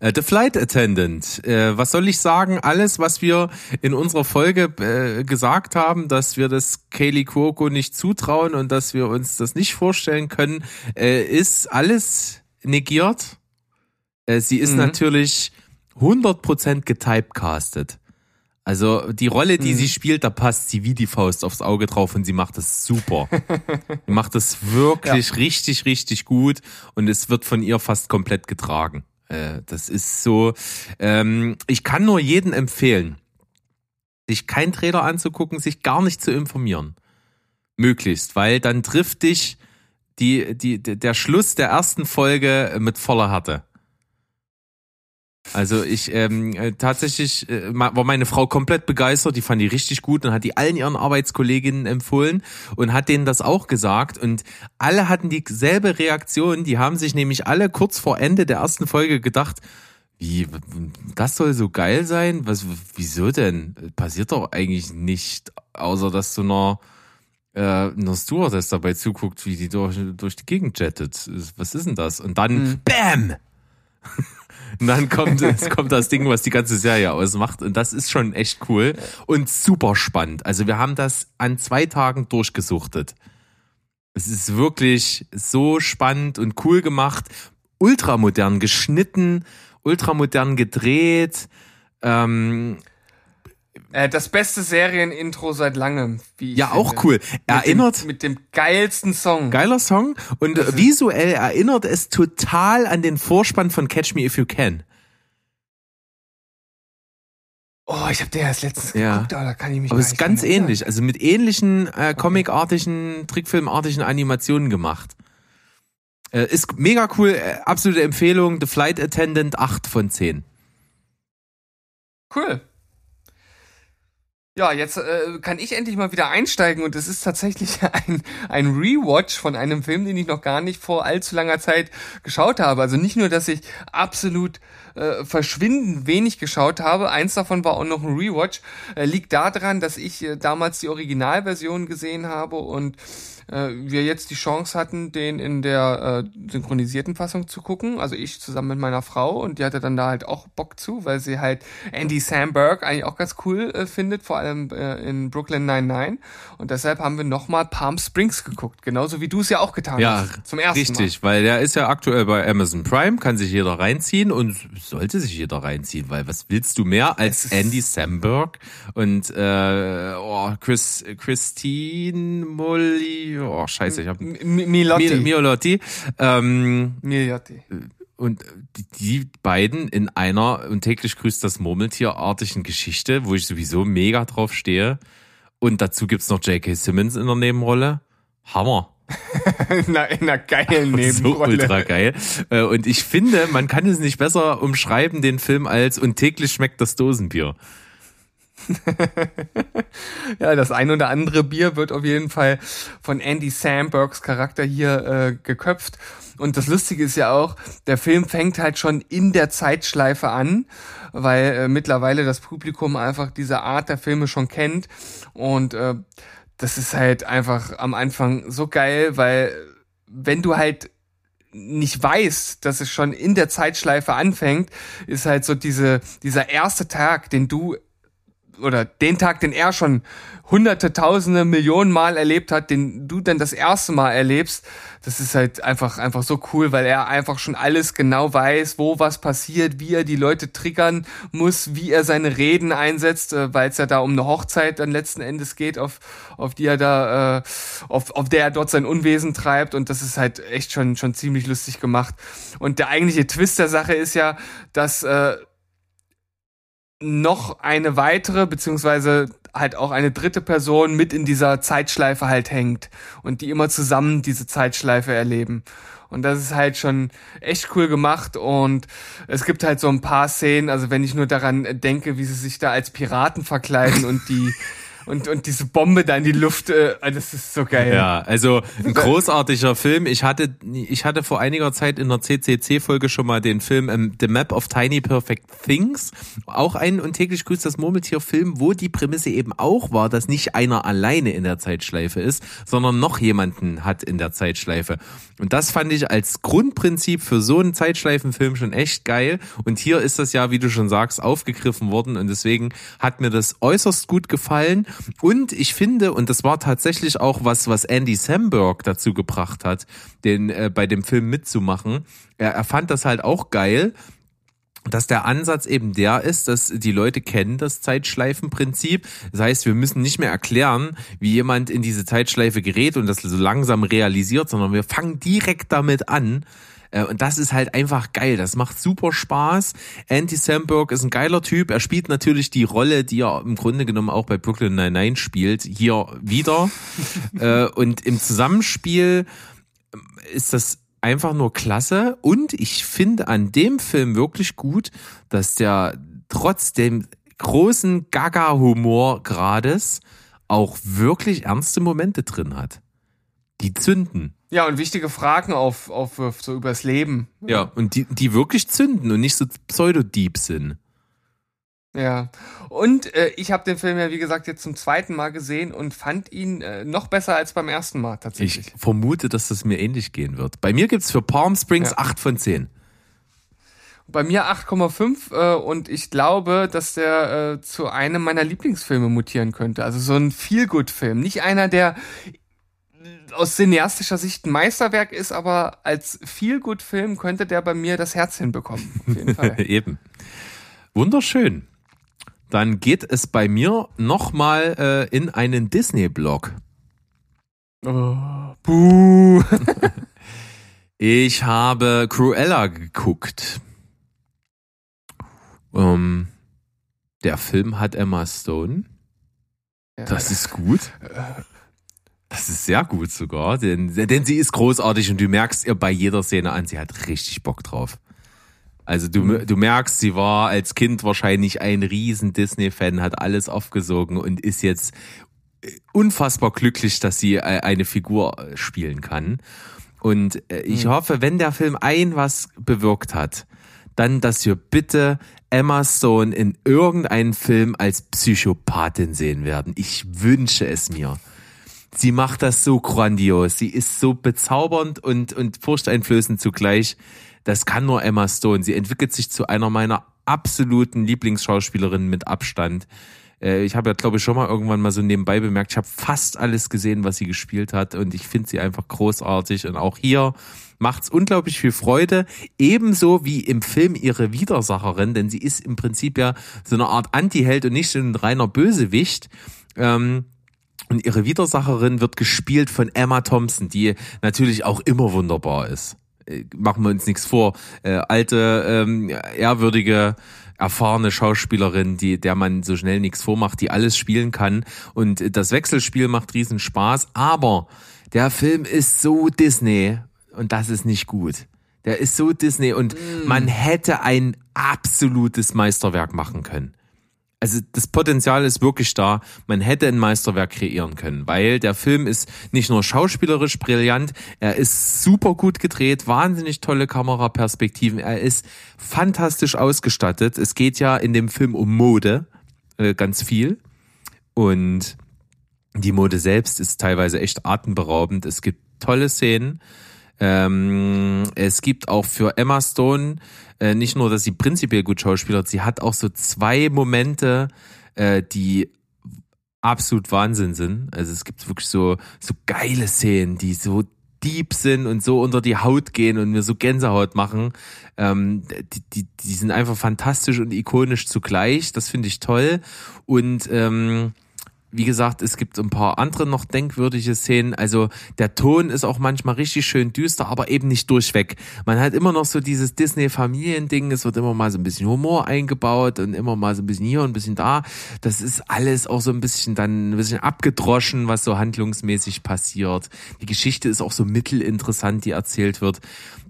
Äh, The Flight Attendant, äh, was soll ich sagen? Alles, was wir in unserer Folge äh, gesagt haben, dass wir das Kaylee Cuoco nicht zutrauen und dass wir uns das nicht vorstellen können, ist alles negiert. Sie ist Mhm. natürlich 100% getypecastet. Also die Rolle, die Mhm. sie spielt, da passt sie wie die Faust aufs Auge drauf und sie macht das super. sie macht das wirklich richtig, richtig gut und es wird von ihr fast komplett getragen. Äh, das ist so. Ähm, ich kann nur jeden empfehlen, sich keinen Trailer anzugucken, sich gar nicht zu informieren. Möglichst, weil dann trifft dich die, die, der Schluss der ersten Folge mit voller Härte. Also ich ähm, äh, tatsächlich äh, war meine Frau komplett begeistert, die fand die richtig gut und hat die allen ihren Arbeitskolleginnen empfohlen und hat denen das auch gesagt und alle hatten dieselbe Reaktion, die haben sich nämlich alle kurz vor Ende der ersten Folge gedacht, wie das soll so geil sein? Was wieso denn? Passiert doch eigentlich nicht, außer dass du einer äh, einer Stewardess dabei zuguckt, wie die durch, durch die Gegend jettet. Was ist denn das? Und dann Mhm. BAM! Und dann kommt, es kommt das Ding, was die ganze Serie ausmacht. Und das ist schon echt cool und super spannend. Also wir haben das an zwei Tagen durchgesuchtet. Es ist wirklich so spannend und cool gemacht. Ultramodern geschnitten, ultramodern gedreht. Ähm, Äh, das beste Serienintro seit langem. Wie ich Ja, auch finde. cool. Mit Erinnert, Dem, mit dem geilsten Song. geiler Song und äh, visuell erinnert es total an den Vorspann von Catch Me If You Can. Oh, ich habe den erst letztens Ja. geguckt, aber da kann ich mich Aber es ist ganz erinnern. ähnlich, also mit ähnlichen äh, comicartigen, Trickfilmartigen Animationen gemacht. Äh, ist mega cool, äh, absolute Empfehlung. The Flight Attendant 8 von 10. Cool. Ja, jetzt äh, kann ich endlich mal wieder einsteigen und es ist tatsächlich ein, ein Rewatch von einem Film, den ich noch gar nicht vor allzu langer Zeit geschaut habe. Also nicht nur, dass ich absolut äh, verschwindend wenig geschaut habe, eins davon war auch noch ein Rewatch, äh, liegt daran, dass ich äh, damals die Originalversion gesehen habe und äh, wir jetzt die Chance hatten, den in der äh, synchronisierten Fassung zu gucken. Also ich zusammen mit meiner Frau und die hatte dann da halt auch Bock zu, weil sie halt Andy Samberg eigentlich auch ganz cool äh, findet, vor allem äh, in Brooklyn 99. Und deshalb haben wir nochmal Palm Springs geguckt, genauso wie du es ja auch getan Ja, hast. Zum ersten richtig, weil der ist ja aktuell bei Amazon Prime, kann sich jeder reinziehen und sollte sich jeder reinziehen, weil was willst du mehr als Andy Samberg und äh, oh, Chris, Christine Oh scheiße, ich hab Mal. M Milotti. Mi- Miolotti, ähm, Milotti. und die, beiden in einer und täglich grüßt das Murmeltierartigen Geschichte, wo ich sowieso mega drauf stehe. Und dazu gibt's noch J.K. Simmons in der Nebenrolle. Hammer. in, einer, in einer geilen So Nebenrolle. ultra geil. Äh, Und ich finde, man kann es nicht besser umschreiben, den Film, als und täglich schmeckt das Dosenbier. Ja, das ein oder andere Bier wird auf jeden Fall von Andy Sambergs Charakter hier äh, geköpft. Und das Lustige ist ja auch, der Film fängt halt schon in der Zeitschleife an, weil äh, mittlerweile das Publikum einfach diese Art der Filme schon kennt. Und äh, das ist halt einfach am Anfang so geil, weil wenn du halt nicht weißt, dass es schon in der Zeitschleife anfängt, ist halt so diese, dieser erste Tag, den du oder den Tag, den er schon hunderte, tausende, Millionen Mal erlebt hat, den du dann das erste Mal erlebst, das ist halt einfach, einfach so cool, weil er einfach schon alles genau weiß, wo was passiert, wie er die Leute triggern muss, wie er seine Reden einsetzt, äh, weil es ja da um eine Hochzeit dann letzten Endes geht, auf, auf die er da, äh, auf, auf der er dort sein Unwesen treibt und das ist halt echt schon, schon ziemlich lustig gemacht. Und der eigentliche Twist der Sache ist ja, dass, äh, noch eine weitere, beziehungsweise halt auch eine dritte Person mit in dieser Zeitschleife halt hängt und die immer zusammen diese Zeitschleife erleben. Und das ist halt schon echt cool gemacht und es gibt halt so ein paar Szenen, also wenn ich nur daran denke, wie sie sich da als Piraten verkleiden und die und, und diese Bombe da in die Luft, äh, das ist so geil. Ja, also ein großartiger Film. Ich hatte, ich hatte vor einiger Zeit in der CCC-Folge schon mal den Film ähm, The Map of Tiny Perfect Things. Auch ein und täglich grüßt das Murmeltier-Film, wo die Prämisse eben auch war, dass nicht einer alleine in der Zeitschleife ist, sondern noch jemanden hat in der Zeitschleife. Und das fand ich als Grundprinzip für so einen Zeitschleifenfilm schon echt geil. Und hier ist das ja, wie du schon sagst, aufgegriffen worden. Und deswegen hat mir das äußerst gut gefallen. Und ich finde, und das war tatsächlich auch was, was Andy Samberg dazu gebracht hat, den äh, bei dem Film mitzumachen. Er, er fand das halt auch geil, dass der Ansatz eben der ist, dass die Leute kennen das Zeitschleifenprinzip. Das heißt, wir müssen nicht mehr erklären, wie jemand in diese Zeitschleife gerät und das so langsam realisiert, sondern wir fangen direkt damit an. Äh, Und das ist halt einfach geil. Das macht super Spaß. Andy Samberg ist ein geiler Typ. Er spielt natürlich die Rolle, die er im Grunde genommen auch bei Brooklyn Nine-Nine spielt, hier wieder. Äh, Und im Zusammenspiel ist das einfach nur klasse. Und ich finde an dem Film wirklich gut, dass der trotz dem großen Gaga-Humor-Grades auch wirklich ernste Momente drin hat. Die zünden. Ja, und wichtige Fragen auf, aufwirft, so übers Leben. Ja, und die, die wirklich zünden und nicht so pseudo-deep sind. Ja, und äh, ich habe den Film ja, wie gesagt, jetzt zum zweiten Mal gesehen und fand ihn äh, noch besser als beim ersten Mal tatsächlich. Ich vermute, dass das mir ähnlich gehen wird. Bei mir gibt's für Palm Springs Ja. 8 von 10. Bei mir 8,5 äh, und ich glaube, dass der äh, zu einem meiner Lieblingsfilme mutieren könnte. Also so ein Feel-Good-Film. Nicht einer, der aus cineastischer Sicht ein Meisterwerk ist, aber als Feel-Good-Film könnte der bei mir das Herz hinbekommen. Auf jeden Fall. Eben. Wunderschön. Dann geht es bei mir nochmal äh, in einen Disney-Blog. Oh, buh. Ich habe Cruella geguckt. Ähm, der Film hat Emma Stone. Das ist gut. Das ist sehr gut sogar, denn, denn sie ist großartig und du merkst ihr bei jeder Szene an, sie hat richtig Bock drauf. Also du, du merkst, sie war als Kind wahrscheinlich ein riesen Disney-Fan, hat alles aufgesogen und ist jetzt unfassbar glücklich, dass sie äh, eine Figur äh, spielen kann. Und äh, ich Mhm. hoffe, wenn der Film ein was bewirkt hat, dann, dass wir bitte Emma Stone in irgendeinem Film als Psychopathin sehen werden. Ich wünsche es mir. Sie macht das so grandios. Sie ist so bezaubernd und, und furchteinflößend zugleich. Das kann nur Emma Stone. Sie entwickelt sich zu einer meiner absoluten Lieblingsschauspielerinnen mit Abstand. Äh, Ich habe ja, glaube ich, schon mal irgendwann mal so nebenbei bemerkt, ich habe fast alles gesehen, was sie gespielt hat und ich finde sie einfach großartig und auch hier macht's unglaublich viel Freude, ebenso wie im Film ihre Widersacherin, denn sie ist im Prinzip ja so eine Art Anti-Held und nicht so ein reiner Bösewicht. Ähm, und ihre Widersacherin wird gespielt von Emma Thompson, die natürlich auch immer wunderbar ist. Äh, Machen wir uns nichts vor. Äh, alte, ähm, ehrwürdige, erfahrene Schauspielerin, die, der man so schnell nichts vormacht, die alles spielen kann. Und das Wechselspiel macht riesen Spaß. Aber der Film ist so Disney und das ist nicht gut. Der ist so Disney und man hätte ein absolutes Meisterwerk machen können also das Potenzial ist wirklich da. Man hätte ein Meisterwerk kreieren können, weil der Film ist nicht nur schauspielerisch brillant, er ist super gut gedreht, wahnsinnig tolle Kameraperspektiven, er ist fantastisch ausgestattet. Es geht ja in dem Film um Mode äh, ganz viel und die Mode selbst ist teilweise echt atemberaubend. Es gibt tolle Szenen. Ähm, es gibt auch für Emma Stone äh, nicht nur, dass sie prinzipiell gut schauspielert, sie hat auch so zwei Momente, äh, die absolut Wahnsinn sind. Also es gibt wirklich so, so geile Szenen, die so deep sind und so unter die Haut gehen und mir so Gänsehaut machen. Ähm, die, die, die sind einfach fantastisch und ikonisch zugleich. Das finde ich toll. Und ähm, wie gesagt, es gibt ein paar andere noch denkwürdige Szenen. Also der Ton ist auch manchmal richtig schön düster, aber eben nicht durchweg. Man hat immer noch so dieses Disney-Familiending. Es wird immer mal so ein bisschen Humor eingebaut und immer mal so ein bisschen hier und ein bisschen da. Das ist alles auch so ein bisschen dann ein bisschen abgedroschen, was so handlungsmäßig passiert. Die Geschichte ist auch so mittelinteressant, die erzählt wird.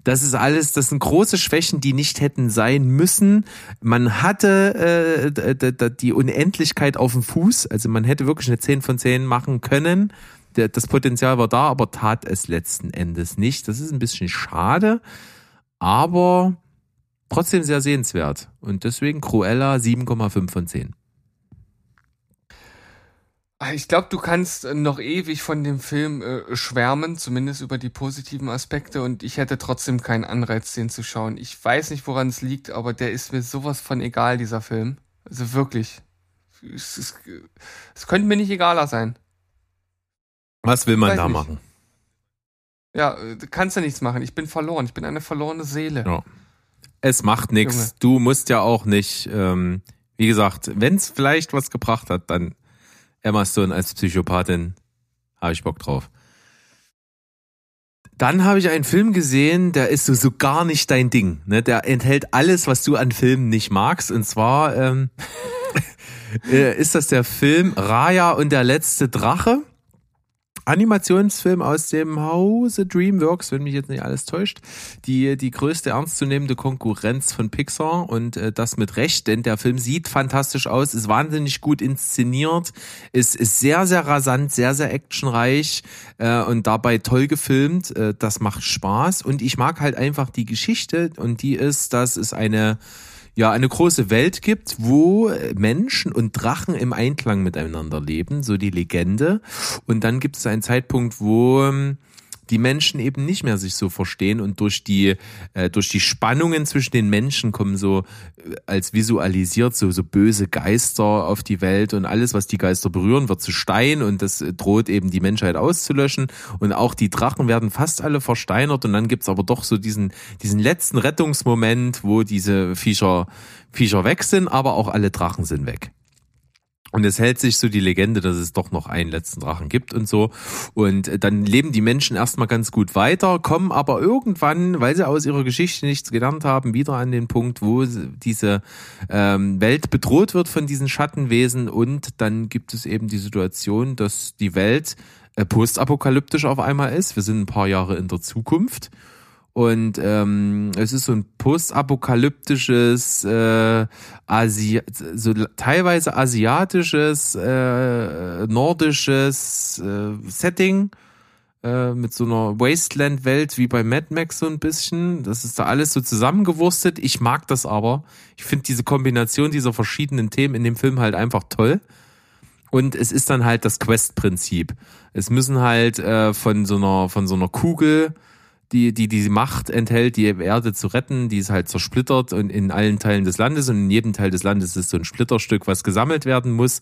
Das ist alles, das sind große Schwächen, die nicht hätten sein müssen. Man hatte äh, die Unendlichkeit auf dem Fuß, also man hätte wirklich eine 10 von 10 machen können. Das Potenzial war da, aber tat es letzten Endes nicht. Das ist ein bisschen schade, aber trotzdem sehr sehenswert. Und deswegen Cruella 7,5 von 10. Ah, Ich glaube, du kannst äh, noch ewig von dem Film äh, schwärmen, zumindest über die positiven Aspekte, und ich hätte trotzdem keinen Anreiz, den zu schauen. Ich weiß nicht, woran es liegt, aber der ist mir sowas von egal, dieser Film. Also wirklich. Es, es, es könnte mir nicht egaler sein. Was will man Weiß da nicht. machen? Ja, äh, du kannst ja nichts machen. Ich bin verloren. Ich bin eine verlorene Seele. Ja. Es macht nichts. Du musst ja auch nicht, ähm, wie gesagt, wenn es vielleicht was gebracht hat, dann Emma Stone als Psychopathin, habe ich Bock drauf. Dann habe ich einen Film gesehen, der ist so, so gar nicht dein Ding. Ne? Der enthält alles, was du an Filmen nicht magst. Und zwar ähm, äh, ist das der Film Raya und der letzte Drache. Animationsfilm aus dem Hause DreamWorks, wenn mich jetzt nicht alles täuscht. Die, die größte ernstzunehmende Konkurrenz von Pixar und äh, das mit Recht, denn der Film sieht fantastisch aus, ist wahnsinnig gut inszeniert, ist, ist sehr, sehr rasant, sehr, sehr actionreich äh, und dabei toll gefilmt. Äh, das macht Spaß und ich mag halt einfach die Geschichte und die ist, dass es eine ja, eine große Welt gibt, wo Menschen und Drachen im Einklang miteinander leben, so die Legende. Und dann gibt es einen Zeitpunkt, wo ähm, die Menschen eben nicht mehr sich so verstehen und durch die äh, durch die Spannungen zwischen den Menschen kommen so äh, als visualisiert so so böse Geister auf die Welt und alles was die Geister berühren wird zu Stein und das äh, droht eben die Menschheit auszulöschen und auch die Drachen werden fast alle versteinert und dann gibt's aber doch so diesen diesen letzten Rettungsmoment, wo diese Viecher Viecher weg sind, aber auch alle Drachen sind weg. Und es hält sich so die Legende, dass es doch noch einen letzten Drachen gibt und so. Und dann leben die Menschen erstmal ganz gut weiter, kommen aber irgendwann, weil sie aus ihrer Geschichte nichts gelernt haben, wieder an den Punkt, wo diese ähm, Welt bedroht wird von diesen Schattenwesen. Und dann gibt es eben die Situation, dass die Welt äh, postapokalyptisch auf einmal ist. Wir sind ein paar Jahre in der Zukunft. Und ähm, es ist so ein postapokalyptisches, äh, Asi so teilweise asiatisches, äh, nordisches äh, Setting äh, mit so einer Wasteland-Welt wie bei Mad Max so ein bisschen. Das ist da alles so zusammengewurstet. Ich mag das aber. Ich finde diese Kombination dieser verschiedenen Themen in dem Film halt einfach toll. Und es ist dann halt das Quest-Prinzip. Es müssen halt äh, von so einer von so einer Kugel die, die die Macht enthält, die Erde zu retten, die ist halt zersplittert und in allen Teilen des Landes und in jedem Teil des Landes ist so ein Splitterstück, was gesammelt werden muss.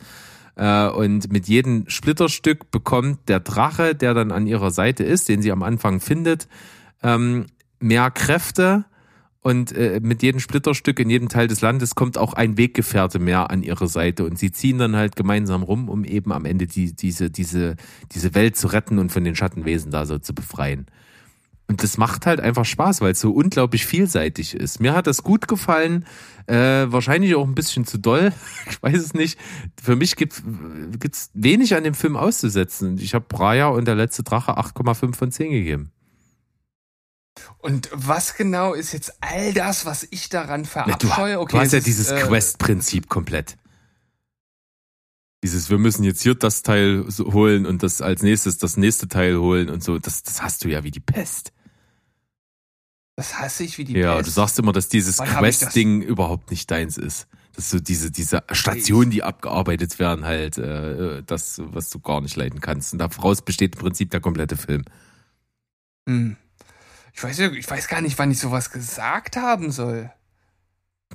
Äh, und mit jedem Splitterstück bekommt der Drache, der dann an ihrer Seite ist, den sie am Anfang findet, ähm, mehr Kräfte. Und äh, mit jedem Splitterstück in jedem Teil des Landes kommt auch ein Weggefährte mehr an ihre Seite. Und sie ziehen dann halt gemeinsam rum, um eben am Ende die, diese, diese, diese Welt zu retten und von den Schattenwesen da so zu befreien. Und das macht halt einfach Spaß, weil es so unglaublich vielseitig ist. Mir hat das gut gefallen, äh, wahrscheinlich auch ein bisschen zu doll. Ich weiß es nicht. Für mich gibt es wenig an dem Film auszusetzen. Ich habe Braya und der letzte Drache 8,5 von 10 gegeben. Und was genau ist jetzt all das, was ich daran verabscheue? Du, okay, du hast ja es dieses äh, Quest-Prinzip komplett. Dieses, wir müssen jetzt hier das Teil holen und das als nächstes das nächste Teil holen und so. Das, das hast du ja wie die Pest. Das hasse ich wie die Ja, Pest. du sagst immer, dass dieses ich? Quest-Ding überhaupt nicht deins ist. Dass so diese, diese Stationen, die abgearbeitet werden, halt, äh, das, was du gar nicht leiden kannst. Und daraus besteht im Prinzip der komplette Film. Hm. Ich weiß, ich weiß gar nicht, wann ich sowas gesagt haben soll.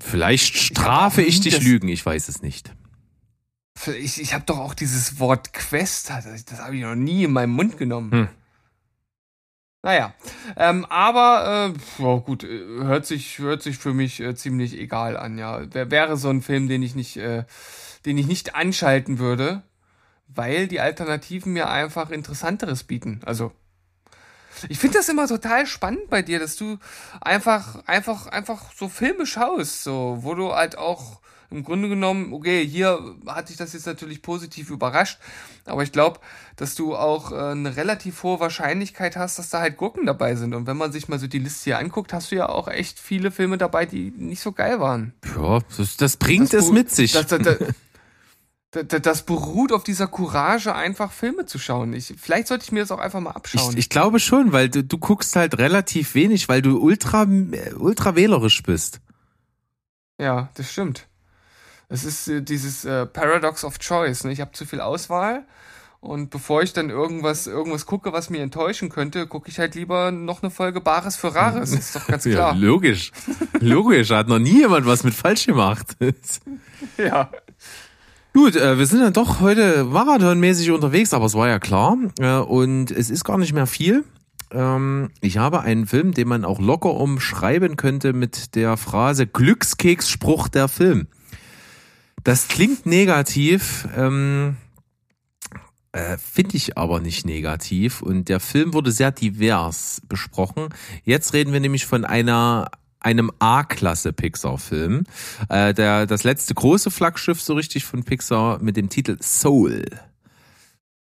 Vielleicht strafe ich nie dich lügen, ich weiß es nicht. Ich, ich habe doch auch dieses Wort Quest, das, das habe ich noch nie in meinem Mund genommen. Hm. Naja, ähm, aber äh, ja, gut, äh, hört sich hört sich für mich äh, ziemlich egal an. Ja, Wär, wäre so ein Film, den ich nicht, äh, den ich nicht anschalten würde, weil die Alternativen mir einfach interessanteres bieten. Also ich finde das immer total spannend bei dir, dass du einfach, einfach, einfach so Filme schaust, so, wo du halt auch im Grunde genommen, okay, hier hat dich das jetzt natürlich positiv überrascht, aber ich glaube, dass du auch äh, eine relativ hohe Wahrscheinlichkeit hast, dass da halt Gurken dabei sind. Und wenn man sich mal so die Liste hier anguckt, hast du ja auch echt viele Filme dabei, die nicht so geil waren. Ja, das, das bringt es mit sich. Das, das, das, das, das beruht auf dieser Courage, einfach Filme zu schauen. Ich, vielleicht sollte ich mir das auch einfach mal abschauen. Ich, ich glaube schon, weil du, du guckst halt relativ wenig, weil du ultra, äh, ultra wählerisch bist. Ja, das stimmt. Es ist äh, dieses äh, Paradox of Choice. Ne? Ich habe zu viel Auswahl und bevor ich dann irgendwas, irgendwas gucke, was mir enttäuschen könnte, gucke ich halt lieber noch eine Folge Bares für Rares. Ist doch ganz Ja, klar. logisch. Logisch, hat noch nie jemand was mit falsch gemacht. Ja. Gut, äh, wir sind dann doch heute marathonmäßig unterwegs, aber es war ja klar. Äh, und es ist gar nicht mehr viel. Ähm, ich habe einen Film, den man auch locker umschreiben könnte mit der Phrase Glückskeksspruch der Film. Das klingt negativ, ähm, äh, finde ich aber nicht negativ. Und der Film wurde sehr divers besprochen. Jetzt reden wir nämlich von einer einem A-Klasse Pixar-Film. Äh, der, das letzte große Flaggschiff so richtig von Pixar mit dem Titel Soul.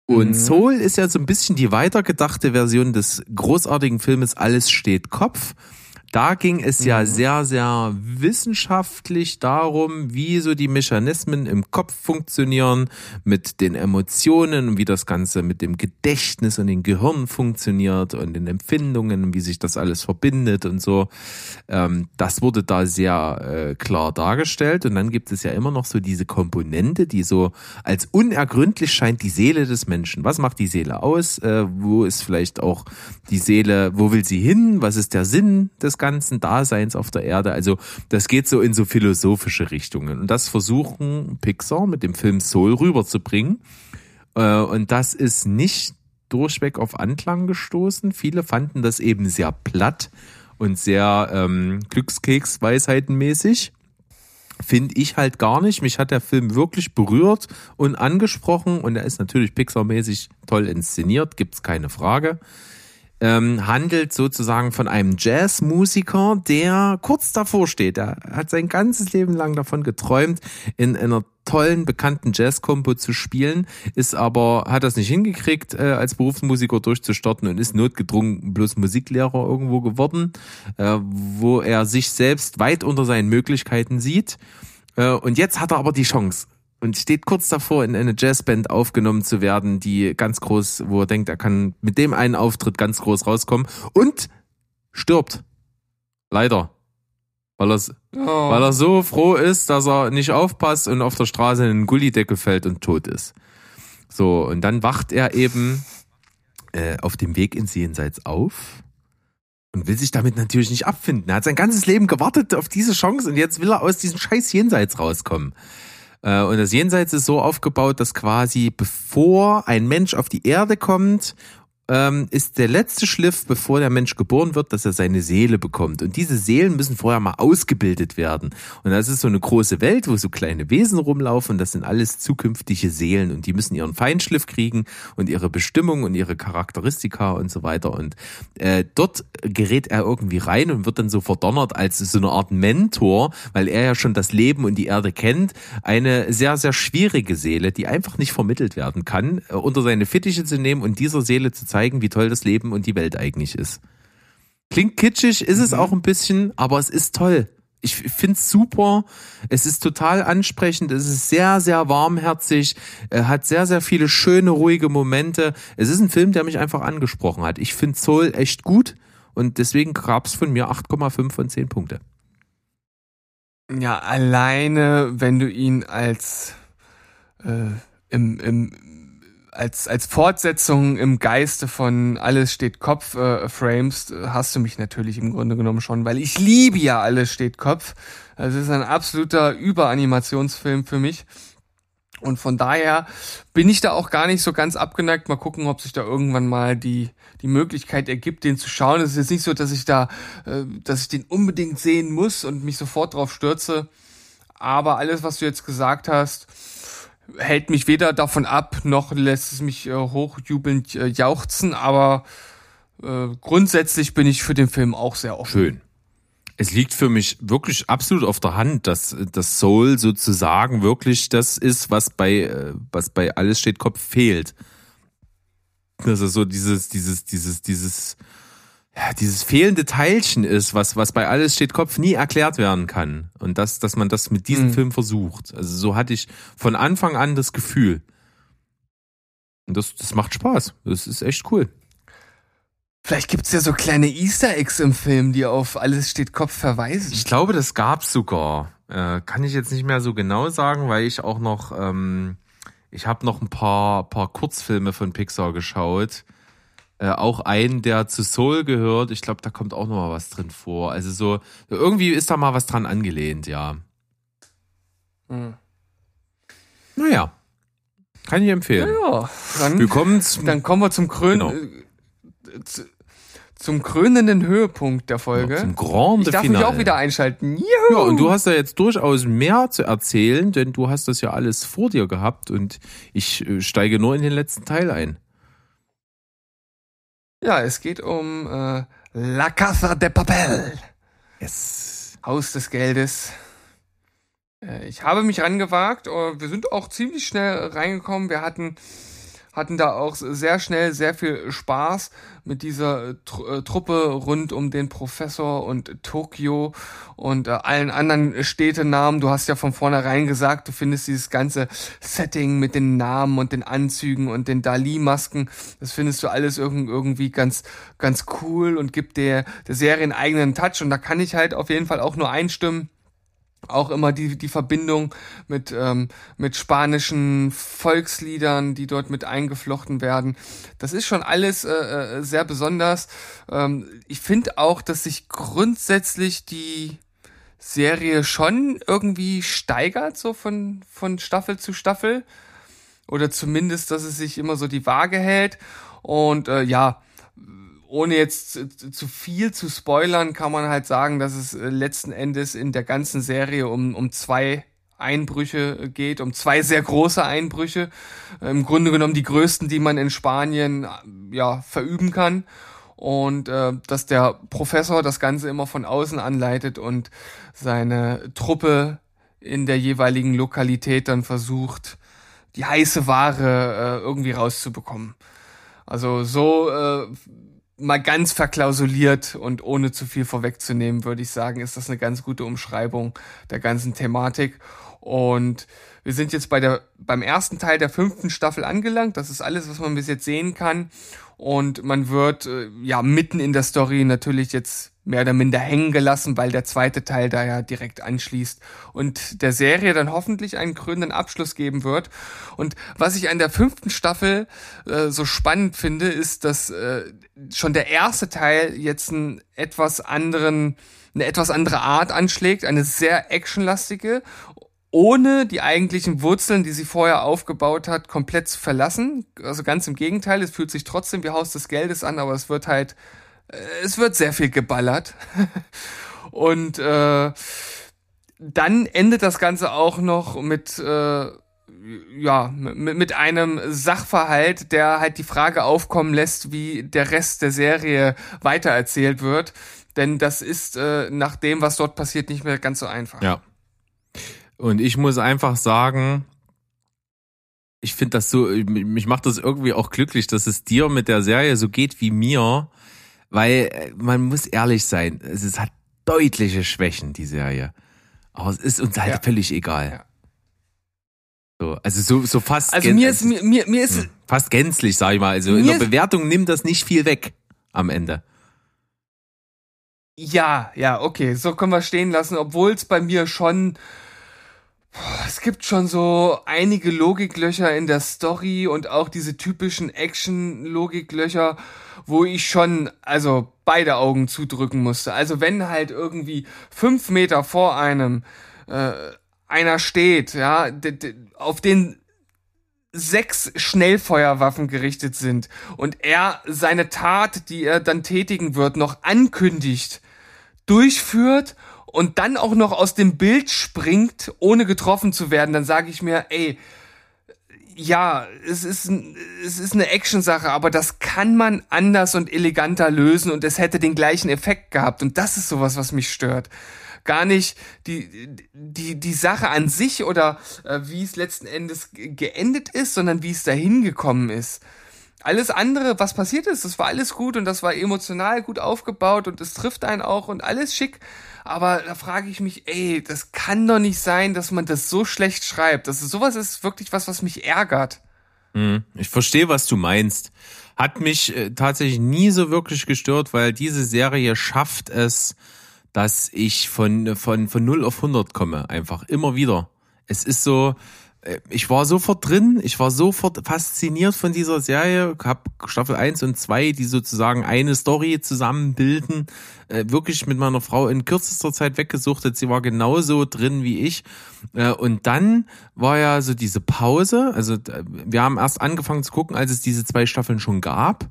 Und Mhm. Soul ist ja so ein bisschen die weitergedachte Version des großartigen Filmes Alles steht Kopf. Da ging es ja sehr, sehr wissenschaftlich darum, wie so die Mechanismen im Kopf funktionieren, mit den Emotionen und wie das Ganze mit dem Gedächtnis und den Gehirn funktioniert und den Empfindungen wie sich das alles verbindet und so. Ähm, das wurde da sehr äh, klar dargestellt. Und dann gibt es ja immer noch so diese Komponente, die so als unergründlich scheint, die Seele des Menschen. Was macht die Seele aus? Äh, wo ist vielleicht auch die Seele, wo will sie hin? Was ist der Sinn des ganzen Daseins auf der Erde? Also das geht so in so philosophische Richtungen. Und das versuchen Pixar mit dem Film Soul rüberzubringen. Äh, und das ist nicht durchweg auf Anklang gestoßen. Viele fanden das eben sehr platt und sehr ähm, Glückskeks-Weisheitenmäßig. finde ich halt gar nicht. Mich hat der Film wirklich berührt und angesprochen und er ist natürlich Pixar-mäßig toll inszeniert, gibt's keine Frage. Ähm, handelt sozusagen von einem Jazzmusiker, der kurz davor steht. Er hat sein ganzes Leben lang davon geträumt, in einer tollen, bekannten Jazz-Kompo zu spielen, ist aber, hat das nicht hingekriegt, äh, als Berufsmusiker durchzustarten und ist notgedrungen bloß Musiklehrer irgendwo geworden, äh, wo er sich selbst weit unter seinen Möglichkeiten sieht. Äh, und jetzt hat er aber die Chance und steht kurz davor, in eine Jazzband aufgenommen zu werden, die ganz groß, wo er denkt, er kann mit dem einen Auftritt ganz groß rauskommen und stirbt. Leider. Weil er, Oh. weil er so froh ist, dass er nicht aufpasst und auf der Straße in einen Gullideckel fällt und tot ist. So, und dann wacht er eben äh, auf dem Weg ins Jenseits auf und will sich damit natürlich nicht abfinden. Er hat sein ganzes Leben gewartet auf diese Chance und jetzt will er aus diesem scheiß Jenseits rauskommen. Äh, Und das Jenseits ist so aufgebaut, dass quasi bevor ein Mensch auf die Erde kommt, ähm, ist der letzte Schliff, bevor der Mensch geboren wird, dass er seine Seele bekommt. Und diese Seelen müssen vorher mal ausgebildet werden. Und das ist so eine große Welt, wo so kleine Wesen rumlaufen. Das sind alles zukünftige Seelen und die müssen ihren Feinschliff kriegen und ihre Bestimmung und ihre Charakteristika und so weiter. Und äh, dort gerät er irgendwie rein und wird dann so verdonnert als so eine Art Mentor, weil er ja schon das Leben und die Erde kennt. Eine sehr, sehr schwierige Seele, die einfach nicht vermittelt werden kann, äh, unter seine Fittiche zu nehmen und dieser Seele zu zeigen, wie toll das Leben und die Welt eigentlich ist. Klingt kitschig, ist es auch ein bisschen, aber es ist toll. Ich find's super. Es ist total ansprechend. Es ist sehr, sehr warmherzig. Er hat sehr, sehr viele schöne, ruhige Momente. Es ist ein Film, der mich einfach angesprochen hat. Ich find Soul echt gut und deswegen gab's von mir 8,5 von 10 Punkte. Ja, alleine, wenn du ihn als äh, im, im als als Fortsetzung im Geiste von Alles steht Kopf äh, framest, äh, hast du mich natürlich im Grunde genommen schon, weil ich liebe ja Alles steht Kopf. Also es ist ein absoluter Überanimationsfilm für mich. Und von daher bin ich da auch gar nicht so ganz abgeneigt. Mal gucken, ob sich da irgendwann mal die, die Möglichkeit ergibt, den zu schauen. Es ist jetzt nicht so, dass ich da, äh, dass ich den unbedingt sehen muss und mich sofort drauf stürze. Aber alles, was du jetzt gesagt hast, hält mich weder davon ab, noch lässt es mich äh, hochjubelnd äh, jauchzen. Aber äh, grundsätzlich bin ich für den Film auch sehr offen. Schön. Es liegt für mich wirklich absolut auf der Hand, dass das Soul sozusagen wirklich das ist, was bei äh, was bei alles steht Kopf fehlt. Dass es so dieses dieses dieses dieses ja, dieses fehlende Teilchen ist, was was bei alles steht Kopf nie erklärt werden kann und das dass man das mit diesem Mhm. Film versucht. Also so hatte ich von Anfang an das Gefühl. Und das das macht Spaß. Das ist echt cool. Vielleicht gibt's ja so kleine Easter Eggs im Film, die auf Alles steht Kopf verweisen. Ich glaube, das gab's sogar. Äh, kann ich jetzt nicht mehr so genau sagen, weil ich auch noch, ähm, ich habe noch ein paar, paar Kurzfilme von Pixar geschaut. Äh, auch einen, der zu Soul gehört. Ich glaube, da kommt auch noch mal was drin vor. Also so, irgendwie ist da mal was dran angelehnt, ja. Hm. Naja, kann ich empfehlen. Ja, dann, Willkommen zum, dann kommen wir zum Krön Genau. äh, zu, zum krönenden Höhepunkt der Folge. zum Grand ich darf Finale. mich auch wieder einschalten. Juhu! Ja, und du hast ja jetzt durchaus mehr zu erzählen, denn du hast das ja alles vor dir gehabt und ich äh, steige nur in den letzten Teil ein. Ja, es geht um äh, La Casa de Papel. Yes. Haus des Geldes. Äh, Ich habe mich rangewagt. äh, Wir sind auch ziemlich schnell reingekommen. Wir hatten, hatten da auch sehr schnell sehr viel Spaß mit dieser äh, Tru- äh, Truppe rund um den Professor und Tokio und äh, allen anderen Städtenamen. Du hast ja von vornherein gesagt, du findest dieses ganze Setting mit den Namen und den Anzügen und den Dali-Masken, das findest du alles irgend, irgendwie ganz, ganz cool und gibt der, der Serie einen eigenen Touch. Und da kann ich halt auf jeden Fall auch nur einstimmen auch immer die, die Verbindung mit, ähm, mit spanischen Volksliedern, die dort mit eingeflochten werden. Das ist schon alles äh, äh, sehr besonders. Ähm, ich finde auch, dass sich grundsätzlich die Serie schon irgendwie steigert, so von, von Staffel zu Staffel. Oder zumindest, dass es sich immer so die Waage hält. Und äh, ja, ohne jetzt zu, viel zu spoilern, kann man halt sagen, dass es äh, letzten Endes in der ganzen Serie um, um zwei Einbrüche geht, um zwei sehr große Einbrüche. Im Grunde genommen die größten, die man in Spanien ja verüben kann. Und äh, dass der Professor das Ganze immer von außen anleitet und seine Truppe in der jeweiligen Lokalität dann versucht, die heiße Ware äh, irgendwie rauszubekommen. Also so äh, mal ganz verklausuliert und ohne zu viel vorwegzunehmen, würde ich sagen, ist das eine ganz gute Umschreibung der ganzen Thematik. Und wir sind jetzt bei der, beim ersten Teil der fünften Staffel angelangt. Das ist alles, was man bis jetzt sehen kann. Und man wird äh, ja mitten in der Story natürlich jetzt mehr oder minder hängen gelassen, weil der zweite Teil da ja direkt anschließt und der Serie dann hoffentlich einen krönenden Abschluss geben wird. Und was ich an der fünften Staffel äh, so spannend finde, ist, dass äh, schon der erste Teil jetzt einen etwas anderen eine etwas andere Art anschlägt, eine sehr actionlastige ohne die eigentlichen Wurzeln, die sie vorher aufgebaut hat, komplett zu verlassen. Also ganz im Gegenteil, es fühlt sich trotzdem wie Haus des Geldes an, aber es wird halt, es wird sehr viel geballert. Und äh, dann endet das Ganze auch noch mit, äh, ja, mit, mit einem Sachverhalt, der halt die Frage aufkommen lässt, wie der Rest der Serie weitererzählt wird. Denn das ist äh, nach dem, was dort passiert, nicht mehr ganz so einfach. Ja. Und ich muss einfach sagen, ich finde das so, mich macht das irgendwie auch glücklich, dass es dir mit der Serie so geht wie mir, weil äh, man muss ehrlich sein, es hat deutliche Schwächen, die Serie. Aber es ist uns halt Ja. völlig egal. Ja. So, also so, so fast, Also mir ist, mir, mir, mir ist, Hm, fast gänzlich, sag ich mal. Also in der Bewertung nimmt das nicht viel weg am Ende. Ja, ja, okay, so können wir stehen lassen, obwohl es bei mir schon es gibt schon so einige Logiklöcher in der Story und auch diese typischen Action-Logiklöcher, wo ich schon, also beide Augen zudrücken musste. Also wenn halt irgendwie fünf Meter vor einem äh, einer steht, ja, auf den sechs Schnellfeuerwaffen gerichtet sind und er seine Tat, die er dann tätigen wird, noch ankündigt, durchführt und dann auch noch aus dem Bild springt, ohne getroffen zu werden, dann sage ich mir, ey, ja, es ist, es ist eine Action-Sache, aber das kann man anders und eleganter lösen und es hätte den gleichen Effekt gehabt. Und das ist sowas, was mich stört. Gar nicht die, die, die Sache an sich oder äh, wie es letzten Endes ge- geendet ist, sondern wie es dahin gekommen ist. Alles andere, was passiert ist, das war alles gut und das war emotional gut aufgebaut und es trifft einen auch und alles schick. Aber da frage ich mich, ey, das kann doch nicht sein, dass man das so schlecht schreibt. Das ist, sowas ist wirklich was, was mich ärgert. Ich verstehe, was du meinst. Hat mich äh, tatsächlich nie so wirklich gestört, weil diese Serie schafft es, dass ich von, von, von 0 auf 100 komme. Einfach immer wieder. Es ist so, ich war sofort drin, ich war sofort fasziniert von dieser Serie, hab Staffel 1 und 2, die sozusagen eine Story zusammenbilden, äh, wirklich mit meiner Frau in kürzester Zeit weggesuchtet. Sie war genauso drin wie ich. Äh, und dann war ja so diese Pause, also äh, wir haben erst angefangen zu gucken, als es diese zwei Staffeln schon gab.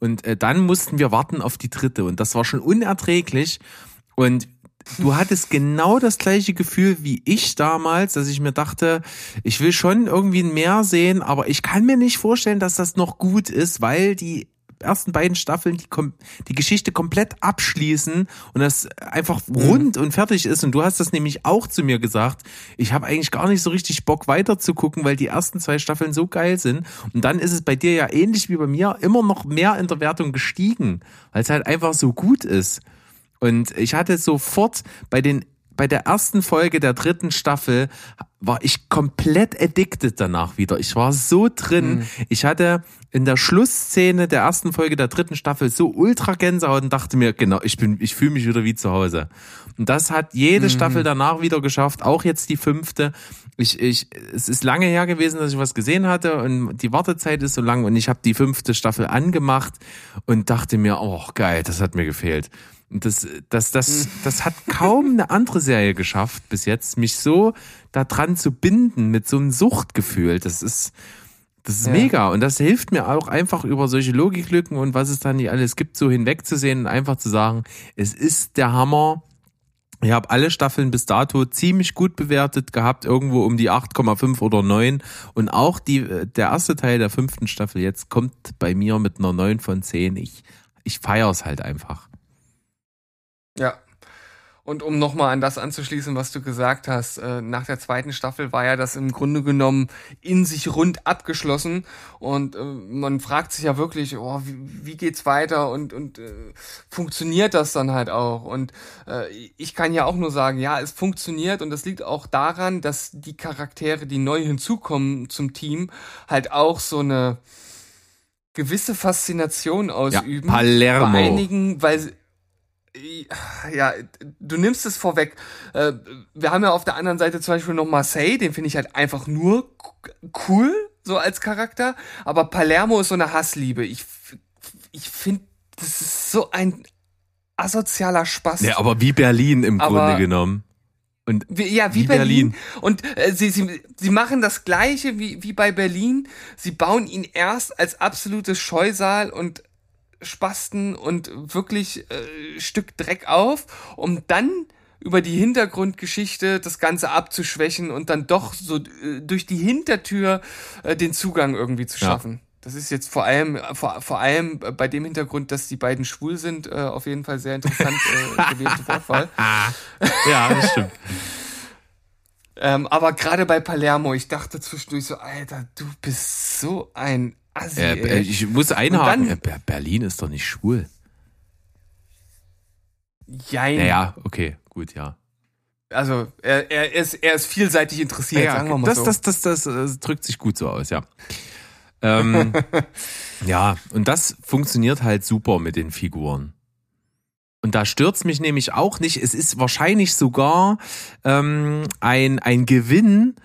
Und äh, dann mussten wir warten auf die dritte. Und das war schon unerträglich. Und du hattest genau das gleiche Gefühl wie ich damals, dass ich mir dachte, ich will schon irgendwie mehr sehen, aber ich kann mir nicht vorstellen, dass das noch gut ist, weil die ersten beiden Staffeln die, die Geschichte komplett abschließen und das einfach rund und fertig ist. Und du hast das nämlich auch zu mir gesagt. Ich habe eigentlich gar nicht so richtig Bock weiter zu gucken, weil die ersten zwei Staffeln so geil sind. Und dann ist es bei dir ja ähnlich wie bei mir immer noch mehr in der Wertung gestiegen, weil es halt einfach so gut ist. Und ich hatte sofort bei den bei der ersten Folge der dritten Staffel war ich komplett addicted danach wieder. Ich war so drin. Ich hatte in der Schlussszene der ersten Folge der dritten Staffel so ultra Gänsehaut und dachte mir, genau, ich bin, ich fühle mich wieder wie zu Hause. Und das hat jede Staffel danach wieder geschafft, auch jetzt die fünfte. Ich, ich, es ist lange her gewesen, dass ich was gesehen hatte und die Wartezeit ist so lang und ich habe die fünfte Staffel angemacht und dachte mir, oh geil, das hat mir gefehlt. Das, das, das, das hat kaum eine andere Serie geschafft bis jetzt, mich so daran zu binden mit so einem Suchtgefühl. Das ist, Das ist Ja. mega und das hilft mir auch einfach über solche Logiklücken und was es dann nicht alles gibt, so hinwegzusehen und einfach zu sagen, es ist der Hammer. Ich habe alle Staffeln bis dato ziemlich gut bewertet gehabt, irgendwo um die 8,5 oder 9 und auch die, äh, der erste Teil der fünften Staffel jetzt kommt bei mir mit einer 9 von 10. Ich, ich feier's halt einfach. Ja. Und um nochmal an das anzuschließen, was du gesagt hast, äh, nach der zweiten Staffel war ja das im Grunde genommen in sich rund abgeschlossen und äh, man fragt sich ja wirklich, oh, wie, wie geht's weiter und, und äh, funktioniert das dann halt auch? Und äh, ich kann ja auch nur sagen, ja, es funktioniert und das liegt auch daran, dass die Charaktere, die neu hinzukommen zum Team, halt auch so eine gewisse Faszination ausüben. Palermo. Bei einigen, weil sie- ja, du nimmst es vorweg. Äh, Wir haben ja auf der anderen Seite zum Beispiel noch Marseille, den finde ich halt einfach nur cool, so als Charakter. Aber Palermo ist so eine Hassliebe. Ich, ich finde, das ist so ein asozialer Spaß. Ja, aber wie Berlin im Aber- Grunde genommen. Und Wie, ja, wie, Wie Berlin. Berlin. Und äh, sie, sie, sie machen das Gleiche wie, wie bei Berlin. Sie bauen ihn erst als absolutes Scheusal und Spasten und wirklich äh, Stück Dreck auf, um dann über die Hintergrundgeschichte das Ganze abzuschwächen und dann doch so äh, durch die Hintertür äh, den Zugang irgendwie zu Ja. schaffen. Das ist jetzt vor allem, vor, vor allem bei dem Hintergrund, dass die beiden schwul sind, äh, auf jeden Fall sehr interessant äh, gewählte Wortwahl. ja, das stimmt. Ähm, aber gerade bei Palermo, ich dachte zwischendurch so, Alter, du bist so ein Assi. Äh, ey. ich muss einhaken. Dann- Äh, Ber- Berlin ist doch nicht schwul. Jein. Naja, okay, gut, ja. Also er, er, ist, er ist vielseitig interessiert, sagen wir mal das, so. das, das, das, das drückt sich gut so aus, ja. Ähm, ja, und das funktioniert halt super mit den Figuren. Und da stört's mich nämlich auch nicht. Es ist wahrscheinlich sogar ähm, ein, ein Gewinn,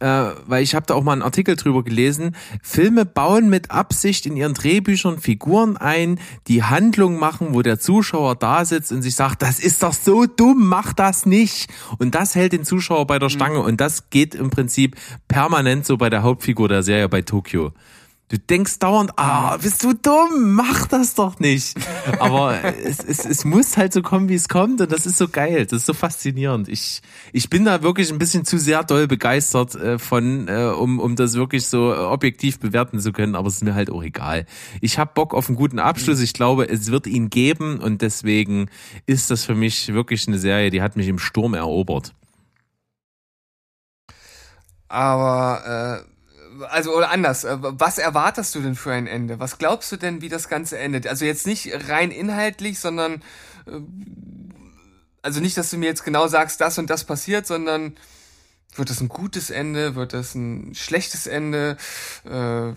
äh, weil ich habe da auch mal einen Artikel drüber gelesen. Filme bauen mit Absicht in ihren Drehbüchern Figuren ein, die Handlung machen, wo der Zuschauer da sitzt und sich sagt, das ist doch so dumm, mach das nicht. Und das hält den Zuschauer bei der Stange und das geht im Prinzip permanent so bei der Hauptfigur der Serie bei Tokio. Du denkst dauernd, ah, bist du dumm, mach das doch nicht. Aber es, es, es muss halt so kommen, wie es kommt und das ist so geil, das ist so faszinierend. Ich, ich bin da wirklich ein bisschen zu sehr doll begeistert äh, von, äh, um, um das wirklich so äh, objektiv bewerten zu können, aber es ist mir halt auch egal. Ich habe Bock auf einen guten Abschluss, ich glaube, es wird ihn geben und deswegen ist das für mich wirklich eine Serie, die hat mich im Sturm erobert. Aber äh, also oder anders, äh, was erwartest du denn für ein Ende? Was glaubst du denn, wie das Ganze endet? Also jetzt nicht rein inhaltlich, sondern äh, also nicht, dass du mir jetzt genau sagst, das und das passiert, sondern wird das ein gutes Ende? Wird das ein schlechtes Ende? Äh,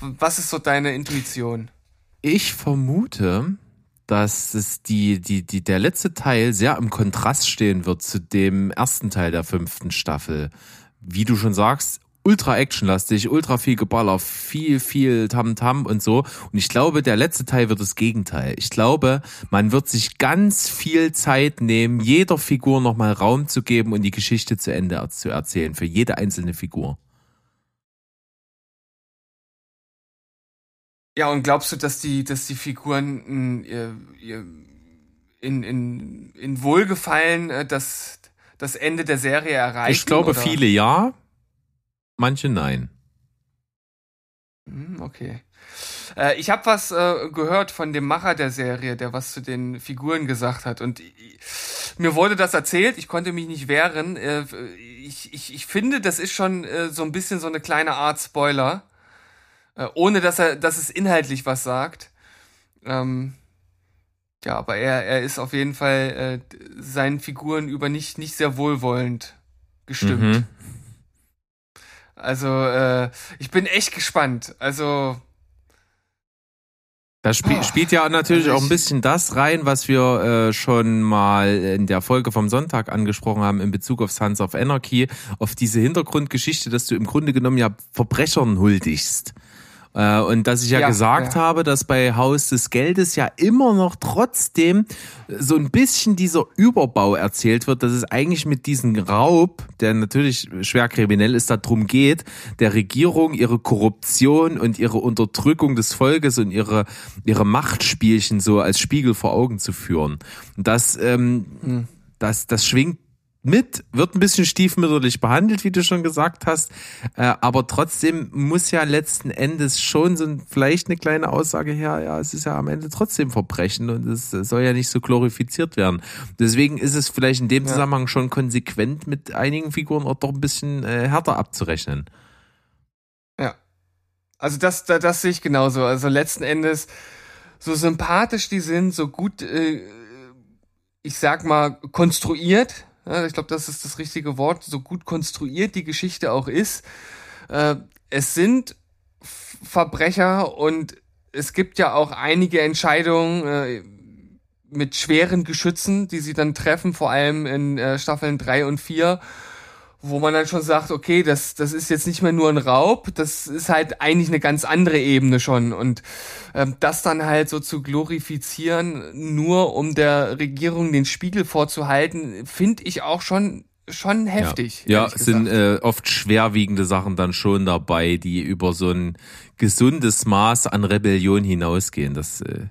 was ist so deine Intuition? Ich vermute, dass es die, die, die, der letzte Teil sehr im Kontrast stehen wird zu dem ersten Teil der fünften Staffel. Wie du schon sagst, ultra actionlastig, ultra viel Geballer, viel, viel Tamtam und so. Und ich glaube, der letzte Teil wird das Gegenteil. Ich glaube, man wird sich ganz viel Zeit nehmen, jeder Figur nochmal Raum zu geben und die Geschichte zu Ende zu erzählen, für jede einzelne Figur. Ja, und glaubst du, dass die, dass die Figuren in, ihr, ihr, in, in, in Wohlgefallen äh, das, das Ende der Serie erreichen? Ich glaube, oder? viele ja, manche nein. Hm, Okay. Äh, ich habe was äh, gehört von dem Macher der Serie, der was zu den Figuren gesagt hat. Und ich, mir wurde das erzählt, ich konnte mich nicht wehren. Äh, ich, ich, ich finde, das ist schon so ein bisschen so eine kleine Art Spoiler. Ohne dass er, dass es inhaltlich was sagt. Ähm, ja, aber er, er ist auf jeden Fall seinen Figuren über nicht, nicht sehr wohlwollend gestimmt. Mhm. Also, äh, ich bin echt gespannt. Also, Da spiel, Ah, spielt ja natürlich also auch ein bisschen das rein, was wir äh, schon mal in der Folge vom Sonntag angesprochen haben in Bezug auf Sons of Anarchy, auf diese Hintergrundgeschichte, dass du im Grunde genommen ja Verbrechern huldigst. Äh, und dass ich ja, Ja, gesagt ja. habe, dass bei Haus des Geldes ja immer noch trotzdem so ein bisschen dieser Überbau erzählt wird, dass es eigentlich mit diesem Raub, der natürlich schwer kriminell ist, darum geht, der Regierung ihre Korruption und ihre Unterdrückung des Volkes und ihre, ihre Machtspielchen so als Spiegel vor Augen zu führen. Und das, ähm, das, das schwingt mit, wird ein bisschen stiefmütterlich behandelt, wie du schon gesagt hast, äh, aber trotzdem muss ja letzten Endes schon so ein, vielleicht eine kleine Aussage her, ja, es ist ja am Ende trotzdem Verbrechen und es soll ja nicht so glorifiziert werden. Deswegen ist es vielleicht in dem Zusammenhang schon konsequent mit einigen Figuren auch doch ein bisschen äh, härter abzurechnen. Ja. Also das, das, das sehe ich genauso. Also letzten Endes, so sympathisch die sind, so gut, äh, ich sag mal, konstruiert, ich glaube, das ist das richtige Wort, so gut konstruiert die Geschichte auch ist. Äh, es sind Verbrecher und es gibt ja auch einige Entscheidungen äh, mit schweren Geschützen, die sie dann treffen, vor allem in äh, Staffeln drei und vier wo man dann schon sagt, okay, das, das ist jetzt nicht mehr nur ein Raub, das ist halt eigentlich eine ganz andere Ebene schon. Und ähm, das dann halt so zu glorifizieren, nur um der Regierung den Spiegel vorzuhalten, finde ich auch schon schon heftig. Ja, ehrlich es sind äh, oft schwerwiegende Sachen dann schon dabei, die über so ein gesundes Maß an Rebellion hinausgehen. Das äh,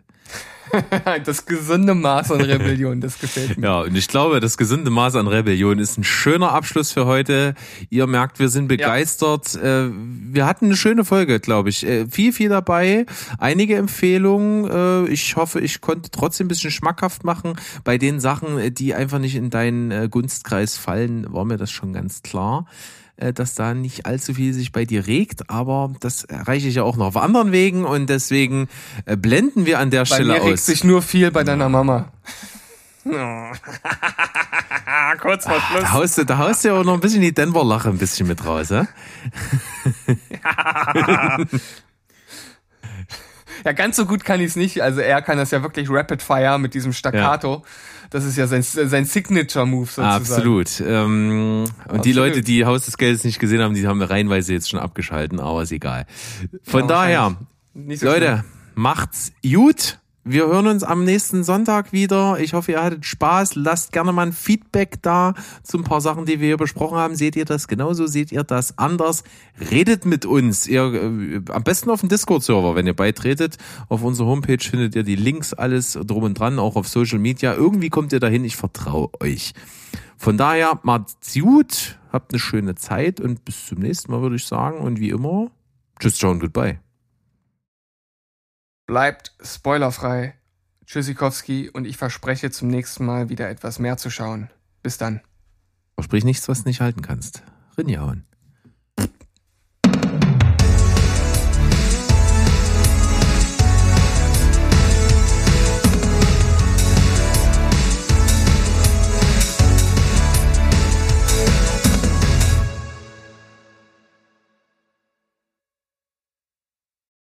das gesunde Maß an Rebellion, das gefällt mir. Ja, und ich glaube, das gesunde Maß an Rebellion ist ein schöner Abschluss für heute. Ihr merkt, wir sind begeistert. Äh, Wir hatten eine schöne Folge, glaube ich. Äh, Viel, viel dabei. Einige Empfehlungen. Äh, Ich hoffe, ich konnte trotzdem ein bisschen schmackhaft machen. Bei den Sachen, die einfach nicht in deinen Gunstkreis fallen, war mir das schon ganz klar dass da nicht allzu viel sich bei dir regt, aber das erreiche ich ja auch noch auf anderen Wegen und deswegen äh, blenden wir an der Bei Stelle mir regt aus. sich nur viel bei deiner Mama. Kurz vor Schluss. Da haust, du, da haust du ja auch noch ein bisschen die Denver-Lache ein bisschen mit raus, ja? Ja, ganz so gut kann ich es nicht. Also er kann das ja wirklich Rapid Fire mit diesem Staccato. Das ist ja sein, sein Signature-Move sozusagen. Absolut. Ähm, und die. Leute, die Haus des Geldes nicht gesehen haben, die haben wir reihenweise jetzt schon abgeschalten, aber ist egal. Von Ja, daher, so Leute, macht's gut. Wir hören uns am nächsten Sonntag wieder. Ich hoffe, ihr hattet Spaß. Lasst gerne mal ein Feedback da zu ein paar Sachen, die wir hier besprochen haben. Seht ihr das genauso? Seht ihr das anders? Redet mit uns. Ihr, äh, am besten auf dem Discord-Server, wenn ihr beitretet. Auf unserer Homepage findet ihr die Links, alles drum und dran, auch auf Social Media. Irgendwie kommt ihr dahin. Ich vertraue euch. Von daher, macht's gut. Habt eine schöne Zeit und bis zum nächsten Mal, würde ich sagen. Und wie immer, tschüss, ciao und goodbye. Bleibt spoilerfrei. Tschüssikowski und ich verspreche zum nächsten Mal wieder etwas mehr zu schauen. Bis dann. Versprich nichts, was du nicht halten kannst. Rinjauen.